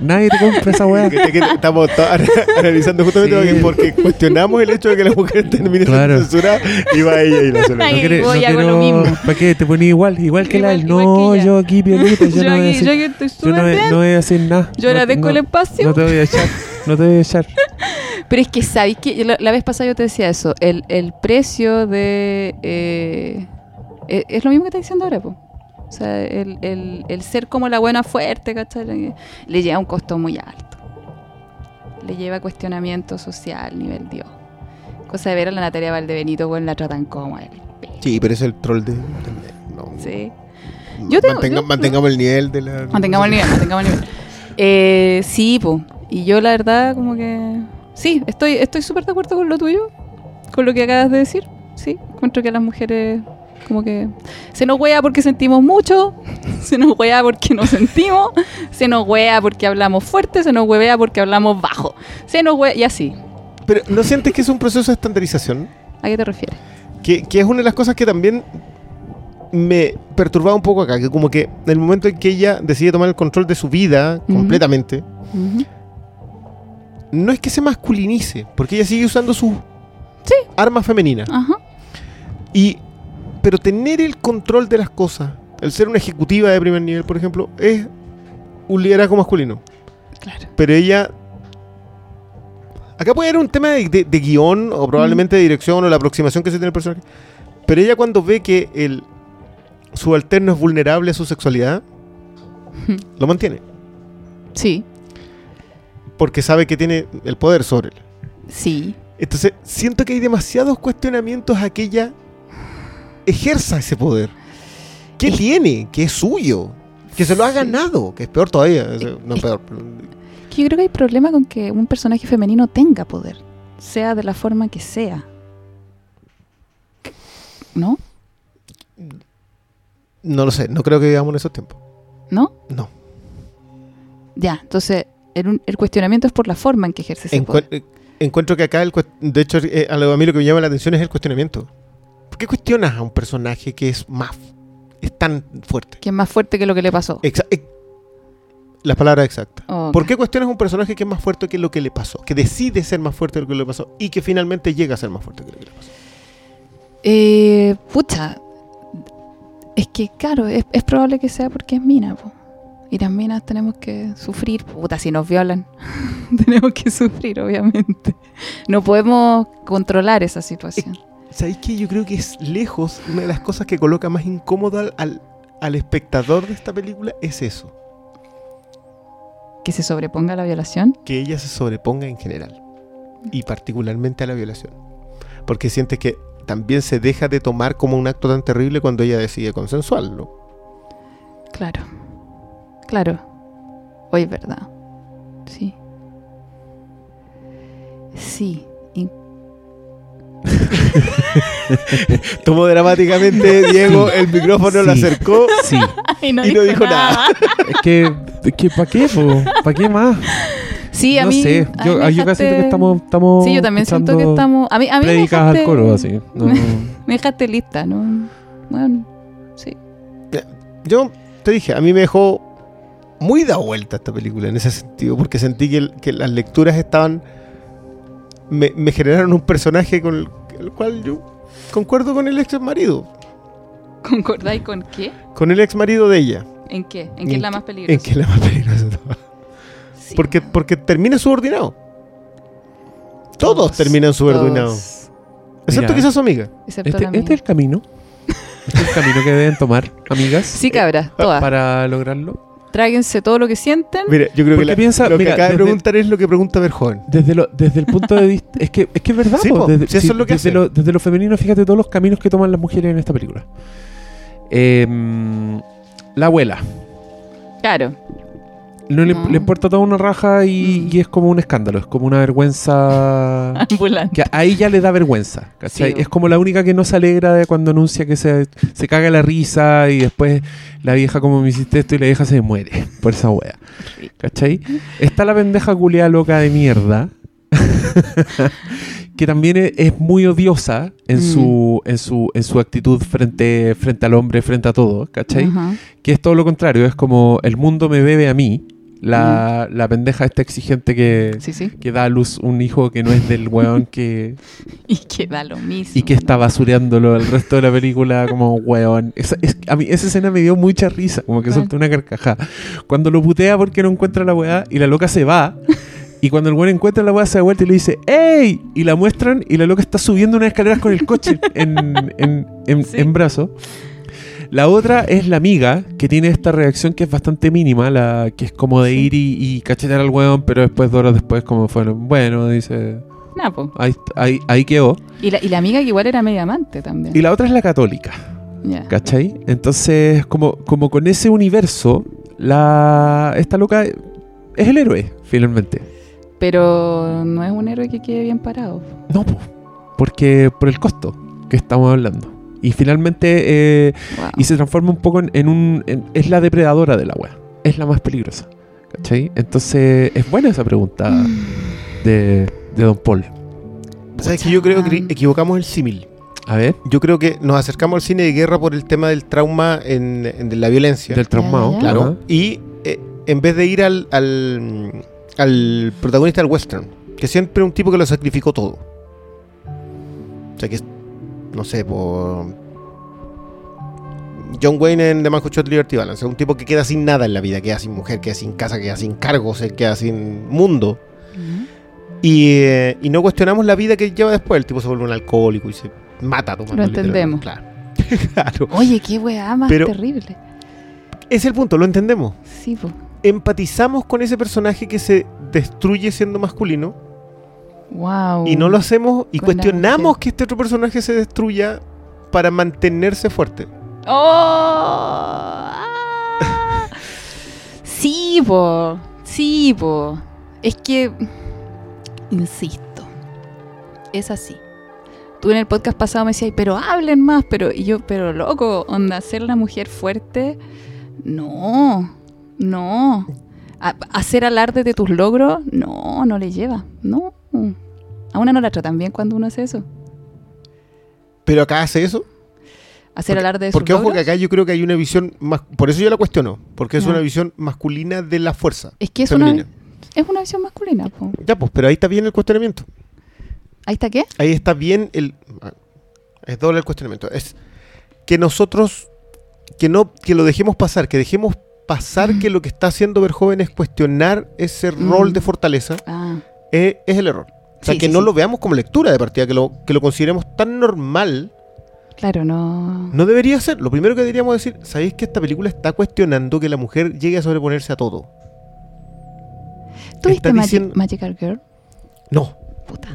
Nadie te compra esa weá. Estamos to- analizando justamente Sí. porque, cuestionamos el hecho de que la mujer termine Claro. siendo censurada y va ella y la censura. No quiere- voy, no hago lo quiero- mismo. ¿Para qué? Te poní igual, igual que la Igual- igual No, que yo aquí, piolita, yo, yo, no voy a hacer, yo no, voy- bien. no voy a hacer nada. yo no, agradezco no- el espacio. No te voy a echar, no te voy a echar. Pero es que, ¿sabes que la, la vez pasada yo te decía eso. El, el precio de... eh, eh, es lo mismo que estás diciendo ahora, po. O sea, el, el- el ser como la buena fuerte, ¿cachai? Le- Le lleva un costo muy alto. Le lleva cuestionamiento social, nivel Dios. Cosa de ver a la Natalia Valdebenito, con la tratan como el Sí, pero es el troll de. No. Sí. Yo tengo- Mantenga- yo- mantengamos el nivel de la. Mantengamos el nivel, mantengamos el nivel. Eh, sí, po. Y yo la verdad como que... Sí, estoy estoy súper de acuerdo con lo tuyo, con lo que acabas de decir. Sí, encuentro que a las mujeres como que se nos wea porque sentimos mucho, se nos wea porque no sentimos, se nos wea porque hablamos fuerte, se nos wea porque hablamos bajo, se nos wea y así. Pero ¿no sientes que es un proceso de estandarización? ¿A qué te refieres? Que, que es una de las cosas que también me perturbaba un poco acá. Que como que en el momento en que ella decide tomar el control de su vida completamente, no es que se masculinice, porque ella sigue usando su Sí. arma femenina. Ajá. Y, pero tener el control de las cosas, el ser una ejecutiva de primer nivel, por ejemplo, es un liderazgo masculino. Claro. Pero ella. Acá puede haber un tema de, de- de guion o probablemente de dirección o la aproximación que se tiene el personaje. Pero ella, cuando ve que el subalterno es vulnerable a su sexualidad, lo mantiene. Sí, Porque sabe que tiene el poder sobre él. sí. Entonces, siento que hay demasiados cuestionamientos a que ella ejerza ese poder. ¿Qué Es- tiene? Que es suyo. Que se lo ha ganado. Que es peor todavía. no Es- peor. Que yo creo que hay problema con que un personaje femenino tenga poder, sea de la forma que sea. ¿No? No lo sé. No creo que vivamos en esos tiempos. ¿No? No. Ya, entonces el, el cuestionamiento es por la forma en que ejerce ese Encue- poder. eh, encuentro que acá, el de hecho, eh, a, lo- a mí lo que me llama la atención es el cuestionamiento. ¿Por qué cuestionas a un personaje que es más, es tan fuerte? Que es más fuerte que lo que le pasó. Exa- eh, las palabras exactas. ¿Por qué cuestionas a un personaje que es más fuerte que lo que le pasó? Que decide ser más fuerte de lo que le pasó y que finalmente llega a ser más fuerte que lo que le pasó. Eh, pucha, es que claro, es, es probable que sea porque es mina, po. Y las minas tenemos que sufrir, puta, si nos violan, tenemos que sufrir, obviamente. No podemos controlar esa situación. ¿Sabéis que yo creo que es lejos una de las cosas que coloca más incómodo al, al- al espectador de esta película? Es eso. Que se sobreponga a la violación. que ella se sobreponga en general y particularmente a la violación. Porque siente que también se deja de tomar como un acto tan terrible cuando ella decide consensuarlo. Claro, claro. Hoy es verdad. Sí. Sí. Tomó dramáticamente Diego el micrófono, lo acercó. Sí. y no, Y no dijo nada. Es que, es que ¿para qué? ¿Para qué más? Sí, a no mí. sé. a Yo, mí casi siento que estamos, estamos Sí, yo también siento que estamos. A mí, a mí me dejaste, al coro, así. No, me dejaste lista, ¿no? Bueno, sí. Yo te dije, a mí me dejó muy da vuelta esta película en ese sentido, porque sentí que las lecturas estaban. Me, me generaron un personaje con el, el cual yo concuerdo con el ex marido. ¿Concordáis con qué? Con el ex marido de ella. ¿En qué? ¿En ¿Y qué es la más peligrosa? ¿En qué es la más peligrosa? Sí, Porque, porque termina subordinado. Todos, Todos, terminan subordinados. Excepto Mira. quizás su amiga. Excepto Este, la mía. este es el camino. Este es el camino que deben tomar, amigas. Sí, cabras, todas. Para lograrlo. Tráguense todo lo que sienten. Mira, yo creo Porque que la- piensa- lo mira, que acaba de preguntar es lo que pregunta Verjoven. Desde, lo, desde el punto de vista. Es que es, que es verdad. Sí, po, po, desde, si eso es lo que desde, hace. lo, desde lo femenino, fíjate todos los caminos que toman las mujeres en esta película. Em, la abuela. Claro. No le, No. le importa toda una raja y, Mm. y es como un escándalo. Es como una vergüenza. Ambulante. que ahí ya le da vergüenza. ¿cachai? Sí, es como la única que no se alegra de cuando anuncia que se, se caga la risa y después la vieja como me hiciste esto y la vieja se muere por esa wea. ¿Cachai? Está la pendeja culiada loca de mierda. que también es, es muy odiosa en, Mm. su, en, su, en su actitud frente, frente al hombre, frente a todo, ¿cachai? Que es todo lo contrario, es como el mundo me bebe a mí, la, la pendeja esta exigente que, Sí, sí. que da a luz un hijo que no es del weón que, Y que da lo mismo. y que está basureándolo el resto de la película como weón. Esa, es- a mí esa escena me dio mucha risa, como que solté una carcajada. Cuando lo putea porque no encuentra la weá y la loca se va. Y cuando el weón encuentra la weá se da vuelta y le dice ¡Ey! Y la muestran y la loca está subiendo unas escaleras con el coche en, en, en, Sí. en brazo. La otra es la amiga, que tiene esta reacción que es bastante mínima, la que es como de Sí. ir y, y cachetear al weón, pero después, dos horas después, como fue, bueno, dice, Nah, ahí, ahí, ahí quedó. Y la, y la amiga que igual era media amante también. Y la otra es la católica, Ya. ¿cachai? Entonces, como, como con ese universo, la esta loca es el héroe, finalmente. Pero no es un héroe que quede bien parado. No, po, porque por el costo que estamos hablando. Y finalmente, eh, Wow. y se transforma un poco en, en un... en- es la depredadora de la wea. Es la más peligrosa. ¿Cachai? Entonces, es buena esa pregunta de, de Don Paul. ¿Sabes que yo creo que equivocamos el símil? A ver, Yo creo que nos acercamos al cine de guerra por el tema del trauma en, en- de la violencia. del traumado. Claro. Y eh, en vez de ir al, al, al protagonista del western, que siempre es un tipo que lo sacrificó todo. O sea que es, no sé, por... John Wayne en The Man Who Shot Liberty Balance, un tipo que queda sin nada en la vida, queda sin mujer, queda sin casa, queda sin cargos, queda sin mundo. Y, eh, y no cuestionamos la vida que lleva después. El tipo se vuelve un alcohólico y se mata. tomando, Lo entendemos. Claro. claro. Oye, qué weá más Pero- terrible. Es el punto, lo entendemos. Sí, po. Empatizamos con ese personaje que se destruye siendo masculino Wow. y no lo hacemos y Con cuestionamos que este otro personaje se destruya para mantenerse fuerte. ¡Oh! Ah. Sí, po. Sí, po. Es que. Insisto. Es así. Tú en el podcast pasado me decías, pero hablen más, pero. Y yo, pero loco, onda, ser la mujer fuerte. No. No. A- hacer alarde de tus logros, no, no le lleva. No. A una no la tratan bien cuando uno hace eso. Pero acá hace eso. Hacer Porque- alarde de Porque sus ojo que acá yo creo que hay una visión más... Por eso yo la cuestiono. Porque es una visión masculina de la fuerza. Es que es una, es una visión masculina, po. Ya, pues, pero ahí está bien el cuestionamiento. ¿Ahí está qué? Ahí está bien el. ah, Es doble el cuestionamiento. Es que nosotros. Que no. Que lo dejemos pasar. Que dejemos pasar Mm. que lo que está haciendo Verjoven es cuestionar ese Mm. rol de fortaleza. Ah, eh, es el error. O sea, Sí, que sí, no sí. lo veamos como lectura de partida, que lo, que lo consideremos tan normal, claro, no. no debería ser. Lo primero que deberíamos decir, ¿sabéis que esta película está cuestionando que la mujer llegue a sobreponerse a todo? ¿Tú viste diciendo- Magical Girl? No. Puta.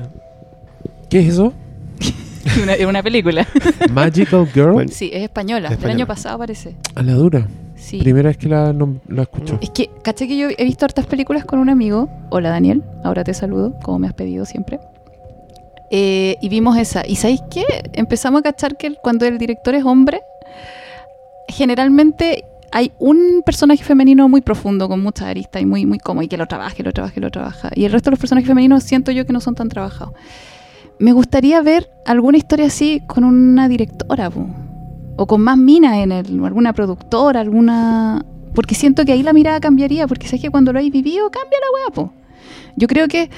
¿qué es eso? una, es una película. Magical Girl. Bueno, Sí, es española. Es Del año española. pasado parece. A la dura. Sí. Primera vez que la, no- la escucho. Es que, caché que yo he visto hartas películas con un amigo. Hola Daniel, ahora te saludo, como me has pedido siempre. Eh, y vimos esa. ¿Y sabéis qué? Empezamos a cachar que cuando el director es hombre, generalmente hay un personaje femenino muy profundo, con muchas aristas y muy, muy cómodo, y que lo trabaje, lo trabaje, lo trabaja. Y el resto de los personajes femeninos siento yo que no son tan trabajados. Me gustaría ver alguna historia así con una directora, po. O con más minas en el, alguna productora, alguna... Porque siento que ahí la mirada cambiaría, porque sabes que cuando lo hay vivido cambia la po. Yo creo que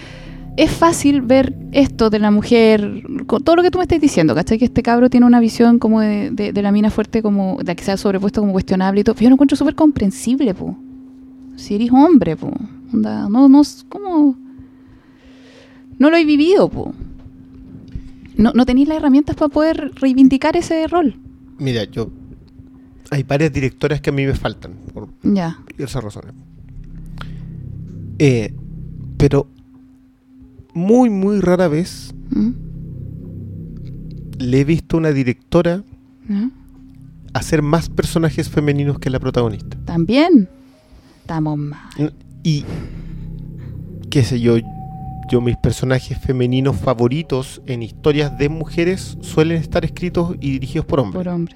es fácil ver esto de la mujer, con todo lo que tú me estás diciendo, ¿cachai? Que este cabro tiene una visión como de, de- de la mina fuerte, como de que se ha sobrepuesto como cuestionable y todo. Yo lo encuentro súper comprensible, po. Si eres hombre, po. Onda, no, no, es como... No lo he vivido, po. No, no tenéis las herramientas para poder reivindicar ese rol. Mira, yo. Hay varias directoras que a mí me faltan, por diversas razones. Eh, pero muy, muy rara vez ¿Mm? le he visto una directora hacer más personajes femeninos que la protagonista. También. Estamos mal. Y, qué sé yo, yo mis personajes femeninos favoritos en historias de mujeres suelen estar escritos y dirigidos por hombres. Por hombre.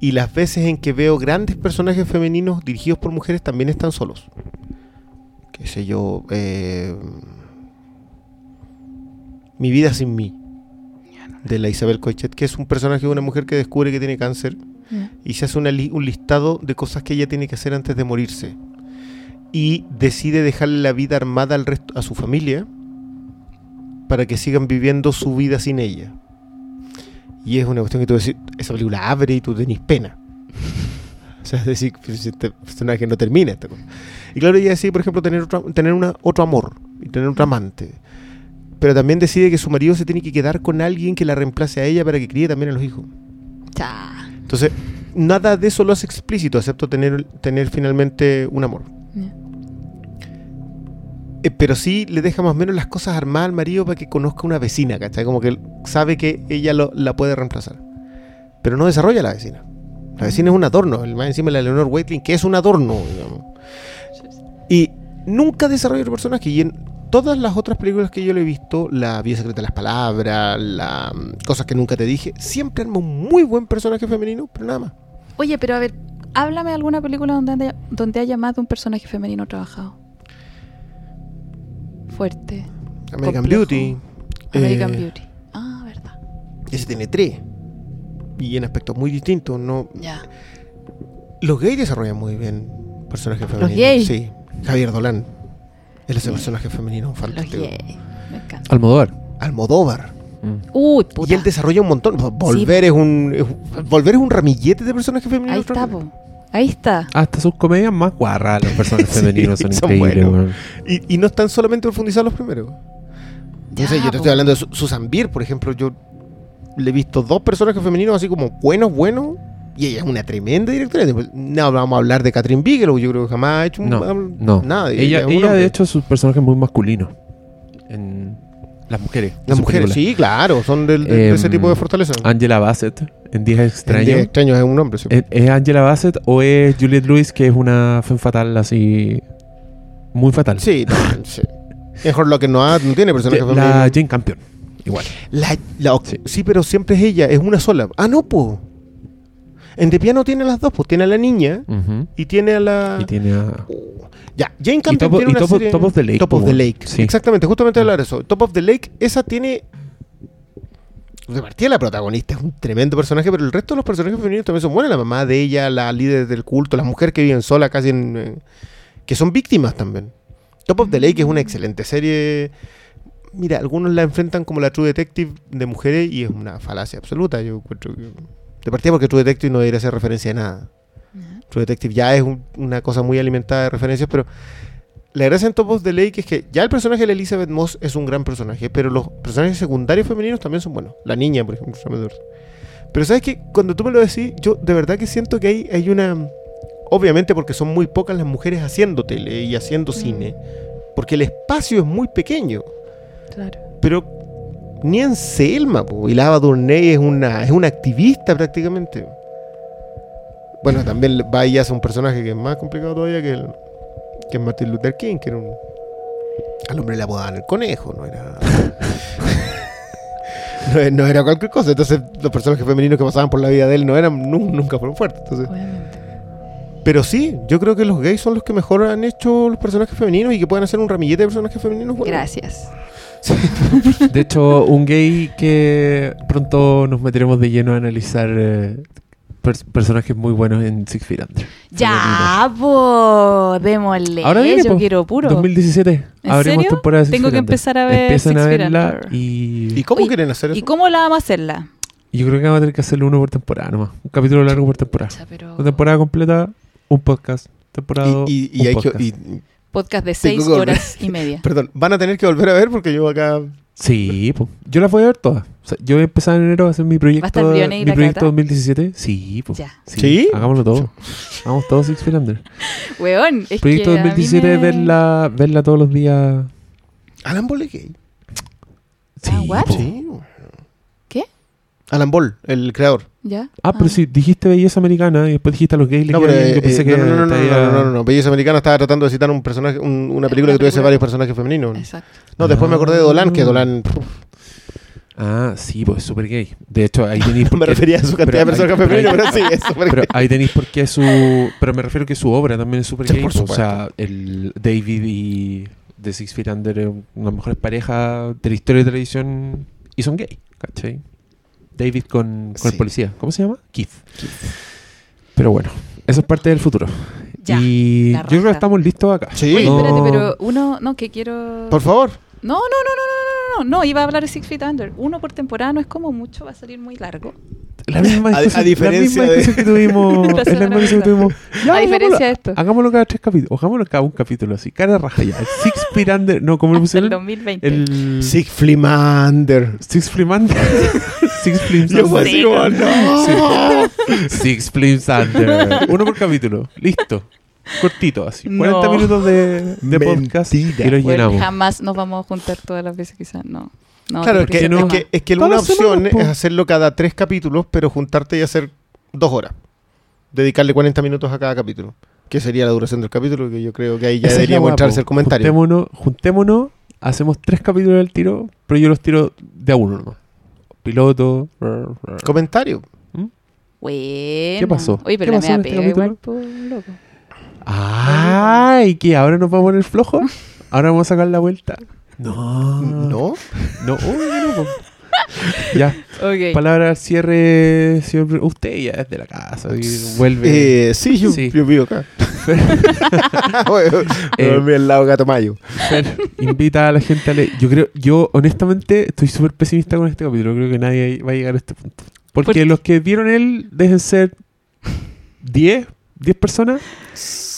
Y las veces en que veo grandes personajes femeninos dirigidos por mujeres también están solos. Qué sé yo, eh, Mi vida sin mí, de la Isabel Coichet, que es un personaje de una mujer que descubre que tiene cáncer y se hace una li- un listado de cosas que ella tiene que hacer antes de morirse. Y decide dejarle la vida armada al resto, a su familia para que sigan viviendo su vida sin ella. Y es una cuestión que tú decís, esa película abre y tú tenés pena. O sea, es decir, pues, este personaje no termina esta cosa. Y claro, ella decide, por ejemplo, tener otro, tener una, otro amor y tener otro amante. Pero también decide que su marido se tiene que quedar con alguien que la reemplace a ella para que críe también a los hijos. Entonces, nada de eso lo hace explícito, excepto tener, tener finalmente un amor. Eh, pero sí le deja más o menos las cosas armadas al marido para que conozca una vecina, ¿cachai? Como que sabe que ella la puede reemplazar. Pero no desarrolla a la vecina. La vecina es un adorno, el más encima de la Leonor Waitling, que es un adorno, digamos. Y nunca desarrolla el personaje. Y en todas las otras películas que yo le he visto, La vida secreta de las palabras, la mm, cosas que nunca te dije, siempre arma un muy buen personaje femenino, pero nada más. Oye, pero a ver, háblame de alguna película donde haya, donde haya más de un personaje femenino trabajado. Fuerte. American Complejo. Beauty. American eh, Beauty. Ah, verdad. Ese tiene tres. Y en aspectos muy distintos. No, Ya. los gays desarrollan muy bien personajes femeninos. gays? Sí. Javier Dolan. Él es el personaje femenino Los fantástico. gays. Me encanta. Almodóvar. Almodóvar. Mm. Uy, puta. Y él desarrolla un montón. Volver es un. es- Volver es un ramillete de personajes femeninos. Ahí está, po. Ahí está. Hasta sus comedias más guarras, los personajes Sí, femeninos son, son increíbles. Y, y no están solamente profundizados los primeros. Ya, No sé, yo te estoy hablando de Su- Susan Bier, por ejemplo. Yo le he visto dos personajes femeninos así como buenos, buenos. Y ella es una tremenda directora. No vamos a hablar de Catherine Bigelow. Yo creo que jamás ha hecho un- No, no. nada. Ella, es un ella hombre. de hecho, sus personajes muy masculinos. En las mujeres. de Las mujeres, sí, claro. Son del- de, de ese Em, tipo de fortaleza. Angela Bassett, en Días En Extraños. Días extraños es un hombre, sí. ¿Es, Angela Bassett o es Juliette Lewis, que es una femme fatal así. Muy fatal? Sí, no, sí. Mejor lo que no, ha- no tiene personaje la Jane Campion. Igual. La- la- Sí. sí. pero siempre es ella, es una sola. Ah, no, po. En The Piano tiene las dos, pues tiene a la niña y tiene a la. Y tiene a. Oh. Ya, Jane Campion Top of- tiene y una Top serie- Top of the Lake, Top of the Lake. sí. Exactamente, justamente hablar de eso. Top of the Lake, esa tiene. De partida la protagonista es un tremendo personaje, pero el resto de los personajes femeninos también son buenos. La mamá de ella, la líder del culto, las mujeres que viven solas casi en. eh, que son víctimas también. Top of the Lake es una excelente serie. Mira, algunos la enfrentan como la True Detective de mujeres y es una falacia absoluta. Yo encuentro que- De partida porque True Detective no debería hacer referencia a nada. True Detective ya es un- una cosa muy alimentada de referencias, pero la gracia en Top of the Lake es que ya el personaje de Elizabeth Moss es un gran personaje, pero los personajes secundarios femeninos también son buenos. La niña, por ejemplo. Pero sabes que cuando tú me lo decís, yo de verdad que siento que hay, hay una... Obviamente porque son muy pocas las mujeres haciendo tele y haciendo cine, porque el espacio es muy pequeño. Claro. Pero ni en Selma, po, y Lava Durnay es una, es una activista prácticamente. Bueno, también va y hace un personaje que es más complicado todavía que, el, que es Martin Luther King, que era un. Al hombre le apodaban el conejo, no era. no, no era cualquier cosa. Entonces, los personajes femeninos que pasaban por la vida de él no eran, nu- nunca fueron fuertes. Entonces, Obviamente. pero sí, yo creo que los gays son los que mejor han hecho los personajes femeninos y que pueden hacer un ramillete de personajes femeninos. buenos. Gracias. De hecho, un gay que pronto nos meteremos de lleno a analizar eh, pers- personajes muy buenos en Six Feet Under. Ya, po, démosle. Ahora viene, yo po, quiero puro. 2017. ¿En Abrimos serio? temporada de Six Tengo Feet que Under. empezar a ver Empiezan Six a Feet verla Under. y... ¿Y cómo Oye, quieren hacer eso? ¿Y cómo la vamos a hacerla? Yo creo que vamos a tener que hacerle uno por temporada nomás. Un capítulo largo por temporada. Pucha, pero- Una temporada completa, un podcast. Temporada Y, y- y un hay que- podcast. y- Podcast de seis horas y media. perdón, van a tener que volver a ver porque yo acá. Sí, pues. Yo las voy a ver todas. O sea, yo voy a empezar en enero a hacer mi ¿Va a proyecto, mi proyecto Cata? 2017. Sí, pues. Ya. ¿Sí? Hagámoslo todo. Hagamos todo Six Feet Under. Weón, es proyecto que a mí 2017 me- verla, verla todos los días. Alan Ball es gay. Sí, Ah, what? po. Sí. Alan Ball, el creador. ¿Ya? Ah, pero si dijiste belleza americana y después dijiste a los gays No, pero, eh, pensé que no, no, no, no, no, había- no, no, no. Belleza Americana estaba tratando de citar un personaje, un- una película que tuviese varios personajes femeninos. Exacto. No, después me acordé de Dolan, que Ah. Dolan pff, Ah, sí, pues es súper gay. De hecho, ahí tenéis me refería a su cantidad pero de personajes ahí- femeninos, pero pero sí, es súper Pero gay. ahí tenéis por qué su. Pero me refiero que su obra también es súper Sí, gay. por pues, o sea, el David y The Six Feet Under una de las mejores parejas de la historia de televisión y son gay, ¿cachai? David con, con Sí. el policía. ¿Cómo se llama? Keith. Pero bueno, eso es parte del futuro. Ya, y yo creo que estamos listos acá. Sí. Oye, No. espérate, pero uno, no, que quiero... Por favor. No, no, no, no, no, no, no, no, iba a hablar de Six Feet Under. Uno por temporada no es como mucho, va a salir muy largo. La misma A- a diferencia la misma de- que tuvimos. La es la misma que tuvimos. Ya, a diferencia de esto. Hagámoslo cada tres capítulos. O hagámoslo cada un capítulo así. Cara raja ya. El Six Feet Under. No, ¿cómo le Hasta el pusieron? 2020. El. Sig Flimander. Six Flame Under. Six Flames Yo fue Under. así como, no. Six Flames Under. Uno por capítulo. Listo. Cortito, así. 40 No. minutos de, de podcast y lo Bueno, llenamos. jamás nos vamos a juntar todas las veces, quizás, no. no Claro, es que, es, que, es que una opción semanas, es hacerlo cada tres capítulos, pero juntarte y hacer dos horas. Dedicarle 40 minutos a cada capítulo. Que sería la duración del capítulo, que yo creo que ahí ya Esa deberíamos entrarse el comentario. Juntémonos, juntémonos, hacemos tres capítulos del tiro, pero yo los tiro de a uno nomás. Piloto. Comentario. Bueno. ¿Qué pasó? Oye, pero ¿Qué la pasó media este pega igual, capítulo? po, loco. Ay, que ahora nos vamos a poner flojos. Ahora vamos a sacar la vuelta. No. ¿No? No, uy, que no. Ya, Ok. palabra al cierre, señor. Pre- Usted ya es de la casa y vuelve. Eh, sí, yo, Sí. yo vivo acá. Eh, dormí al lado Gato Mayo. Invita a la gente a leer. Yo creo, yo honestamente estoy súper pesimista con este capítulo. Creo que nadie va a llegar a este punto. Porque los que vieron él deben ser 10, 10 personas.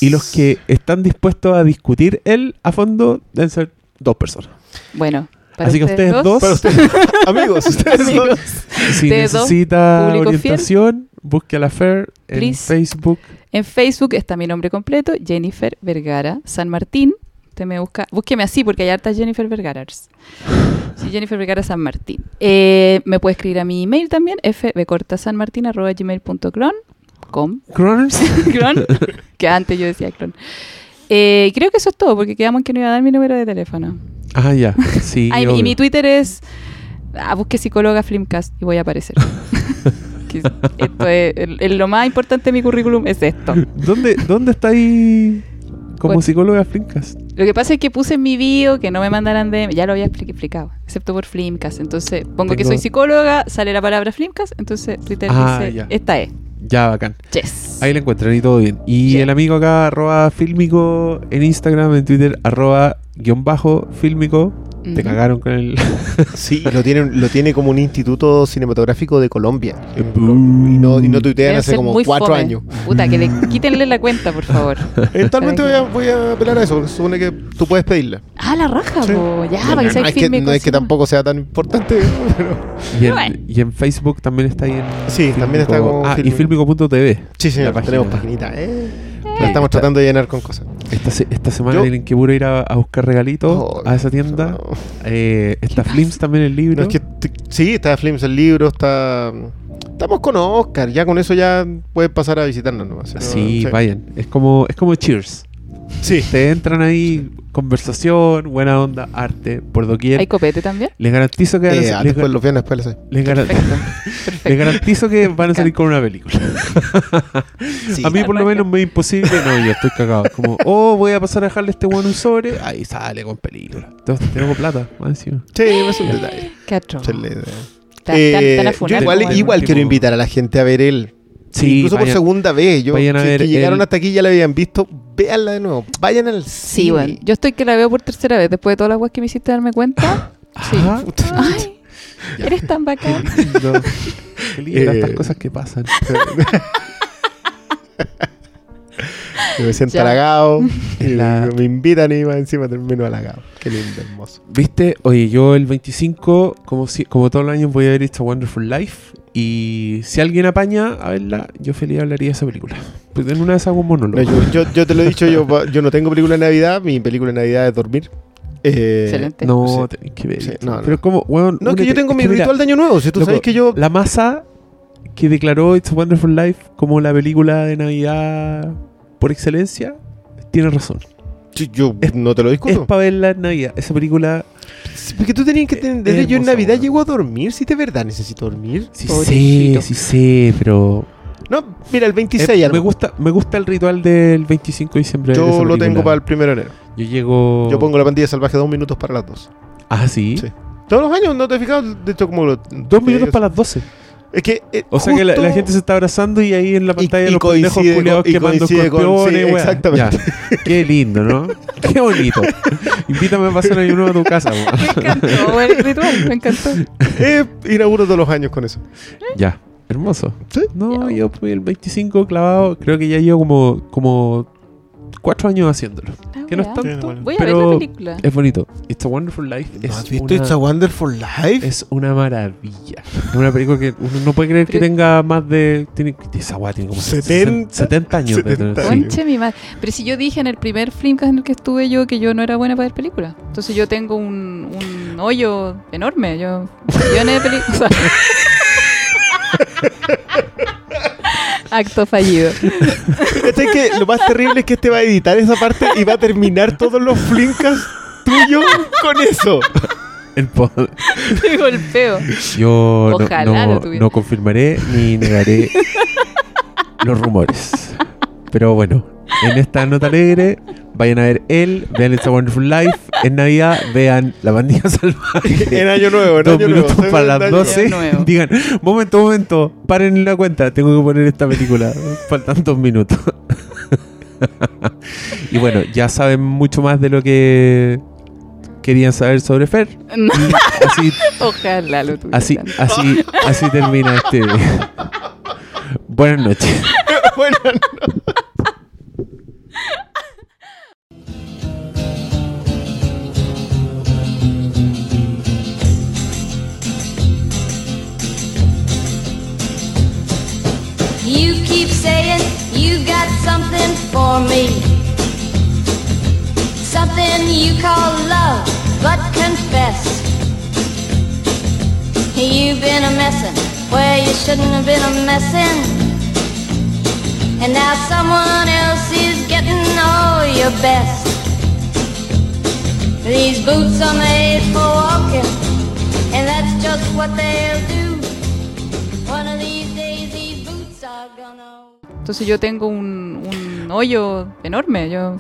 Y los que están dispuestos a discutir él a fondo deben ser dos personas. Bueno. Para Así que ustedes dos, Para ustedes, amigos, ustedes dos. si necesita orientación, busque a la Fer en Please. Facebook. En Facebook está mi nombre completo, Jennifer Vergara San Martín. Usted me busca, búsqueme así porque hay hartas Jennifer Vergaras. Sí, Jennifer Vergara San Martín. Eh, me puede escribir a mi email también, fbcortasanmartin.gmail.com com, Croners. cron, que antes yo decía cron. Eh, creo que eso es todo, porque quedamos en que no iba a dar mi número de teléfono. Ah, ya. Sí. Y, mi Twitter es ah, busque psicóloga Flimcast y voy a aparecer. Esto es, el- el- lo más importante de mi currículum es esto. ¿Dónde, ¿Dónde está ahí como psicóloga Flinkas? Lo que pasa es que puse en mi bio que no me mandaran de... Ya lo había expli- explicado, excepto por Flimcast. Entonces pongo que soy psicóloga, sale la palabra Flimcast, entonces Twitter Ah, dice, ya. esta es. Ya, bacán. Yes. Ahí la encuentran y todo bien. Y el amigo acá, arroba fílmico en Instagram, en Twitter, arroba guion bajo fílmico. Te cagaron con el... Sí, lo tiene, lo tiene como un instituto cinematográfico de Colombia. Y no, y no tuitean Deben hace como cuatro fome. años. Puta, que le quítenle la cuenta, por favor. Eventualmente voy a, voy a apelar a eso, porque se supone que tú puedes pedirla. Ah, la raja, Sí. po. Ya, no, para que no sea es que, firme. no es que tampoco sea tan importante, pero... Y en, Bueno. y en Facebook también está ahí en... Sí, también está como Ah, y Fílmico. fílmico.tv. Sí, señor, La tenemos paginita. Eh. La estamos esta- tratando de llenar con cosas. Esta, esta semana tienen que puro ir a, a buscar regalitos Oh, a esa tienda. no. Eh, está? Flims también el libro. No, es que sí, está Flims el libro, está. Estamos con Oscar, ya con eso ya pueden pasar a visitarnos nomás. ¿no? Sí, vayan. Es como, es como Cheers. Sí. Te entran ahí, conversación, buena onda, arte, por doquier. ¿Hay copete también? Les garantizo que van a, Eh, ah, les, después los viernes, después les doy. les garan- Perfecto. les garantizo que van a salir con una película. Sí. a mí por lo menos me es imposible. No, yo estoy cagado. Como, oh, voy a pasar a dejarle este one un sobre. Ahí sale con película. Entonces tengo plata, más encima. Sí, es un detalle. Qué Tan- tan- Eh, yo igual, quiero invitar a la gente a ver el. Sí, incluso por segunda vez. Yo, vayan a si es ver que llegaron el- hasta aquí ya la habían visto, véanla de nuevo. Vayan al Sí, cine. bueno. Yo estoy que la veo por tercera vez. Después de todas las weas que me hiciste darme cuenta. Sí. Ajá. Ay, eres tan bacán. Qué lindo. Qué lindo Eh, estas cosas que pasan. Yo me siento Ya. halagado. y La- Me invitan y más encima termino halagado. Qué lindo, hermoso. ¿Viste? Oye, yo el 25, como, si, como todos los años, voy a ver It's a Wonderful Life. Y si alguien apaña a verla, yo feliz hablaría de esa película. Pues en una de esas hago un monólogo. No, yo, yo- yo te lo he dicho, yo, yo no tengo película de Navidad. Mi película de Navidad es dormir. Eh, Excelente. No, Sí. tenéis que ver. Sí, no, no. Pero como, weón, No, es que yo tengo Es mi mira, ritual de Año Nuevo. Si tú loco, sabes que yo. La masa que declaró It's a Wonderful Life como la película de Navidad por excelencia, tiene razón. Sí, yo es- no te lo Es discuto. para verla en Navidad. Esa película, Sí, Porque tú tenías que entender. es Yo en Navidad llego a dormir. Si de verdad necesito dormir. sí sé, sí sé, pero... No, mira, el 26 Eh, me gusta me gusta el ritual del 25 de diciembre. de Yo lo película. tengo para el 1 de enero. Yo llego... Yo pongo la pandilla salvaje dos minutos para las dos. Ah, ¿sí? Sí. Todos los años, ¿no te has fijado? De hecho, como lo- Dos minutos para las 12. Es que. eh, O sea que la, gente se está abrazando y ahí en la pantalla y los pendejos culiados quemando escorpiones, sí, exactamente. Ya. Qué lindo, ¿no? Qué bonito. Invítame a pasar año nuevo a tu casa. Me encantó buen ritual, me encantó. Eh, inauguro todos los años con eso. Ya. Hermoso. Sí. No, yo el 25 clavado, creo que ya llevo como, como cuatro años haciéndolo. Ah, Que no es tanto, bueno. Voy a pero ver la película. es bonito. It's a Wonderful Life ¿No es, has visto una, It's a Wonderful Life? es una maravilla. Es una película que uno no puede creer que Pero- tenga más de... Tiene, esa weá tiene como 70, 70 años. de tener, 70 sí. años. Conche mi madre. Pero si yo dije en el primer Flimcast en el que estuve yo que yo no era buena para ver películas. Entonces yo tengo un, un hoyo enorme. Yo millones de películas. Acto fallido. ¿Cachai que lo más terrible es que este va a editar esa parte y va a terminar todos los flinkas tuyos con eso? El poder. Me golpeo. Yo no- Ojalá no confirmaré ni negaré los rumores. Pero bueno, en esta nota alegre, vayan a ver él, vean It's a Wonderful Life. En Navidad, vean La Bandilla Salvaje. En año nuevo, en Dos año nuevo. minutos para las año 12. nuevo. Digan, momento, momento, paren la cuenta, tengo que poner esta película. Faltan dos minutos. y bueno, ya saben mucho más de lo que querían saber sobre Fer. No, así ojalá lo tuviera. Así, así, así termina este. Buenas noches. Bueno, You keep saying you've got something for me. Something you call love, but confess. You've been a messin' where you shouldn't have been a messin'. And now someone else is getting all your best. These boots are made for walking, and that's just what they'll do. Entonces yo tengo un, un hoyo enorme. Yo